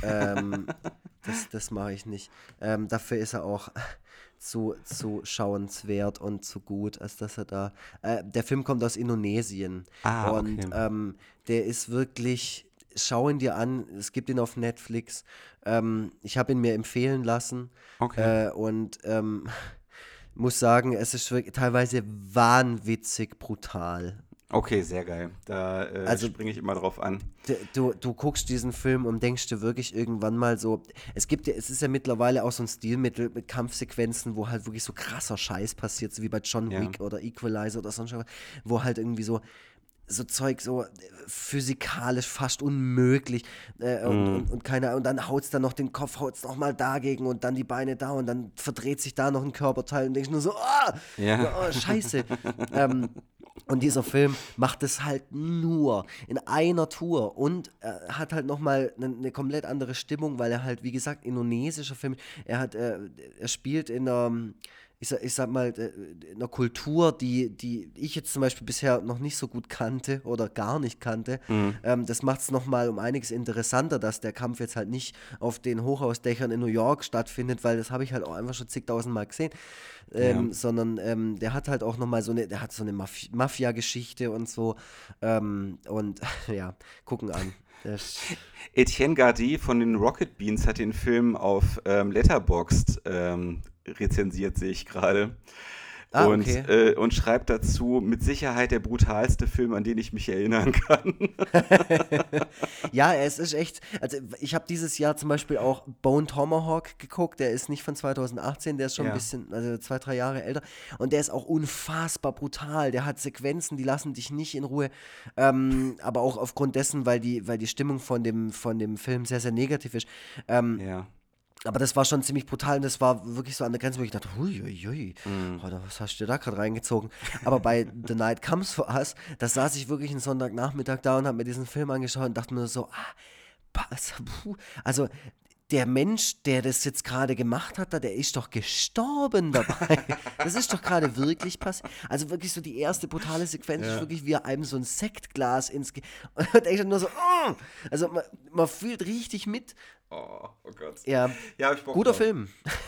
ähm, das das mache ich nicht. Ähm, dafür ist er auch zu, zu schauenswert und zu gut, als dass er da. Äh, der Film kommt aus Indonesien. Ah, und okay. ähm, der ist wirklich schau ihn dir an. Es gibt ihn auf Netflix. Ähm, ich habe ihn mir empfehlen lassen. Okay. Äh, und ähm, muss sagen, es ist wirklich teilweise wahnwitzig brutal. Okay, sehr geil. Da äh, also, springe ich immer drauf an. Du, du guckst diesen Film und denkst dir wirklich irgendwann mal so, es gibt ja, es ist ja mittlerweile auch so ein Stilmittel mit Kampfsequenzen, wo halt wirklich so krasser Scheiß passiert, so wie bei John Wick ja. oder Equalizer oder sonst was, wo halt irgendwie so so Zeug so äh, physikalisch fast unmöglich äh, und, mm. und, und, keine und dann haut's dann noch den Kopf haut's noch mal dagegen und dann die Beine da und dann verdreht sich da noch ein Körperteil und denkst nur so oh, ja. oh scheiße ähm, und dieser Film macht es halt nur in einer Tour und er hat halt nochmal eine, eine komplett andere Stimmung, weil er halt, wie gesagt, indonesischer Film, er hat, äh, er spielt in einer ich sag, ich sag mal, einer Kultur, die, die ich jetzt zum Beispiel bisher noch nicht so gut kannte oder gar nicht kannte. Mhm. Ähm, das macht es nochmal um einiges interessanter, dass der Kampf jetzt halt nicht auf den Hochhausdächern in New York stattfindet, weil das habe ich halt auch einfach schon zigtausend Mal gesehen. Ähm, ja. Sondern ähm, der hat halt auch nochmal so eine, der hat so eine Maf Mafia-Geschichte und so. Ähm, und ja, gucken an. Etienne Gardy von den Rocket Beans hat den Film auf ähm, Letterboxd ähm, rezensiert, sehe ich gerade. Ah, und, okay. äh, und schreibt dazu, mit Sicherheit der brutalste Film, an den ich mich erinnern kann. ja, es ist echt, also ich habe dieses Jahr zum Beispiel auch Bone Tomahawk geguckt, der ist nicht von 2018, der ist schon ja. ein bisschen, also zwei, drei Jahre älter und der ist auch unfassbar brutal, der hat Sequenzen, die lassen dich nicht in Ruhe, ähm, aber auch aufgrund dessen, weil die, weil die Stimmung von dem, von dem Film sehr, sehr negativ ist. Ähm, ja aber das war schon ziemlich brutal und das war wirklich so an der Grenze, wo ich dachte, huiuiui, mm. oh, was hast du da gerade reingezogen? Aber bei The Night Comes For Us, da saß ich wirklich einen Sonntagnachmittag da und habe mir diesen Film angeschaut und dachte mir so, ah, also der Mensch, der das jetzt gerade gemacht hat, der ist doch gestorben dabei. das ist doch gerade wirklich passiert. Also wirklich so die erste brutale Sequenz ja. ist wirklich, wie einem so ein Sektglas ins... Ge und echt nur so... Oh! Also man, man fühlt richtig mit, Oh, oh Gott. Ja, ja hab ich Bock guter drauf. Film.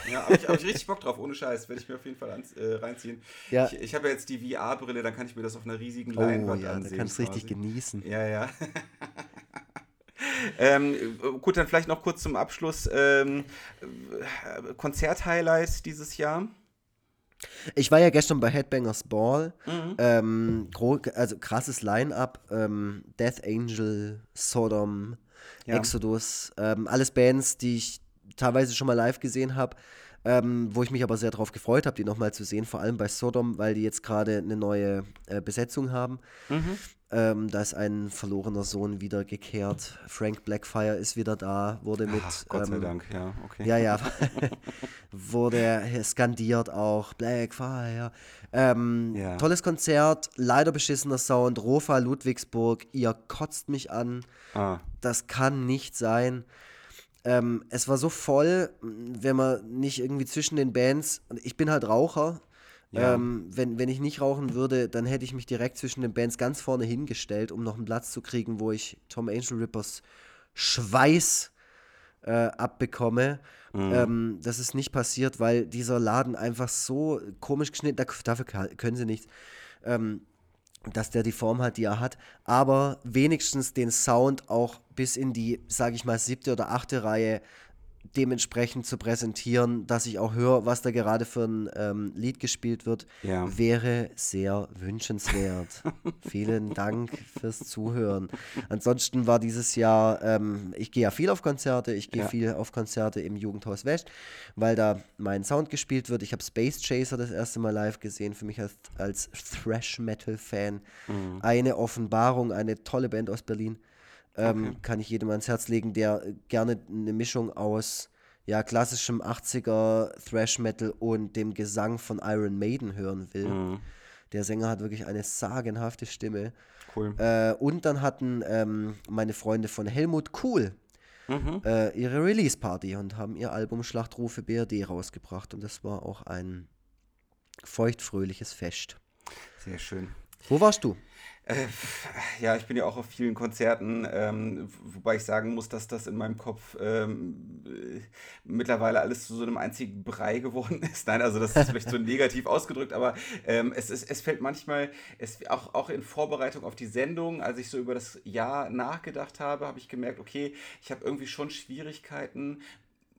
Ja, habe ich, hab ich richtig Bock drauf, ohne Scheiß. Werde ich mir auf jeden Fall an, äh, reinziehen. Ja. Ich, ich habe ja jetzt die VR-Brille, dann kann ich mir das auf einer riesigen oh, Leinwand ja, ansehen. Da kannst du richtig genießen. Ja, ja. ähm, gut, dann vielleicht noch kurz zum Abschluss. Ähm, Konzert-Highlight dieses Jahr? Ich war ja gestern bei Headbangers Ball. Mhm. Ähm, also krasses Line-Up. Ähm, Death Angel, Sodom, ja. Exodus, ähm, alles Bands, die ich teilweise schon mal live gesehen habe. Ähm, wo ich mich aber sehr darauf gefreut habe, die nochmal zu sehen, vor allem bei Sodom, weil die jetzt gerade eine neue äh, Besetzung haben. Mhm. Ähm, da ist ein verlorener Sohn wiedergekehrt. Frank Blackfire ist wieder da, wurde mit. Ach, Gott sei ähm, Dank, ja, okay. Ja, ja. wurde skandiert auch. Blackfire. Ähm, ja. Tolles Konzert, leider beschissener Sound. Rofa Ludwigsburg, ihr kotzt mich an. Ah. Das kann nicht sein. Ähm, es war so voll, wenn man nicht irgendwie zwischen den Bands. Ich bin halt Raucher ja. Ähm, wenn, wenn ich nicht rauchen würde, dann hätte ich mich direkt zwischen den Bands ganz vorne hingestellt, um noch einen Platz zu kriegen, wo ich Tom Angel Rippers Schweiß äh, abbekomme. Mhm. Ähm, das ist nicht passiert, weil dieser Laden einfach so komisch geschnitten, dafür können sie nichts, ähm, dass der die Form hat, die er hat, aber wenigstens den Sound auch bis in die, sage ich mal, siebte oder achte Reihe dementsprechend zu präsentieren, dass ich auch höre, was da gerade für ein ähm, Lied gespielt wird, ja. wäre sehr wünschenswert. Vielen Dank fürs Zuhören. Ansonsten war dieses Jahr, ähm, ich gehe ja viel auf Konzerte, ich gehe ja. viel auf Konzerte im Jugendhaus West, weil da mein Sound gespielt wird. Ich habe Space Chaser das erste Mal live gesehen, für mich als, als Thrash-Metal-Fan. Mhm. Eine Offenbarung, eine tolle Band aus Berlin. Ähm, okay. Kann ich jedem ans Herz legen, der gerne eine Mischung aus ja, klassischem 80er Thrash Metal und dem Gesang von Iron Maiden hören will. Mhm. Der Sänger hat wirklich eine sagenhafte Stimme. Cool. Äh, und dann hatten ähm, meine Freunde von Helmut Cool mhm. äh, ihre Release-Party und haben ihr Album Schlachtrufe BRD rausgebracht. Und das war auch ein feuchtfröhliches Fest. Sehr schön. Wo warst du? Äh, ja, ich bin ja auch auf vielen Konzerten, ähm, wobei ich sagen muss, dass das in meinem Kopf ähm, äh, mittlerweile alles zu so einem einzigen Brei geworden ist. Nein, also das ist vielleicht so negativ ausgedrückt, aber ähm, es, ist, es fällt manchmal, es, auch, auch in Vorbereitung auf die Sendung, als ich so über das Jahr nachgedacht habe, habe ich gemerkt, okay, ich habe irgendwie schon Schwierigkeiten,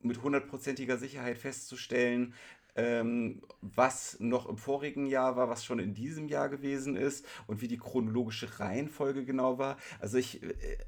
mit hundertprozentiger Sicherheit festzustellen, ähm, was noch im vorigen Jahr war, was schon in diesem Jahr gewesen ist und wie die chronologische Reihenfolge genau war. Also ich äh,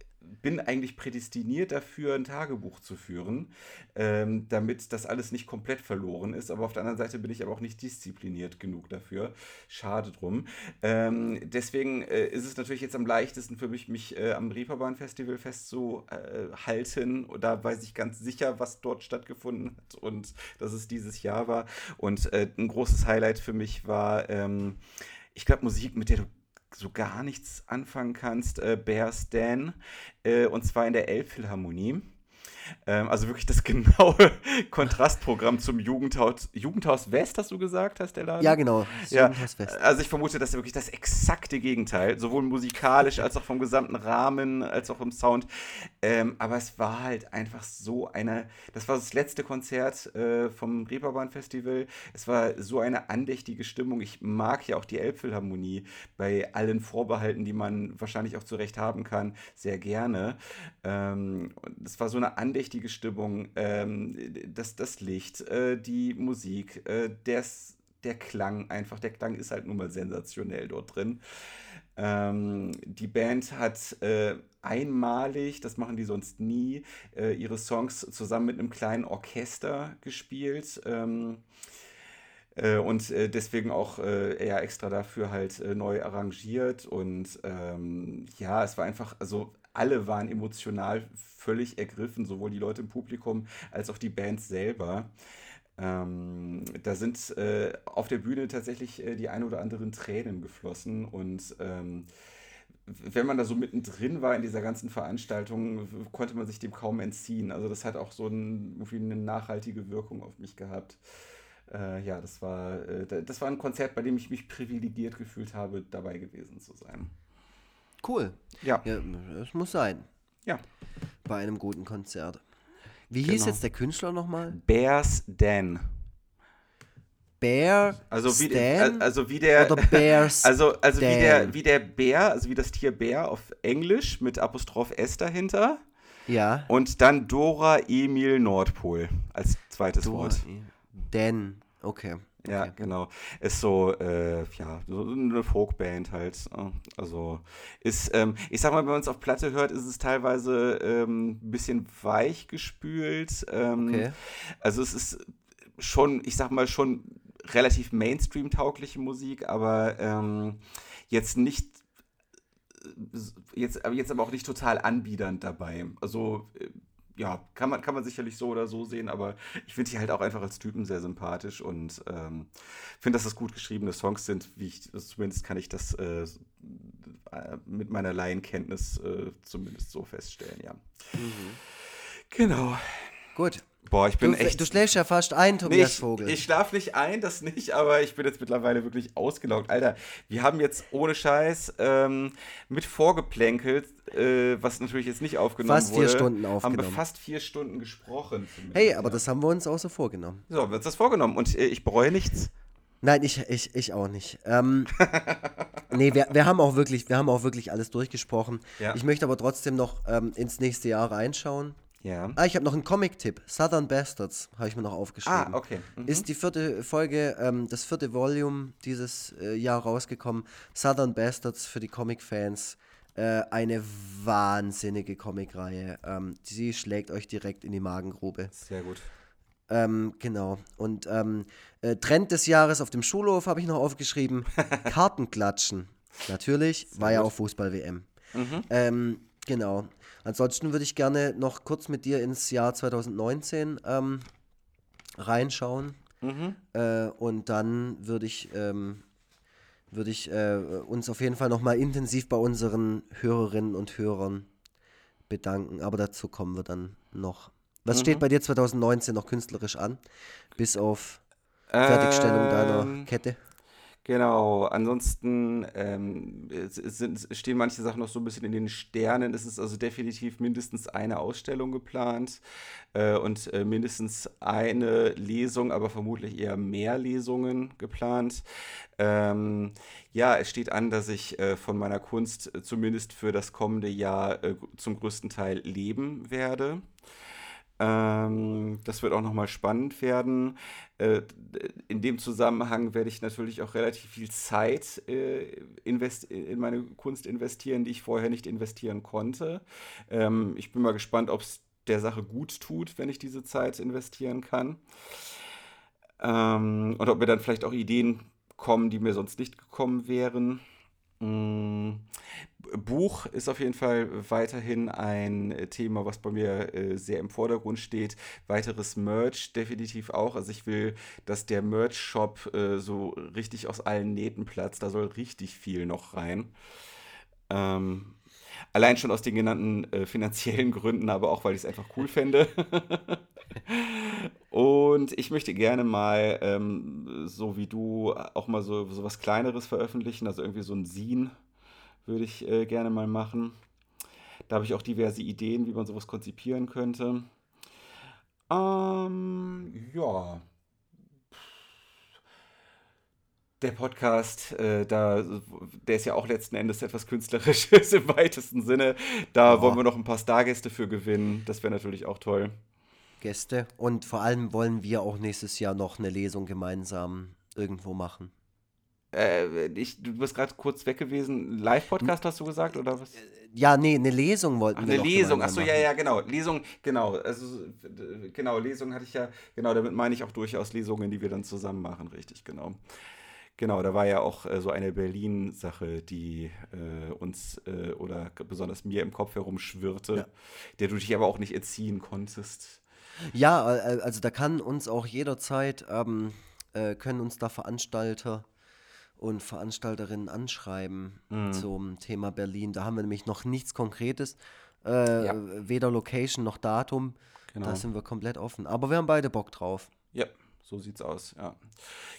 bin eigentlich prädestiniert dafür, ein Tagebuch zu führen, ähm, damit das alles nicht komplett verloren ist. Aber auf der anderen Seite bin ich aber auch nicht diszipliniert genug dafür. Schade drum. Ähm, deswegen äh, ist es natürlich jetzt am leichtesten für mich, mich äh, am Reeperbahn Festival festzuhalten. Äh, da weiß ich ganz sicher, was dort stattgefunden hat und dass es dieses Jahr war. Und äh, ein großes Highlight für mich war, ähm, ich glaube, Musik, mit der du so gar nichts anfangen kannst, äh, Bear Stan, äh, und zwar in der Elbphilharmonie. Ähm, also wirklich das genaue Kontrastprogramm zum Jugendhaus, Jugendhaus West, hast du gesagt, hast der Laden? Ja, genau. Ja, Jugendhaus West. Also ich vermute, das ist wirklich das exakte Gegenteil, sowohl musikalisch als auch vom gesamten Rahmen, als auch im Sound. Ähm, aber es war halt einfach so eine, das war das letzte Konzert äh, vom Reeperbahn Festival. Es war so eine andächtige Stimmung. Ich mag ja auch die Elbphilharmonie bei allen Vorbehalten, die man wahrscheinlich auch zurecht haben kann, sehr gerne. Ähm, es war so eine andächtige andächtige Stimmung, ähm, das, das Licht, äh, die Musik, äh, das, der Klang einfach. Der Klang ist halt nun mal sensationell dort drin. Ähm, die Band hat äh, einmalig, das machen die sonst nie, äh, ihre Songs zusammen mit einem kleinen Orchester gespielt. Ähm, äh, und äh, deswegen auch äh, eher extra dafür halt neu arrangiert. Und ähm, ja, es war einfach, also alle waren emotional völlig ergriffen, sowohl die Leute im Publikum als auch die Band selber. Ähm, da sind äh, auf der Bühne tatsächlich äh, die ein oder anderen Tränen geflossen und ähm, wenn man da so mittendrin war in dieser ganzen Veranstaltung, konnte man sich dem kaum entziehen. Also das hat auch so ein, irgendwie eine nachhaltige Wirkung auf mich gehabt. Äh, ja, das war, äh, das war ein Konzert, bei dem ich mich privilegiert gefühlt habe, dabei gewesen zu sein. Cool. Ja. ja das muss sein. Ja. Bei einem guten Konzert. Wie hieß genau. jetzt der Künstler nochmal? Bears Dan. Bear also wie, Stan? also wie der oder Bears also also wie der wie der Bär also wie das Tier Bär auf Englisch mit Apostroph S dahinter ja und dann Dora Emil Nordpol als zweites Dora, Wort Dan okay ja, okay. genau. Ist so, äh, ja, so eine Folkband halt. Ne? Also ist, ähm, ich sag mal, wenn man es auf Platte hört, ist es teilweise ähm, ein bisschen weich gespült. Ähm, okay. Also es ist schon, ich sag mal, schon relativ Mainstream-taugliche Musik, aber ähm, jetzt nicht jetzt, jetzt aber auch nicht total anbiedernd dabei. Also äh, ja, kann man, kann man sicherlich so oder so sehen, aber ich finde die halt auch einfach als Typen sehr sympathisch und ähm, finde, dass das gut geschriebene Songs sind, wie ich, zumindest kann ich das äh, mit meiner Laienkenntnis äh, zumindest so feststellen, ja. Mhm. Genau. Gut. Boah, ich bin du, echt. Du schläfst ja fast ein, Tobias nee, ich, Vogel. Ich schlafe nicht ein, das nicht, aber ich bin jetzt mittlerweile wirklich ausgelaugt. Alter, wir haben jetzt ohne Scheiß ähm, mit vorgeplänkelt, äh, was natürlich jetzt nicht aufgenommen fast wurde. Fast vier Stunden aufgenommen. Haben wir fast vier Stunden gesprochen. Hey, aber ja. das haben wir uns auch so vorgenommen. So, haben wir uns das vorgenommen und äh, ich bereue nichts. Nein, ich, ich, ich auch nicht. Ähm, nee, wir, wir, haben auch wirklich, wir haben auch wirklich alles durchgesprochen. Ja. Ich möchte aber trotzdem noch ähm, ins nächste Jahr reinschauen. Ja. Ah, ich habe noch einen Comic-Tipp. Southern Bastards habe ich mir noch aufgeschrieben. Ah, okay. Mhm. Ist die vierte Folge, ähm, das vierte Volume dieses äh, Jahr rausgekommen. Southern Bastards für die Comic-Fans. Äh, eine wahnsinnige Comic-Reihe. Ähm, sie schlägt euch direkt in die Magengrube. Sehr gut. Ähm, genau. Und ähm, äh, Trend des Jahres auf dem Schulhof habe ich noch aufgeschrieben. Kartenklatschen. Natürlich, Sehr war gut. ja auch Fußball-WM. Mhm. Ähm, genau. Ansonsten würde ich gerne noch kurz mit dir ins Jahr 2019 ähm, reinschauen. Mhm. Äh, und dann würde ich, ähm, würde ich äh, uns auf jeden Fall nochmal intensiv bei unseren Hörerinnen und Hörern bedanken. Aber dazu kommen wir dann noch. Was mhm. steht bei dir 2019 noch künstlerisch an? Bis auf Fertigstellung ähm, deiner Kette? Genau, ansonsten ähm, sind, stehen manche Sachen noch so ein bisschen in den Sternen. Es ist also definitiv mindestens eine Ausstellung geplant äh, und äh, mindestens eine Lesung, aber vermutlich eher mehr Lesungen geplant. Ähm, ja, es steht an, dass ich äh, von meiner Kunst äh, zumindest für das kommende Jahr äh, zum größten Teil leben werde. Ähm, das wird auch nochmal spannend werden. Äh, in dem Zusammenhang werde ich natürlich auch relativ viel Zeit äh, in meine Kunst investieren, die ich vorher nicht investieren konnte. Ähm, ich bin mal gespannt, ob es der Sache gut tut, wenn ich diese Zeit investieren kann. Ähm, und ob mir dann vielleicht auch Ideen kommen, die mir sonst nicht gekommen wären. Mm, Buch ist auf jeden Fall weiterhin ein Thema, was bei mir äh, sehr im Vordergrund steht. Weiteres Merch definitiv auch. Also ich will, dass der Merch-Shop äh, so richtig aus allen Nähten platzt. Da soll richtig viel noch rein. Ähm, allein schon aus den genannten äh, finanziellen Gründen, aber auch, weil ich es einfach cool fände. Und ich möchte gerne mal, ähm, so wie du, auch mal so, so was Kleineres veröffentlichen, also irgendwie so ein Scene würde ich äh, gerne mal machen. Da habe ich auch diverse Ideen, wie man sowas konzipieren könnte. Ähm, ja. Der Podcast, äh, da, der ist ja auch letzten Endes etwas Künstlerisches im weitesten Sinne. Da ja. wollen wir noch ein paar Stargäste für gewinnen. Das wäre natürlich auch toll. Gäste. Und vor allem wollen wir auch nächstes Jahr noch eine Lesung gemeinsam irgendwo machen. Äh, ich, du bist gerade kurz weg gewesen. Live-Podcast hast du gesagt, oder was? Ja, nee, eine Lesung wollten Ach, wir eine Lesung, achso, ja, ja, genau. Lesung, genau. Also, genau, Lesung hatte ich ja, genau, damit meine ich auch durchaus Lesungen, die wir dann zusammen machen, richtig, genau. Genau, da war ja auch äh, so eine Berlin-Sache, die äh, uns äh, oder besonders mir im Kopf herumschwirrte, Ja. der du dich aber auch nicht entziehen konntest. Ja, also da kann uns auch jederzeit, ähm, äh, können uns da Veranstalter und Veranstalterinnen anschreiben Mhm. zum Thema Berlin. Da haben wir nämlich noch nichts Konkretes, äh, Ja. weder Location noch Datum. Genau. Da sind wir komplett offen. Aber wir haben beide Bock drauf. Ja, so sieht's aus, ja.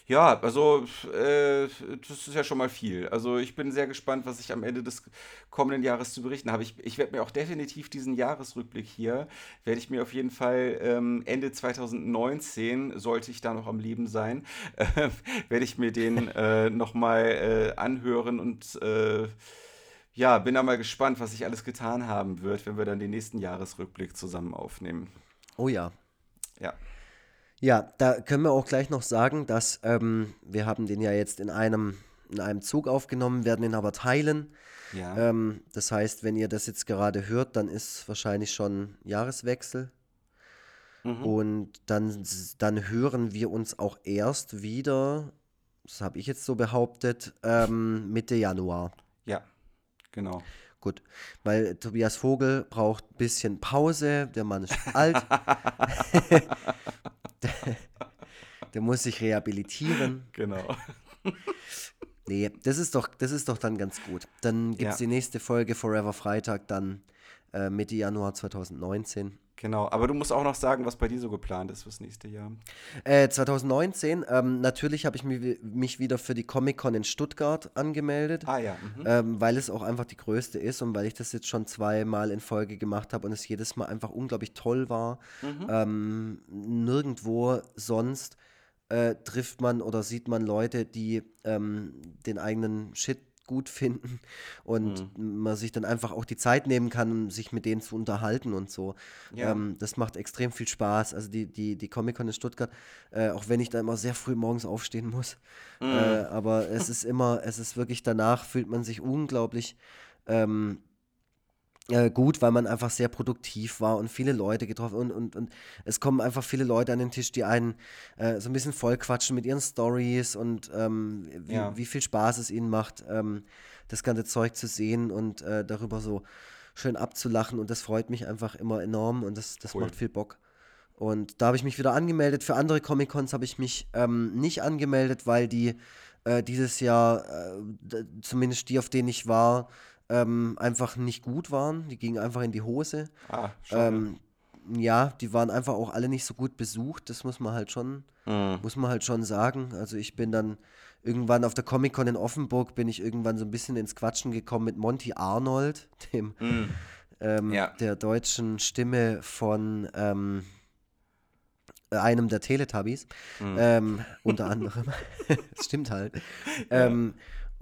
Ja, also äh, das ist ja schon mal viel. Also ich bin sehr gespannt, was ich am Ende des kommenden Jahres zu berichten habe. Ich, ich werde mir auch definitiv diesen Jahresrückblick hier, werde ich mir auf jeden Fall ähm, Ende 2019, sollte ich da noch am Leben sein, äh, werde ich mir den äh, nochmal äh, anhören und äh, ja, bin da mal gespannt, was sich alles getan haben wird, wenn wir dann den nächsten Jahresrückblick zusammen aufnehmen. Oh ja. Ja. Ja, da können wir auch gleich noch sagen, dass ähm, wir haben den ja jetzt in einem, in einem Zug aufgenommen, werden ihn aber teilen. Ja. Ähm, das heißt, wenn ihr das jetzt gerade hört, dann ist wahrscheinlich schon Jahreswechsel. Mhm. Und dann, dann hören wir uns auch erst wieder, das habe ich jetzt so behauptet, ähm, Mitte Januar. Ja, genau. Gut, weil Tobias Vogel braucht ein bisschen Pause, der Mann ist alt. der, muss sich rehabilitieren. Genau. Nee, das ist doch, das ist doch dann ganz gut. Dann gibt es Ja. die nächste Folge Forever Freitag dann äh, Mitte Januar 2019. Genau, aber du musst auch noch sagen, was bei dir so geplant ist fürs nächste Jahr. Äh, 2019, ähm, natürlich habe ich mich, mich wieder für die Comic-Con in Stuttgart angemeldet, Ah ja, mhm. ähm, weil es auch einfach die größte ist und weil ich das jetzt schon zweimal in Folge gemacht habe und es jedes Mal einfach unglaublich toll war. Mhm. Ähm, nirgendwo sonst äh, trifft man oder sieht man Leute, die ähm, den eigenen Shit gut finden und Mhm. man sich dann einfach auch die Zeit nehmen kann, um sich mit denen zu unterhalten und so. Ja. Ähm, das macht extrem viel Spaß. Also die, die, die Comic-Con in Stuttgart, äh, auch wenn ich da immer sehr früh morgens aufstehen muss. Mhm. Äh, aber es ist immer, es ist wirklich danach fühlt man sich unglaublich ähm, äh, gut, weil man einfach sehr produktiv war und viele Leute getroffen und, und, und es kommen einfach viele Leute an den Tisch, die einen äh, so ein bisschen vollquatschen mit ihren Stories und ähm, wie, Ja. wie viel Spaß es ihnen macht, ähm, das ganze Zeug zu sehen und äh, darüber so schön abzulachen und das freut mich einfach immer enorm und das, das Cool. macht viel Bock. Und da habe ich mich wieder angemeldet. Für andere Comic-Cons habe ich mich ähm, nicht angemeldet, weil die äh, dieses Jahr, äh, zumindest die, auf denen ich war, ähm, einfach nicht gut waren. Die gingen einfach in die Hose. Ah. Ähm, ja, die waren einfach auch alle nicht so gut besucht. Das muss man halt schon, Mhm. muss man halt schon sagen. Also ich bin dann irgendwann auf der Comic-Con in Offenburg, bin ich irgendwann so ein bisschen ins Quatschen gekommen mit Monty Arnold, dem Mhm. ähm, Ja. der deutschen Stimme von ähm, einem der Teletubbies, Mhm. ähm, unter anderem. das stimmt halt. Ähm,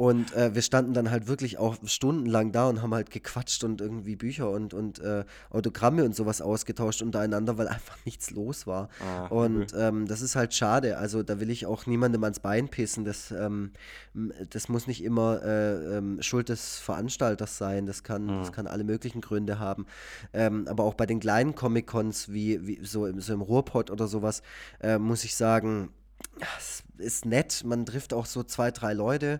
und äh, wir standen dann halt wirklich auch stundenlang da und haben halt gequatscht und irgendwie Bücher und, und äh, Autogramme und sowas ausgetauscht untereinander, weil einfach nichts los war. Ah, Und ähm, das ist halt schade. Also da will ich auch niemandem ans Bein pissen. Das, ähm, das muss nicht immer äh, ähm, Schuld des Veranstalters sein. Das kann, das kann alle möglichen Gründe haben. Ähm, aber auch bei den kleinen Comic-Cons, wie, wie so, im, so im Ruhrpott oder sowas, äh, muss ich sagen, es ist nett. Man trifft auch so zwei, drei Leute.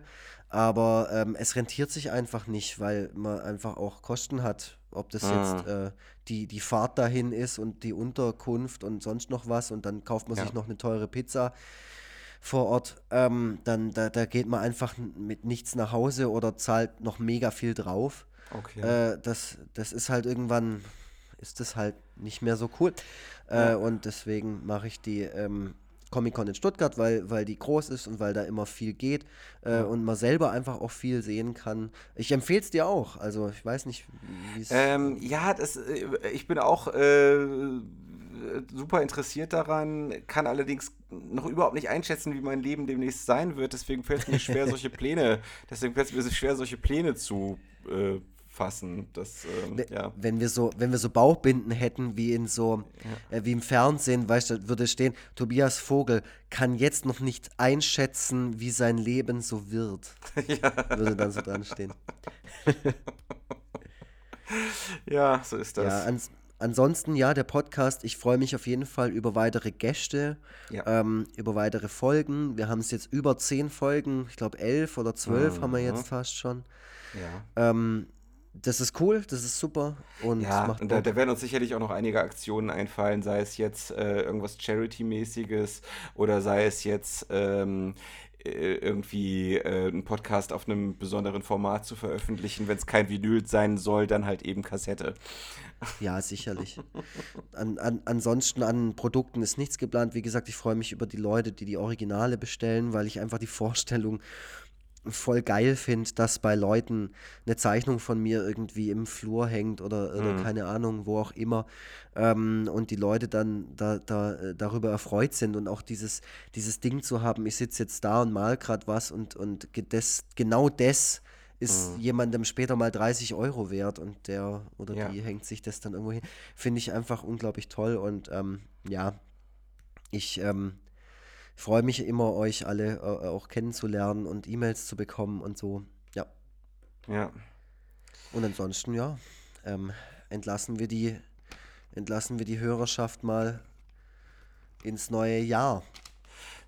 Aber ähm, es rentiert sich einfach nicht, weil man einfach auch Kosten hat. Ob das jetzt äh, die, die Fahrt dahin ist und die Unterkunft und sonst noch was und dann kauft man Ja. sich noch eine teure Pizza vor Ort, ähm, dann da, da geht man einfach mit nichts nach Hause oder zahlt noch mega viel drauf. Okay. Äh, das, das ist halt irgendwann, ist das halt nicht mehr so cool. Äh, Ja. Und deswegen mache ich die ähm, Comic-Con in Stuttgart, weil, weil die groß ist und weil da immer viel geht äh, und man selber einfach auch viel sehen kann. Ich empfehle es dir auch. Also ich weiß nicht, wie es. Ähm, ja, das, äh, ich bin auch äh, super interessiert daran, kann allerdings noch überhaupt nicht einschätzen, wie mein Leben demnächst sein wird. Deswegen fällt es mir schwer, solche Pläne, deswegen fällt es mir schwer, solche Pläne zu äh, fassen. Das, ähm, ja. Wenn wir so, wenn wir so Bauchbinden hätten, wie in so, ja. äh, wie im Fernsehen, weißt du, würde stehen, Tobias Vogel kann jetzt noch nicht einschätzen, wie sein Leben so wird. Ja. Würde dann so dran stehen. ja, so ist das. Ja, ans ansonsten, ja, der Podcast, ich freue mich auf jeden Fall über weitere Gäste, ähm, über weitere Folgen. Wir haben es jetzt über zehn Folgen, ich glaube elf oder zwölf mhm. haben wir jetzt fast schon. Ja. Ähm, das ist cool, das ist super. Und ja, und da, da, werden uns sicherlich auch noch einige Aktionen einfallen, sei es jetzt äh, irgendwas Charity-mäßiges oder sei es jetzt ähm, äh, irgendwie äh, einen Podcast auf einem besonderen Format zu veröffentlichen. Wenn es kein Vinyl sein soll, dann halt eben Kassette. Ja, sicherlich. An, an, ansonsten an Produkten ist nichts geplant. Wie gesagt, ich freue mich über die Leute, die die Originale bestellen, weil ich einfach die Vorstellung voll geil finde, dass bei Leuten eine Zeichnung von mir irgendwie im Flur hängt oder, oder mhm. keine Ahnung, wo auch immer. Ähm, und die Leute dann da, da, äh, darüber erfreut sind und auch dieses, dieses Ding zu haben, ich sitze jetzt da und mal gerade was und, und das, genau das ist mhm. jemandem später mal 30 Euro wert und der oder ja. die hängt sich das dann irgendwo hin. Finde ich einfach unglaublich toll und ähm, ja, ich ähm, freue mich immer, euch alle äh, auch kennenzulernen und E-Mails zu bekommen und so. Ja. Ja. Und ansonsten, ja, ähm, entlassen wir die, entlassen wir die Hörerschaft mal ins neue Jahr.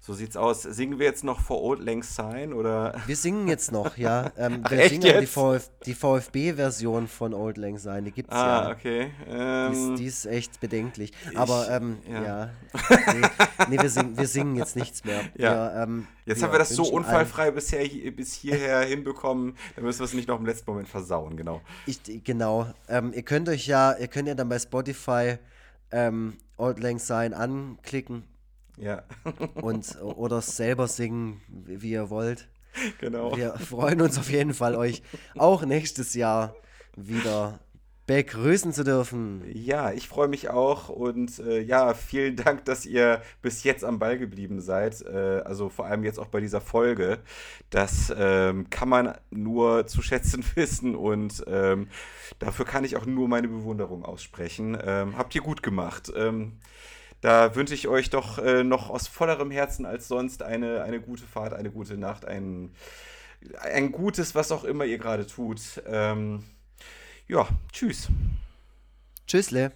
So sieht's aus. Singen wir jetzt noch For Old Lang Syne oder? Wir singen jetzt noch, ja. Ähm, Ach, wir singen die, Vf die VfB-Version von Old Lang Syne, die gibt's ah, ja. okay. Ähm, die, ist, ähm, die, ist, echt bedenklich. Aber ähm, ja, ja. Nee, nee, wir, singen, wir singen jetzt nichts mehr. Ja. Wir, ähm, jetzt haben wir das so unfallfrei bisher bis hierher hinbekommen. Dann müssen wir es nicht noch im letzten Moment versauen, genau. Ich, genau. Ähm, ihr könnt euch ja, ihr könnt ja dann bei Spotify Old Lang Syne anklicken ja. und, oder selber singen, wie ihr wollt. Genau. Wir freuen uns auf jeden Fall, euch auch nächstes Jahr wieder begrüßen zu dürfen. Ja, ich freue mich auch und äh, ja, vielen Dank, dass ihr bis jetzt am Ball geblieben seid. Äh, also vor allem jetzt auch bei dieser Folge. Das ähm, kann man nur zu schätzen wissen und ähm, dafür kann ich auch nur meine Bewunderung aussprechen. Ähm, habt ihr gut gemacht. Da wünsche ich euch doch äh, noch aus vollerem Herzen als sonst eine, eine gute Fahrt, eine gute Nacht, ein, ein gutes, was auch immer ihr gerade tut. Ähm, ja, tschüss. Tschüssle.